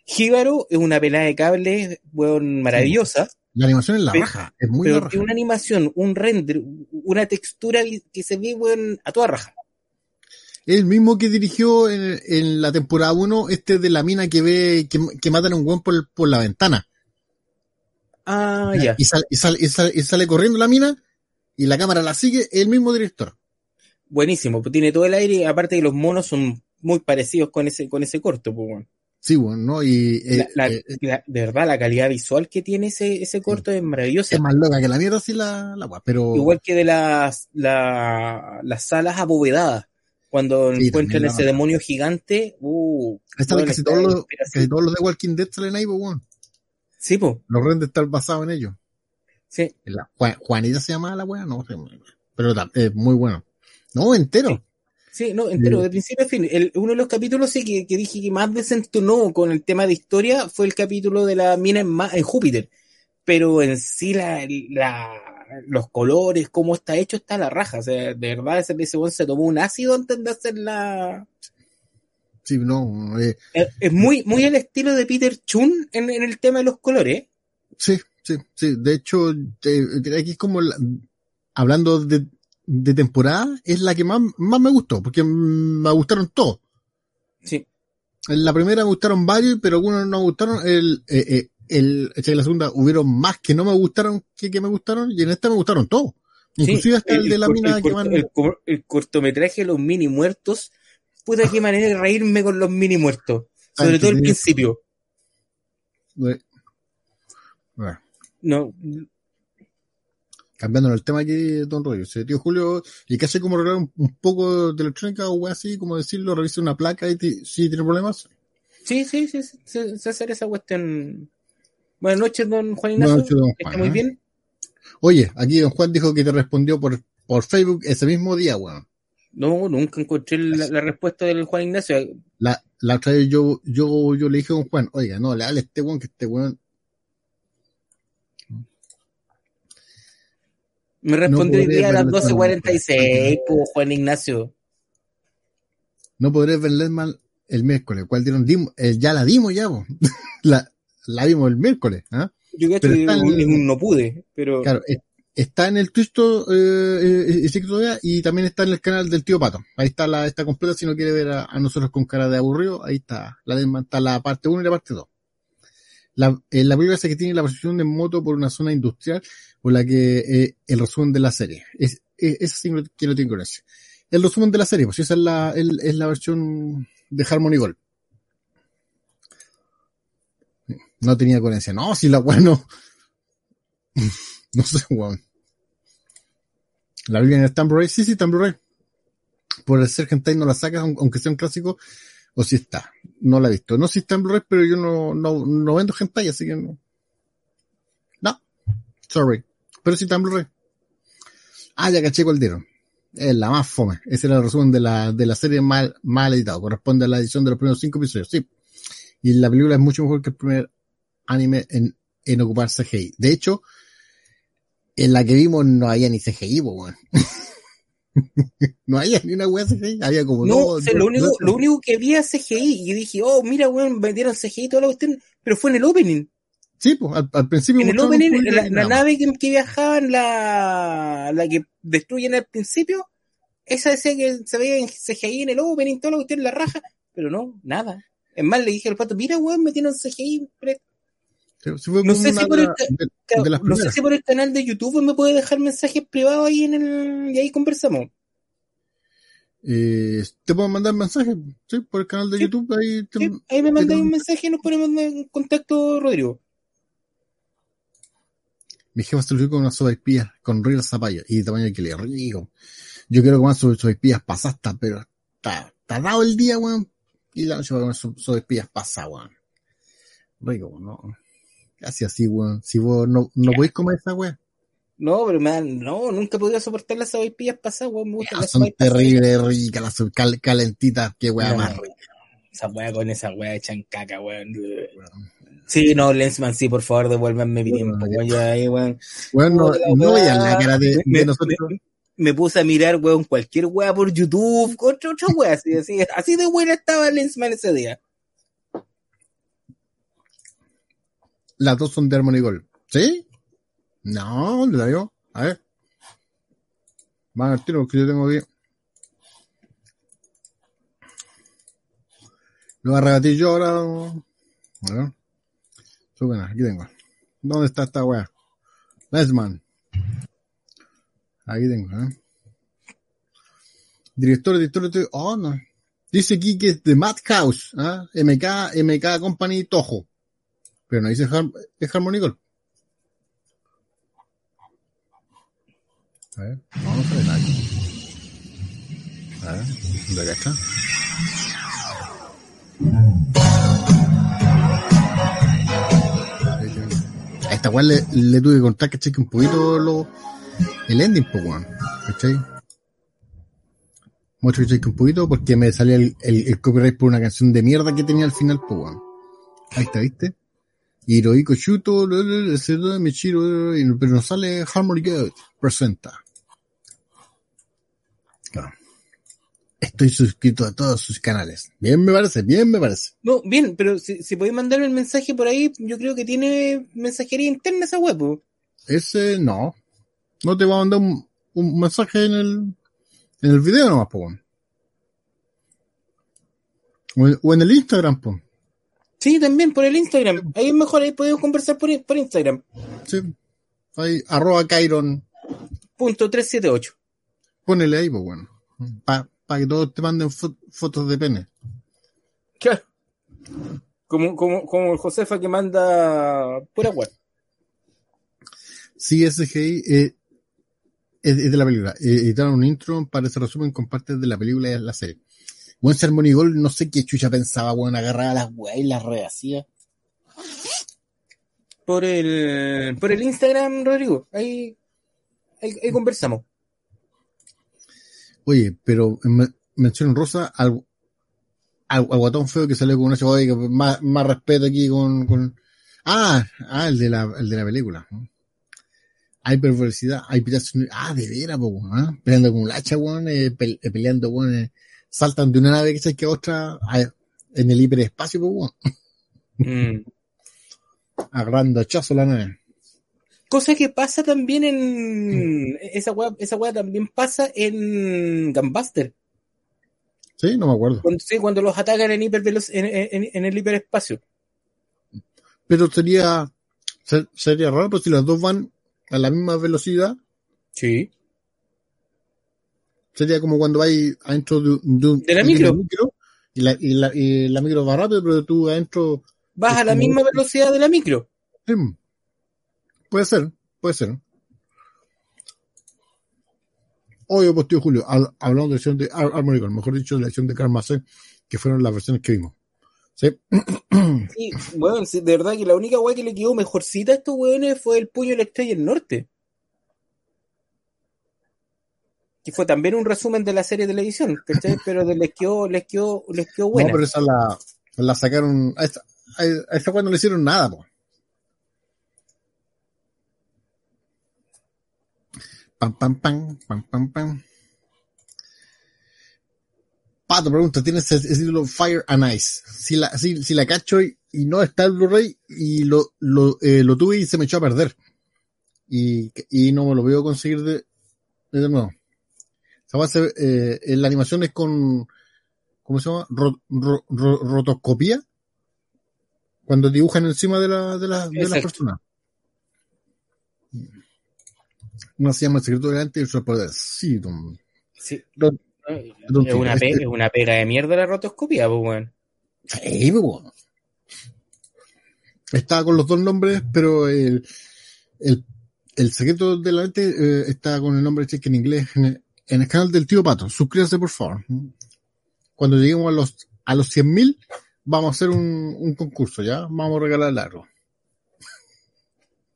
Jíbaro es una pelada de cables, weón, maravillosa, La animación es la Pero- raja. Es muy pero la raja. una animación, un render, una textura que se ve, weón, a toda raja. El mismo que dirigió en, en la temporada 1, este de la mina que ve, que, que matan a un weón por, por la ventana. Ah, ya. Y, sale, y, y sale corriendo la mina y la cámara la sigue el mismo director. Buenísimo, pues tiene todo el aire, aparte que los monos son muy parecidos con ese, con ese corto, pues, weón. Sí, bueno, ¿no? Y eh, La- la- eh, la- de verdad, la calidad visual que tiene ese, ese corto es maravillosa. es más loca que la mierda, sí, la, la pero Igual que de las, la- las salas abovedadas. Cuando Sí, encuentran ese demonio gigante, uh, bueno, casi, todos los, inspiración. casi todos los de Walking Dead salen ahí, pues, weón. Sí, po, Los renders están basados en ellos. sí. La- Juan- Juanita se llama la weá, no sé. pero es muy bueno. No, entero. Sí, no, entero, de principio a fin. El, uno de los capítulos sí, que, que, dije que más desentonó con el tema de historia fue el capítulo de la mina en, en Júpiter. Pero en sí la, la, los colores, cómo está hecho, está a la raja. O sea, de verdad ese, ese se tomó un ácido antes de hacer la... Sí, no. Eh, es, muy, muy el estilo de Peter Chun en, en, el tema de los colores. Sí, sí, sí. De hecho, eh, aquí es como hablando de, de, temporada, es la que más, más me gustó, porque me gustaron todos. Sí. En la primera me gustaron varios, pero algunos no me gustaron. El, eh, eh el, en la segunda hubieron más que no me gustaron que, que me gustaron, y en esta me gustaron todos. Inclusive hasta el, de la mina que van... el, el, cortometraje los mini muertos, puta qué manera de reírme con los mini muertos. Sobre todo el principio. Bueno. No. Cambiando el tema aquí, Don Rollo. Se tío Julio, y hace como arreglar un, poco de electrónica o así, como decirlo, revisa una placa y si tiene problemas. Sí, sí, sí, se, se hacer esa cuestión Buenas noches, don Juan Ignacio. Buenas noches, don Juan. ¿Está muy ¿eh? bien? Oye, aquí don Juan dijo que te respondió por, por Facebook ese mismo día, weón. No, nunca encontré la, respuesta del Juan Ignacio. La, la otra vez yo, yo, yo le dije a don Juan, oiga, no, le hable a este weón que este weón. Me respondió no día a las 12.46, pues, Juan Ignacio. No podré verle mal el miércoles, ¿cuál dieron? Eh, ya la dimos ya, la, la vimos el miércoles. ¿ah? Yo que no pude, pero. Claro, está en el Twitch eh, eh y también está en el canal del tío Pato. Ahí está la está completa si no quiere ver a, nosotros con cara de aburrido. Ahí está la, está la parte 1 y la parte 2. La, eh, la película es que tiene la posición de moto por una zona industrial por la que eh, el resumen de la serie. Es, es, esa sí que no tiene gracia. El resumen de la serie, pues esa es la, es la versión de Harmony Gold. no tenía coherencia. No, si la weá no. sé, weón. La Biblia en el Blu-ray, sí, sí, Blu-ray. Por el ser hentai no la sacas, aunque sea un clásico, o si está. No la he visto. No si está en Blu-ray, pero yo no, no, no vendo hentai, así que no. No. Sorry. Pero sí está en Blu-ray. Ah, ya caché dieron. Es la más fome. Ese era el resumen de la, de la serie mal, mal editado. Corresponde a la edición de los primeros cinco episodios. Sí. Y la película es mucho mejor que el primer anime en, en ocupar CGI. De hecho, en la que vimos no había ni CGI, weón. no había ni una weá CGI, había como no, lo, único, lo único que había CGI, y dije, oh, mira, weón, vendieron CGI toda la cuestión, pero fue en el opening. Sí, pues al, principio. En el opening, la, la, nave que, que viajaban, la, la que destruyen al principio, esa decía que se veía en CGI en el opening, toda la cuestión en la raja, pero no, nada. Es más, le dije al pato, mira, weón, metieron CGI, no, sé si, por el, no sé si por el canal de YouTube me puede dejar mensajes privados ahí en el y ahí conversamos. Eh, te puedo mandar mensajes, sí, por el canal de YouTube. Ahí, ahí me mandáis un mensaje y nos ponemos en contacto, Rodrigo. Mi jefa se lo con una sopa espía con real zapallo y de tamaño que le rico. Yo quiero comer sopa espías pasasta, pero está, está dado el día, weón. Y la noche voy a comer sopa espías pasada, weón. Rico, ¿no? Casi así, weón. Si vos no, no podéis comer esa weá. No, pero man, no, nunca he podido soportar las sopaipillas pasadas, weón. Me gustan las Son terribles, ricas, las cal, calentitas, qué weá más rica. Esa weá con esa weá echan caca, weón. Sí, no, Lensman, sí, por favor, devuélvanme mi tiempo, weón. Yo ahí, weón. Bueno, no, no a la cara de, me, nosotros. Me, puse a mirar, weón, cualquier weá por YouTube, otra, otra weá, así, así, así de buena estaba Lensman ese día. Las dos son de Harmony Gold. ¿Sí? No, ¿dónde la veo? A ver. Van al tiro porque yo tengo aquí. Lo voy a yo ahora. A ver. Suben, aquí tengo. ¿Dónde está esta weá? Lesman. Aquí tengo, ¿eh? Director, director, director. Oh, no. Dice aquí que es de Madhouse, ¿eh? MK, MK Company Tojo. Pero no dice es Harmonical. A ver, vamos a ver aquí. A ver, ¿dónde está? A esta cual le, tuve que contar que cheque un poquito lo, el ending, pues, weón. ¿Cachai? Mucho que un poquito porque me salía el, el, copyright por una canción de mierda que tenía al final, pues bueno. Ahí está, ¿viste? Hirohiko Shuto, Michiro, pero no sale Harmony God, presenta. Estoy suscrito a todos sus canales. Bien me parece, bien me parece. No, bien, pero si, si podéis mandarme el mensaje por ahí, yo creo que tiene mensajería interna esa web. Ese no. No te va a mandar un, un mensaje en el, en el video nomás, po. O, o en el Instagram, po. Sí, también por el Instagram. Ahí es mejor, ahí podemos conversar por, por Instagram. Sí. Ahí, arroba Kairon. Punto 378. Ponele ahí, pues bueno. Para pa que todos te manden fo fotos de pene. Claro. Como, como, como el Josefa que manda pura web. Sí, SGI eh, es, es, de la película. Eh, editaron un intro para ese resumen con partes de la película y la serie. Buen Sermon Gol, no sé qué chucha pensaba, bueno, agarraba las weas y las rehacía. Por el, por el Instagram, Rodrigo. Ahí, ahí, ahí conversamos. Oye, pero en mención rosa al, al, al, guatón feo que salió con una oye, más, más respeto aquí con, con, ah, ah, el de la, el de la película. Hay perversidad, hay piratas, ah, de veras, po, ¿eh? peleando con un hacha, weón, eh, pe, peleando, weón, eh, saltan de una nave que que a otra en el hiperespacio, pues, bueno. mm. Agarrando hachazo la nave. Cosa que pasa también en. Mm. Esa weá, esa weá también pasa en Gunbuster. Sí, no me acuerdo. Cuando, sí, cuando los atacan en, en, en, en, el hiperespacio. Pero sería. Sería raro, pues si las dos van a la misma velocidad. Sí. Sería como cuando vais adentro de, de, de la micro. micro y, la, y, la, y, la, micro va rápido, pero tú adentro. Vas a la como... misma velocidad de la micro. Sí. Puede ser, puede ser. Oye, pues tío Julio, hablando de la versión de Ar Armory mejor dicho, de la versión de Karma C, que fueron las versiones que vimos. Sí. sí bueno, de verdad que la única weá que le quedó mejorcita a estos weones fue el puño de la estrella del norte. Que fue también un resumen de la serie de televisión, ¿cachai? Pero de les quedó, les quedó, les quedó buena. No, pero esa la, la sacaron, a esta, a esta cuando no le hicieron nada, po. Pam, pam, pam, pam, pam, pam. Pato pregunta, ¿tienes ese título Fire and Ice? Si la, si, si la cacho y, y no está el Blu-ray y lo, lo, eh, lo tuve y se me echó a perder. Y, y no me lo veo conseguir de, de nuevo. Base, eh, la animación es con, ¿cómo se llama? Ro, ro, ro, rotoscopía. Cuando dibujan encima de la, de la, de la persona. Uno se llama el secreto delante y otro poder. Sí, don. Sí. Don, don es, una pega, este... es una pega de mierda la rotoscopía, pues, bueno. Sí, pues, bueno. Está con los dos nombres, pero el, el, el secreto de la mente eh, está con el nombre cheque en inglés en, en el canal del tío Pato. Suscríbase, por favor. Cuando lleguemos a los, a los 100.000, vamos a hacer un, un, concurso, ¿ya? Vamos a regalar algo.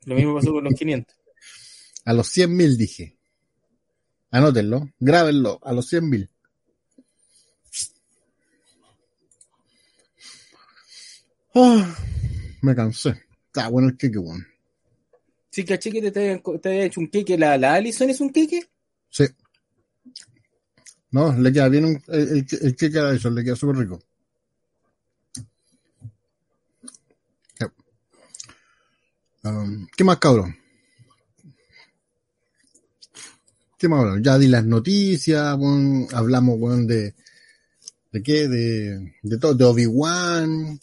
Lo mismo pasó con los 500. A los 100.000 dije. Anótenlo, grábenlo, a los 100.000. Oh, me cansé. Está bueno el queque, bueno. Sí, caché que te, te, te había hecho un queque. ¿La, ¿La Alison es un queque? Sí. No, le queda bien un, el, el, que queda eso, le queda súper rico. Um, ¿Qué más, cabrón? ¿Qué más, cabrón? Ya di las noticias, bueno, hablamos, bueno, de, ¿de qué? De, de todo, de Obi-Wan.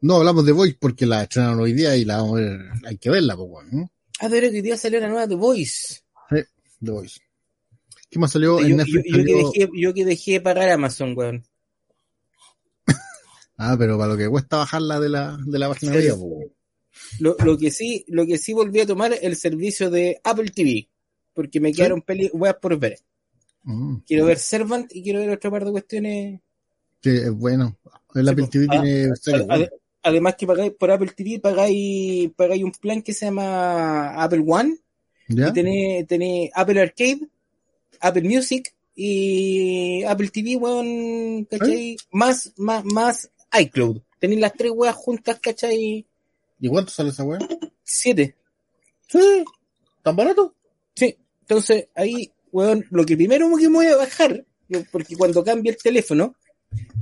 No hablamos de Voice porque la estrenaron hoy día y la vamos a ver, hay que verla, pues, bueno, ¿no? Ah, pero hoy día salió la nueva The Voice. Sí, The Voice. ¿Qué más salió yo, en Netflix? Yo, yo, que dejé, yo, que dejé, de pagar Amazon, weón. ah, pero para lo que cuesta bajarla de la, de la página de lo, lo, que sí, lo que sí volví a tomar el servicio de Apple TV, porque me quedaron ¿Sí? peli weas por ver. Mm, quiero ver Servant y quiero ver otra par de cuestiones. Que es bueno. El sí, Apple TV ah, tiene series, ad, ad, Además que pagáis por Apple TV, pagáis, pagáis un plan que se llama Apple One. ¿Ya? Y tenés, tenés Apple Arcade, Apple Music y Apple TV, weón, ¿cachai? Más, más, más iCloud. Tenéis las tres weas juntas, ¿cachai? ¿Y cuánto sale esa wea? Siete. Sí. ¿Tan barato? Sí. Entonces, ahí, weón, lo que primero que voy a bajar, porque cuando cambie el teléfono,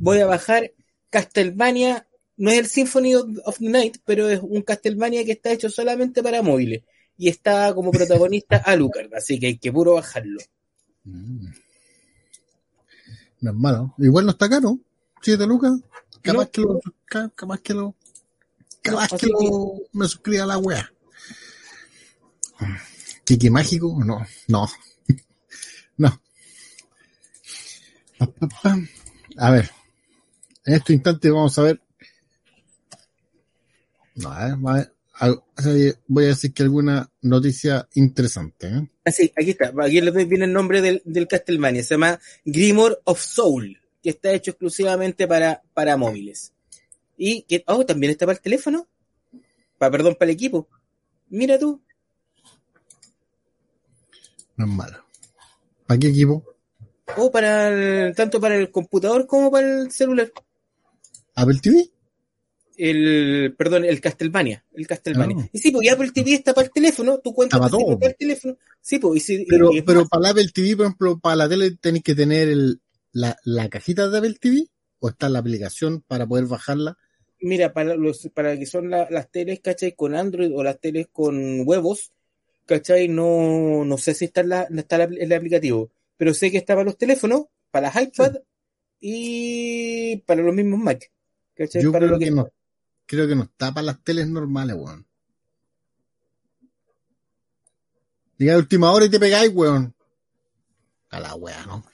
voy a bajar Castlevania, no es el Symphony of of the Night, pero es un Castlevania que está hecho solamente para móviles. Y está como protagonista Alucard, así que hay que puro bajarlo. Mm. No es malo. Igual no está caro. Siete lucas. Capaz No. que lo, ca- capaz que lo, capaz que lo, me suscriba a la wea. Kiki mágico, no, no, no. A ver, en este instante vamos a ver. No, a ver, a ver, voy a decir que alguna noticia interesante. ¿eh? Así, aquí está. Aquí viene el nombre del, del Castlevania. Se llama Grimoire of Soul, que está hecho exclusivamente para, para móviles. Y que, oh, también está para el teléfono. Pa, perdón, para el equipo. Mira tú. No es malo. ¿Para qué equipo? O para el- tanto para el computador como para el celular. ¿Apple TV? El, perdón, el Castlevania. El Castlevania. Ah. Y sí, porque Apple TV está para el teléfono. Tú cuentas para para el teléfono. Sí, pues, y si- Pero, y pero para la Apple TV, por ejemplo, para la tele tenéis que tener el, la, la cajita de Apple TV o está la aplicación para poder bajarla. Mira, para los, para que son la- las teles, ¿cachai? Con Android o las teles con huevos, ¿cachai? No, no sé si está, en la, está la- el aplicativo, pero sé que está para los teléfonos, para las iPad y para los mismos Mac. ¿cachai? Yo para creo lo que no, creo que no está para las teles normales, weón. Llega a última hora y te pegáis, weón. A la wea, ¿no?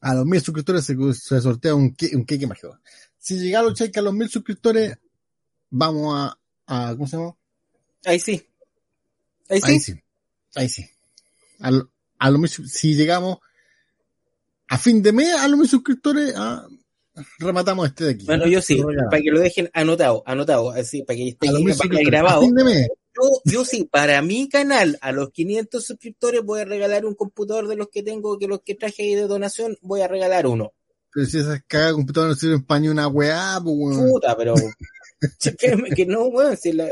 A los mil suscriptores se, se sortea un, que- un cake mágico. Si llega a los cheques a los mil suscriptores, vamos a, a ¿cómo se llama? Ahí sí. Ahí sí. Ahí sí. Ahí sí. A, lo- a los mil sus- si llegamos a fin de mes a los mil suscriptores, rematamos este de aquí. Bueno, yo sí, para que lo dejen anotado, anotado, así, para que esté para grabado. Yo, yo sí, para mi canal, a los 500 suscriptores voy a regalar un computador de los que tengo, que los que traje ahí de donación, voy a regalar uno. Pero si esas cagadas de computador no sirven para ni una weá, pues weón. Puta, pero que no, weón, si la-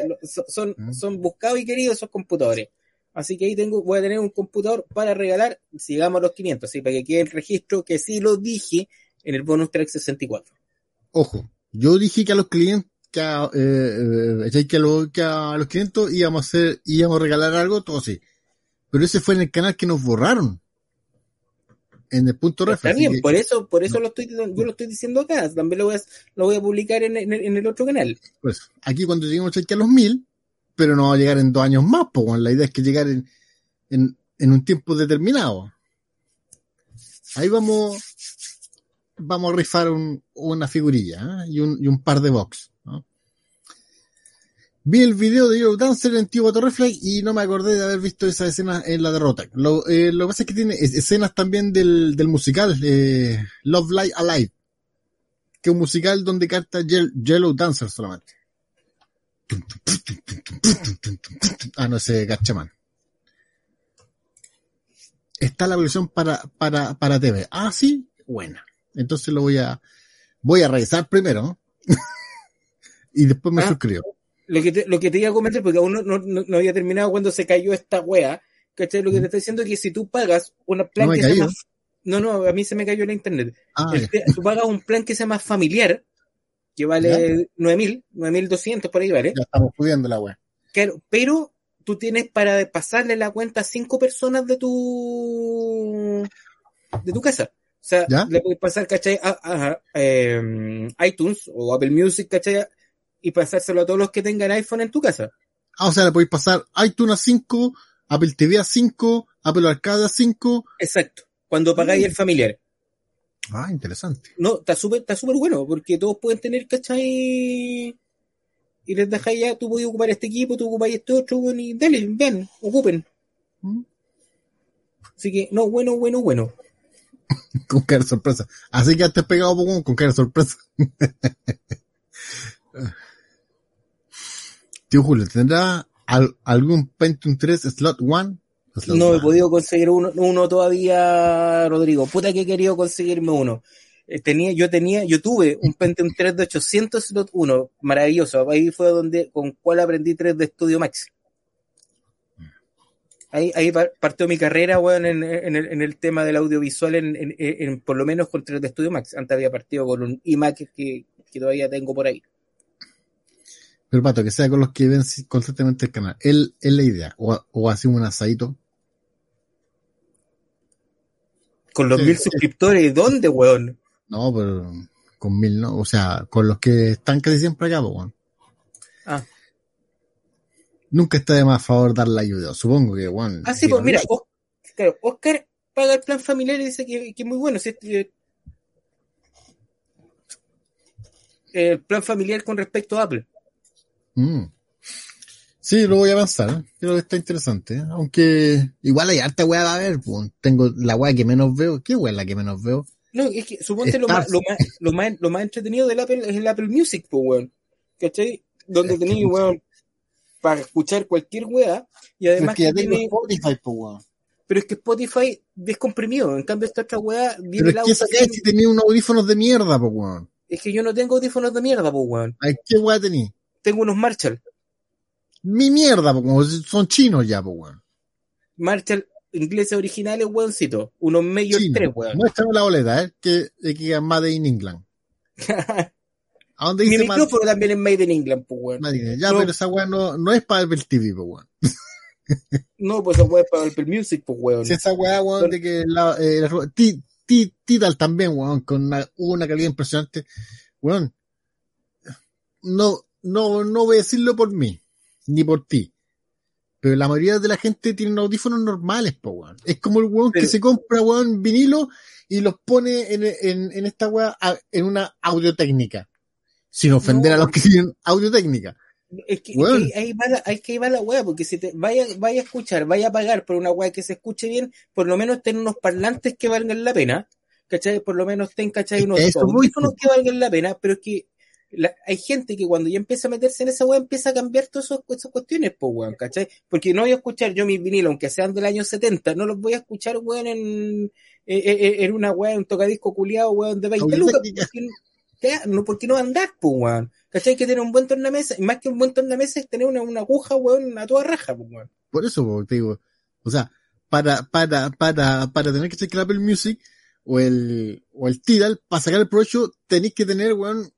son, Mm. son buscados y queridos esos computadores. Así que ahí tengo, voy a tener un computador para regalar, sigamos a los 500, así para que quede el registro que sí lo dije en el bonus track 64. Ojo, yo dije que a los clientes, que a, eh, eh, que a, los, que a los clientes íbamos a hacer, íbamos a regalar algo, todo sí. Pero ese fue en el canal que nos borraron. En el punto. Está bien, que- por eso, por eso lo estoy, yo lo estoy diciendo acá, también lo voy a, lo voy a publicar en, en- en el otro canal. Pues, aquí cuando lleguemos a los mil, pero no va a llegar en dos años más, pues bueno, la idea es que llegar en, en, en un tiempo determinado. Ahí vamos, vamos a rifar un- una figurilla ¿eh? y, un, y un par de box. ¿no? Vi el video de Hero Dancer en Tío Reflex y no me acordé de haber visto esa escena en la derrota. Lo, eh, lo que pasa es que tiene es- escenas también del, del musical eh, Love Light Alive, que es un musical donde canta Yel- Yellow Dancer solamente. Ah, no, ese Gatchaman. Está la versión para, para, para TV. Ah, sí, buena. Entonces lo voy a, voy a revisar primero. y después me Ah. suscribo. Lo que te, lo que te iba a comentar, porque aún no, no, no- había terminado cuando se cayó esta wea, ¿cachai? Lo que te estoy diciendo es que si tú pagas una plan No que se cayó. llama, no, no, a mí se me cayó la internet. Ah, tú pagas un plan que se llama familiar, que vale 9.000, 9.200 por ahí, ¿vale? ya estamos pudiendo la web. Claro, pero tú tienes para pasarle la cuenta a cinco personas de tu de tu casa. O sea, ¿Ya? le puedes pasar, ¿cachai? A, a- em, iTunes o Apple Music, ¿cachai? Y pasárselo a todos los que tengan iPhone en tu casa. Ah, o sea, le podéis pasar iTunes a 5, Apple TV a 5, Apple Arcade a 5. Exacto. Cuando pagáis Mm. el familiar. Ah, interesante. No, está súper, está súper bueno, porque todos pueden tener, ¿cachai? Y les dejáis ya, tú puedes ocupar este equipo, tú ocupáis este otro, bueno, y dale, ven, ocupen. Mm. Así que, no, bueno, bueno, bueno. Con cara de sorpresa. Así que antes pegado Pokémon con cara de sorpresa. Tío Julio, ¿tendrá al- algún Pentium 3 Slot 1? Pues la No he weá. podido conseguir uno, uno todavía, Rodrigo. Puta que he querido conseguirme uno. Eh, tenía, yo tenía, yo tuve un Pentium 3 de 800 slot 1, maravilloso. Ahí fue donde, con cual aprendí 3 de Studio Max. Ahí, ahí par- partió mi carrera, weón, en, en el, en el tema del audiovisual, en, en- en- por lo menos con 3 de Studio Max. Antes había partido con un iMac que, que todavía tengo por ahí. Pero pato, que sea con los que ven constantemente el canal. Él es la idea. O, o así un asadito. Con los Sí, mil sí. suscriptores, ¿dónde, weón? No, pero con mil, ¿no? O sea, con los que están casi siempre acá, weón. Ah. Nunca está de más a favor dar la ayuda. Supongo que, weón. Ah, sí, pues mira. Os- claro, Oscar paga el plan familiar y dice que, que es muy bueno. si eh, el plan familiar con respecto a Apple. Mm. Sí, lo voy a avanzar. ¿eh? Creo que está interesante. ¿eh? Aunque igual hay harta weá a ver. Pues. Tengo la weá que menos veo. ¿Qué weá es la que menos veo? No, es que suponte lo más, lo, más, lo, más, lo más entretenido del Apple es el Apple Music, pues, weón. ¿Cachai? Donde tenéis, weón, para escuchar cualquier weá. Y además es que ya tiene- Spotify, pues, weón. pero es que Spotify descomprimido. En cambio, esta otra weá viene Pero es que esa si tenía unos audífonos de mierda, pues, weón. Es que yo no tengo audífonos de mierda, pues, weón. Ay, ¿Qué weá tení? Tengo unos Marshall. Mi mierda, pues, si son chinos ya, pues, weón. Marshall ingleses originales, weoncito. Unos Chino. 3, weón. Muéstrame la boleta, ¿eh? Que, que diga Made in England. ¿A dónde Mi dice Made micrófono también es Made in England, pues, weón. Ya, No. pero esa weá no, no es para Apple TV, pues, weón. No, pues esa weá es para Apple Music, pues, weón. Si esa weá, weón, de que la, eh, la- Ti- Ti- Tidal también, weón, con una, una calidad impresionante. Weón, no, no, no voy a decirlo por mí, ni por ti. Pero la mayoría de la gente tiene audífonos normales, po, weón. Es como el weón Pero- que se compra, weón, vinilo y los pone en, en, en esta weá, en una audio-técnica. Sin ofender No. a los que tienen audio-técnica. Es que, es Weón. que ahí, va la, que ahí va la weá, porque si te vaya, vaya a escuchar, vaya a pagar por una weá que se escuche bien, por lo menos ten unos parlantes que valgan la pena, ¿cachai? Por lo menos ten, ¿cachai? Es Unos audífonos po. que valgan la pena, pero es que la- hay gente que cuando ya empieza a meterse en esa weá empieza a cambiar todas esas cuestiones, pues weón, ¿cachai? Porque no voy a escuchar yo mis vinilos, aunque sean del año 70, no los voy a escuchar, weón, en, eh, eh, en una weá, en un tocadisco culiado, weón, de 20 lucas, porque, ¿qué? no, porque no va a andar, pues weón. ¿Cachai? Que tener un buen tornamesa, y más que un buen tornamesa es tener una, una aguja, weón, a toda raja, pues weón. Por eso, po, te digo, o sea, para, para, para, para tener que chequear Apple Music o el, o el Tidal, para sacar el provecho, tenéis que tener, weón,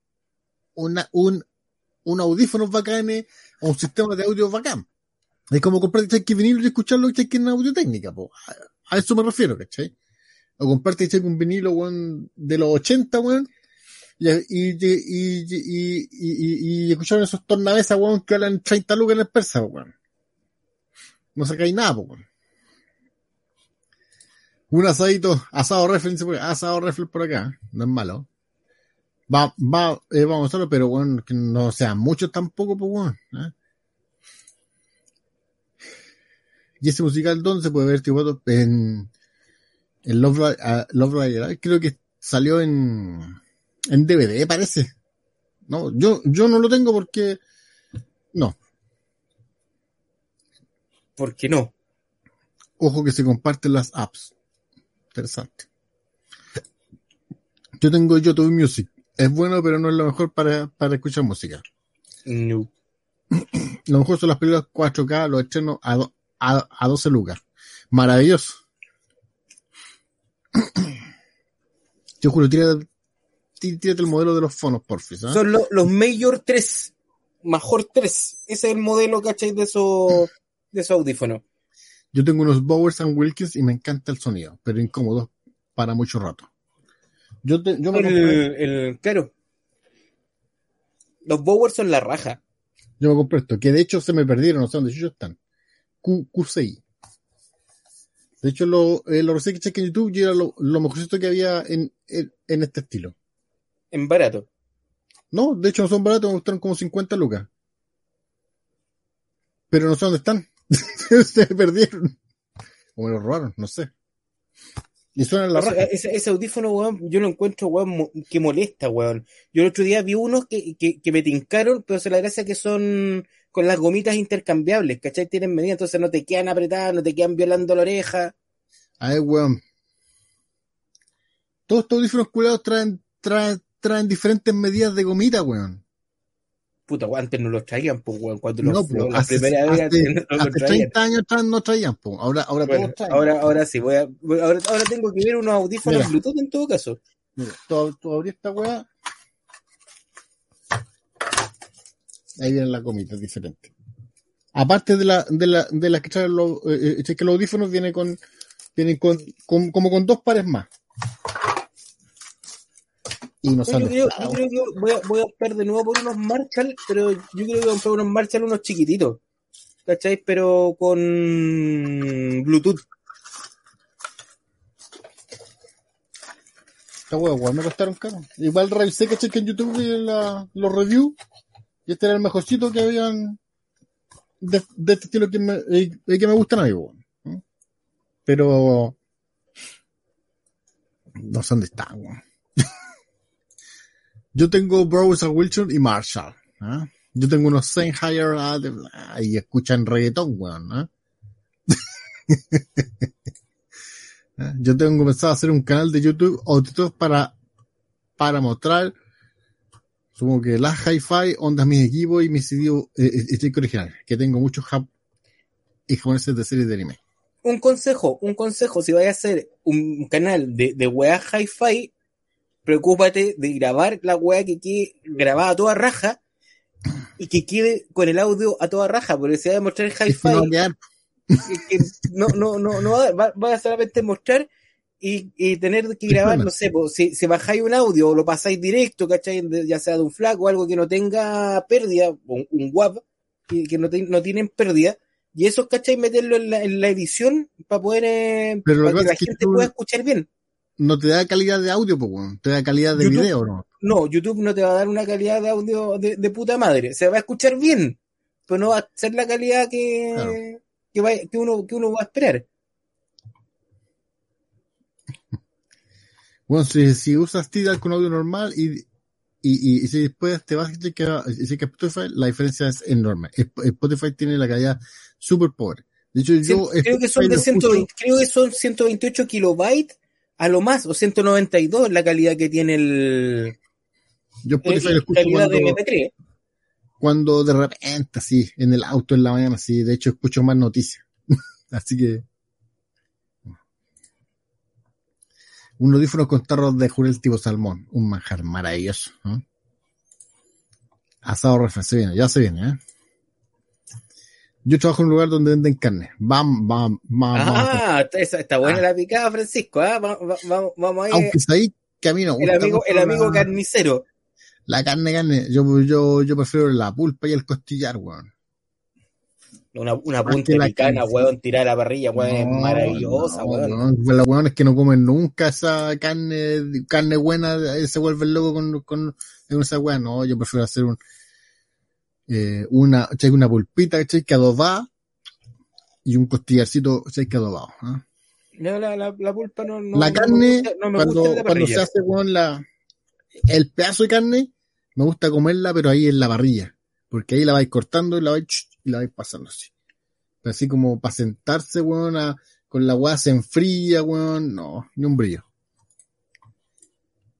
una, un, un audífonos bacanes o un sistema de audio bacán. Es como comprarte cheque vinilo y escucharlo cheque en audio técnica, po. A, a eso me refiero, ¿cachai? O comprarte un vinilo, weón, de los 80, weón, y, y, y, y, y, y, y escuchar esos tornavesas, weón, que hablan 30 lucas en el persa, weón. No sacáis nada, weón. Un asadito, asado refle, dice por acá, asado refle por acá, no es malo. Va, va, eh, vamos a hacerlo, pero bueno, que no sean muchos tampoco, pues bueno. ¿eh? Y ese musical, ¿dónde se puede ver, tipo, en, en Love, ah, Love Rider? Creo que salió en, en DVD, parece. No, yo, yo no lo tengo porque, no. ¿Por qué no? Ojo que se comparten las apps. Interesante. Yo tengo YouTube Music. Es bueno, pero no es lo mejor para, para escuchar música. No. Lo mejor son las películas 4K, los estrenos a, do- a, a 12 lucas. Maravilloso. Yo juro, tí- tírate el modelo de los fonos, porfis. ¿ah? Son lo- los Major 3, Major 3. Ese es el modelo, ¿cachai? De esos, de esos audífonos. Yo tengo unos Bowers and Wilkins y me encanta el sonido, pero incómodo para mucho rato. Yo, te, yo, me compré, El, claro. Los Bowers son la raja. yo me compré esto, que de hecho se me perdieron, no sé dónde ellos están. Q, QCI. De hecho, lo, eh, lo que en YouTube y era lo, lo mejorcito que había en, en, en este estilo. En barato. No, de hecho no son baratos, me gustaron como 50 lucas. Pero no sé dónde están. Se perdieron. O me los robaron, no sé. Y suenan la O sea, raja. ese, ese audífono, weón, yo lo encuentro, weón, que molesta, weón. Yo el otro día vi unos que, que, que me tincaron, pero se la gracia que son, con las gomitas intercambiables, ¿cachai? Tienen medida, entonces no te quedan apretadas, no te quedan violando la oreja. Ay, weón. Todos estos audífonos culiados traen, traen, traen diferentes medidas de gomita, weón. Puta, antes no los traían, pues, weón. Cuando los, No, po, los- la hace, primera vez hace- no los hace traían. 30 años atrás no traían, po. Ahora, ahora Bueno, todos traen. ahora, ahora sí, voy a, ahora, ahora tengo que ver unos audífonos Mira. Bluetooth en todo caso. Mira, tú, tú abrí esta weá. Ahí vienen las gomitas diferentes. Aparte de la, de la, de las que traen los, eh, eh, es que los audífonos vienen con, vienen con, con- como con dos pares más. Y no Yo creo, yo creo que voy a, voy a optar de nuevo por unos Marshall, pero yo creo que voy a comprar unos Marshall, unos chiquititos. ¿Cachai? Pero con Bluetooth. Esta weá, weón, me costaron caro. Igual revisé, caché que en YouTube vi la- los reviews. Y este era el mejorcito que habían de, de este estilo que me, eh, que me gustan a mí. Pero no sé dónde están, weón. Yo tengo Browers Wilson y Marshall. ¿ah? Yo tengo unos ah, de- ah, y escuchan reggaetón, weón. ¿Ah? Yo tengo pensado hacer un canal de YouTube o para, para mostrar, supongo que las hi-fi, ondas mis equipos y mis CD eh, eh, stick originales, que tengo muchos hub y japoneses de series de anime. Un consejo, un consejo, si vais a hacer un canal de, de weá hi-fi, preocúpate de grabar la weá que quede grabada a toda raja y que quede con el audio a toda raja, porque si va a mostrar que hi-fi, no no, no, no, va, va- a solamente mostrar y, y tener que grabar, no sé, pues, si, si bajáis un audio o lo pasáis directo, ¿cachai? Ya sea de un flag o algo que no tenga pérdida, un, un WAV, que, que no, te- no tienen pérdida, y eso, ¿cachai? Meterlo en la, en la edición para poder, eh, Pero para que la que gente tú- pueda escuchar bien. No te da calidad de audio, pues, te da calidad de YouTube- video, ¿no? No, YouTube no te va a dar una calidad de audio de, de puta madre. Se va a escuchar bien, pero no va a ser la calidad que, Claro. que, uno, que uno va a esperar. Bueno, si, si usas Tidal con audio normal y, y, y, y si después te vas a decir que, decir que Spotify, la diferencia es enorme. Sp- Spotify tiene la calidad super pobre. De hecho, yo creo que son de lo escucho- 120, creo que son 128 kilobytes a lo más, o 192 la calidad que tiene el, yo Spotify el- lo escucho de cuando, MP3. cuando de repente, así, en el auto en la mañana, así, de hecho escucho más noticias. así que... Un audífono con tarros de jurel tipo salmón, un manjar maravilloso. ¿no? Asado refresco, se viene, ya se viene, ¿eh? Yo trabajo en un lugar donde venden carne. Vam, vam, vam. Ah, está, está buena la picada, Francisco. ¿ah? Va- va- vamos, vamos ahí. Aunque es ahí a no me el amigo, el amigo la, carnicero. la carne, carne. Yo, yo, yo prefiero la pulpa y el costillar, weón. Una, una punta la picana, weón, tirar a la parrilla, weón, es No, maravillosa, no, weón. weón. Los weones que no comen nunca esa carne, carne buena, eh, se vuelven locos con, con, esa weá. No, yo prefiero hacer un, eh, una, ¿cachai? una pulpita, ¿cachai? que adobada y un costillarcito, ¿cachai? que adobado. No, la, la, la pulpa no, no, la carne, no me cuando, gusta en la cuando se hace, weón, la, el pedazo de carne, me gusta comerla, pero ahí en la parrilla. Porque ahí la vais cortando y la vais, y la vais pasando así. Pero así como para sentarse, weón, a- con la weá se enfría, weón, no, ni un brillo.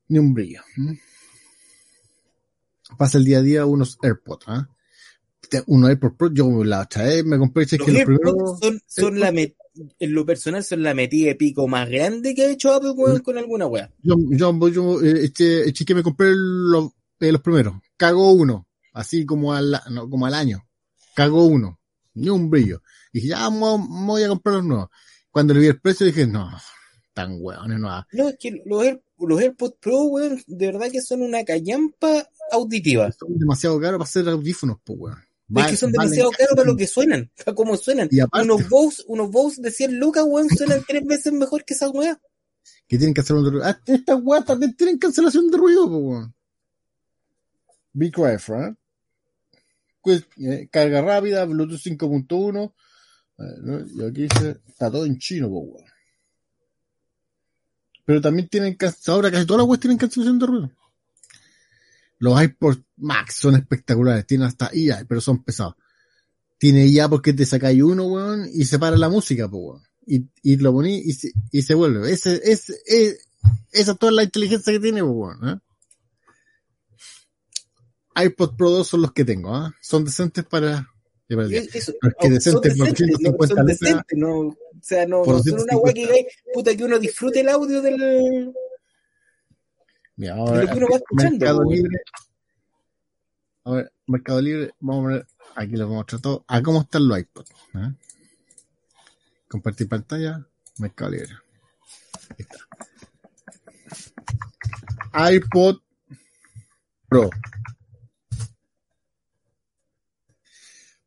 Ni un brillo. Pasa el día a día unos AirPods, ¿ah? Unos AirPods Pro, yo la vez me compré, es Los que los primeros, son, son la met- en lo personal son la metida de pico más grande que ha hecho Apple con alguna weá. yo, yo, yo, eh, este, este que me compré los, eh, los primeros, cagó uno, así como al, no, como al año, cagó uno, ni un brillo. Y dije, ya, me voy a comprar los nuevos. Cuando le vi el precio dije, no, tan hueones, no. No, es que los, Air- los AirPods Pro, weón, de verdad que son una callampa auditiva. Son demasiado caros para hacer audífonos, pues, weón. Es que son demasiado caros para lo que suenan, para cómo suenan. Y aparte- Unos Bose, unos de 100 lucas, weón, suenan tres veces mejor que esa weá. que tienen que hacer un ruido. Ah, estas weas también tienen cancelación de ruido, weón. Careful, ¿eh? Pues, eh, carga rápida, Bluetooth 5.1. eh, ¿no? Y aquí dice, está todo en chino, weón. Pero también tienen, ahora casi todas las weas tienen cancelación de ruido. Los iPods Max son espectaculares, tienen hasta IA, pero son pesados. tiene ya porque te sacáis uno, weón, y se para la música, pues, weón. Y, y lo poní y se, y se vuelve. Ese, es, es, esa es toda la inteligencia que tiene, pues, weón. ¿eh? iPod Pro 2 son los que tengo, ¿ah? Son decentes para... Es- eso, que son decentes por decentes, no, 150 son decentes, no, o sea, no, no son una weá que 150. digáis, puta, que uno disfrute el audio del, Mira, de ahora, lo que uno va escuchando. Mercado weón. Libre. A ver, Mercado Libre, vamos a ver, aquí lo vamos a mostrar todo. A cómo están los iPods. ¿eh? Compartir pantalla, Mercado Libre. Ahí está. iPod Pro.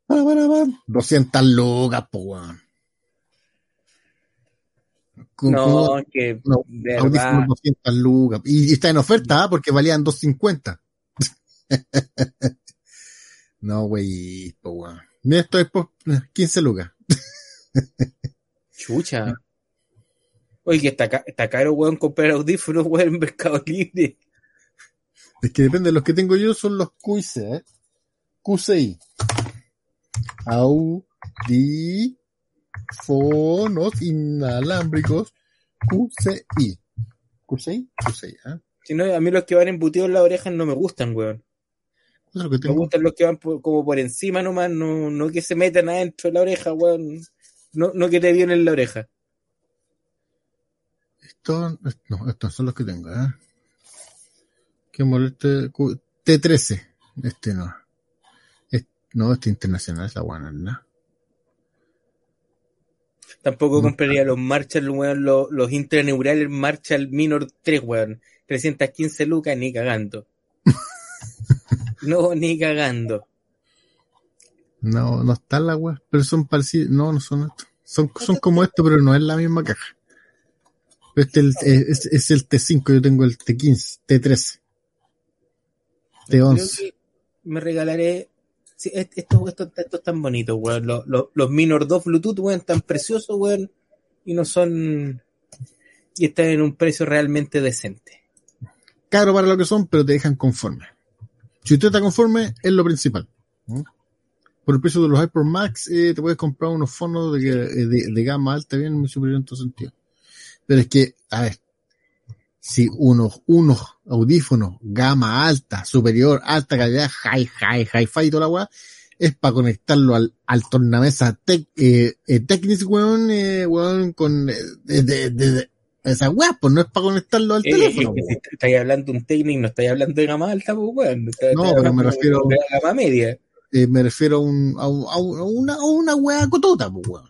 Para, para, para. 200 lucas, po, weón. Con- No, con- que, no, verdad, 200 lucas. Y, y está en oferta, ¿ah? porque valían 250. no, güey, weón. Esto es por 15 lucas. chucha. Oye, que está, está caro, weón, comprar audífonos, weón, en Mercado Libre. Es que depende de los que tengo yo, son los QC, ¿eh? QCI. Audífonos inalámbricos QCI. QCI, QCI, ¿eh? Si no, a mí los que van embutidos en la oreja no me gustan, weón. Lo que Me gustan los que van por- como por encima nomás, no, no que se metan adentro de la oreja, weón. No, no que te violen la oreja. Estos, no, estos son los que tengo, ¿eh? ¿Qué moleste? Q- T13. Este no. No, este internacional es la buena, ¿no? Tampoco No. compraría los Marshall, weón, los, los intraneurales Marshall Minor 3, weón. 315 lucas, ni cagando. no, ni cagando. No, no están las weas, pero son parecidos. No, no son estos. Son, son como estos, pero no es la misma caja. Este el- es, es el T5, yo tengo el T15, T13. Creo T11. que me regalaré. Sí, est- estos, estos, estos están bonitos, weón. Los, los, los Minor 2 Bluetooth, weón, tan preciosos, weón. Y no son. Y están en un precio realmente decente. Caro para lo que son, pero te dejan conforme. Si usted está conforme, es lo principal. Por el precio de los Hyper Max, eh, te puedes comprar unos fondos de, que- de, de gama alta, bien, muy superior en todo sentido. Pero es que, a ver, si unos, unos audífonos gama alta, superior, alta calidad, high, high, hi-fi y toda la weá, es para conectarlo al, al tornamesa tec, eh, eh, Technics, weón, eh, weón, con, eh, de, de, esa weá, pues no es para conectarlo al Eh, teléfono. es que si est- estáis hablando de un técnico, no estáis hablando de gama alta, pues, weón. No, pero me refiero- de la gama media. Eh, me refiero a, un, a, un- a un- a una, a una weá cotota, pues weón.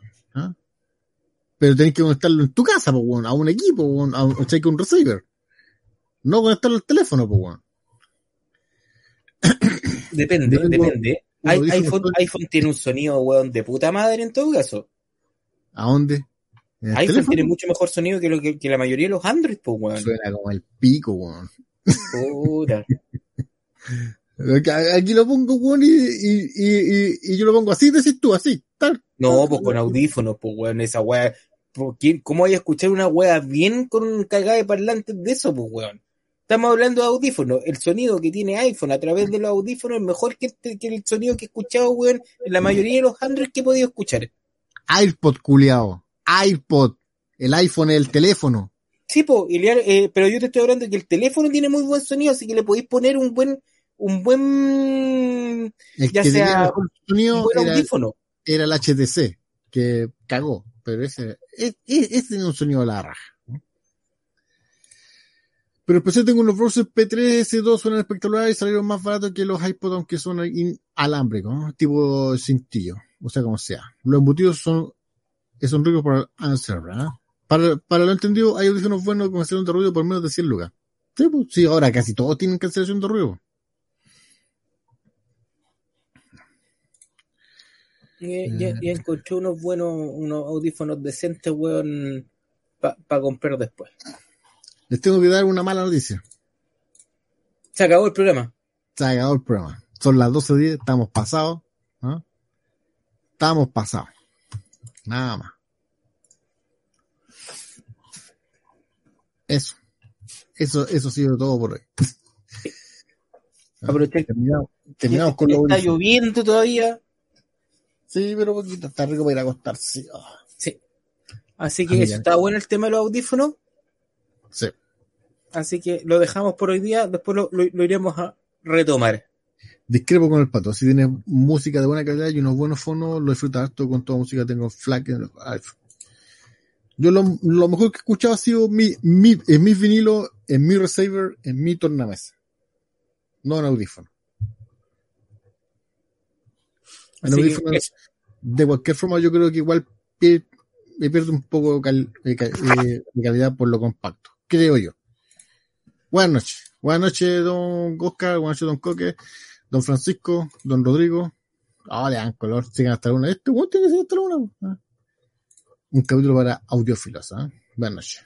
Pero tenés que conectarlo en tu casa, pues weón, a un equipo, a un, que un receiver. No conectarlo al teléfono, pues weón. Depende, depende. Hay- iPhone, tiene un sonido, weón, de puta madre en todo caso. ¿A dónde? ¿En el iPhone teléfono? tiene mucho mejor sonido que, lo que, que la mayoría de los Android, pues, weón. Suena como el pico, weón. Puta. Aquí- Aquí lo pongo, weón, y, y, y yo lo pongo así, decís tú, así, tal. No, pues con audífonos, pues, weón, esa weá. ¿Por qué- ¿Cómo voy a escuchar una weá bien con un cagada de parlantes de eso, pues, weón? Estamos hablando de audífonos. El sonido que tiene iPhone a través de los audífonos es mejor que, este- que el sonido que he escuchado, weón, en la mayoría de los Android que he podido escuchar. iPod, culiao. iPod. El iPhone es el teléfono. Sí, po, y eh, pero yo te estoy hablando de que el teléfono tiene muy buen sonido, así que le podéis poner un buen, un buen, El Ya sea un buen era, audífono. era el HTC, que cagó, pero ese, es- es- ese tiene un sonido de la raja. ¿no? Pero después tengo unos browsers P3, S2, suenan espectaculares y salieron más baratos que los iPod, aunque son inalámbricos, ¿no? tipo cintillo, o sea, como sea. Los embutidos son, son ricos para answer, ¿verdad? Para, para lo entendido, hay audífonos buenos con cancelación de ruido por menos de 100 lucas. Sí, pues, sí, ahora casi todos tienen cancelación de ruido. Y, ya encontré unos buenos, unos audífonos decentes, weón, para comprar después. Les tengo que dar una mala noticia. Se acabó el programa. Se acabado el programa. Son las 12.10, estamos pasados. ¿no? Estamos pasados. Nada más. Eso. Eso, eso ha sido todo por hoy. Aprovechar Terminamos, terminamos con los Está lloviendo todavía. Sí, pero poquito, está rico para ir a acostarse. Oh, Sí. Así que Ah, eso, está bueno el tema de los audífonos. sí. Así que lo dejamos por hoy día. Después lo, lo- lo iremos a retomar. Discrepo con el pato. Si tienes música de buena calidad y unos buenos fonos, lo disfrutas harto con toda música. Tengo FLAC en el iPhone. Yo lo, lo mejor que he escuchado ha sido mi, mi, en mis vinilos, en mi receiver, en mi tornamesa. No en audífono. En de cualquier forma, yo creo que igual pie- me pierde un poco de, eh, de calidad por lo compacto. Creo yo. Buenas noches. Buenas noches, don Oscar. Buenas noches, don Coque. Don Francisco. Don Rodrigo. Ah, le dan color. Sigan hasta la una. Este weón tiene que ser hasta la una. Ah. Un capítulo para audiófilos. ¿ah? Buenas noches.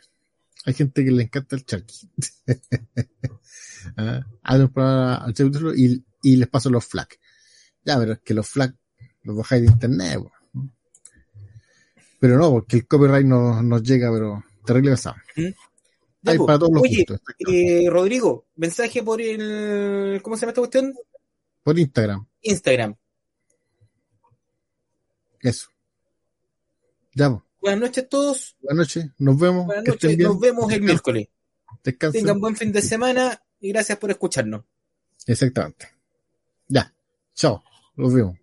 Hay gente que le encanta el charqui. ah, para al capítulo y, y les paso los flags. Ya, pero es que los flags los bajáis de internet. po. Pero no, porque el copyright nos, nos llega, pero terrible pesado. Ya, Hay para todos los Oye, gustos. eh, Rodrigo, mensaje por el. ¿Cómo se llama esta cuestión? Por Instagram. Instagram. Eso. Ya, po. Buenas noches a todos. buenas noches. Nos vemos. Buenas noches. Nos vemos el miércoles. Descansen. Tengan buen fin de semana y gracias por escucharnos. Exactamente. Ya. Chao. Los vemos.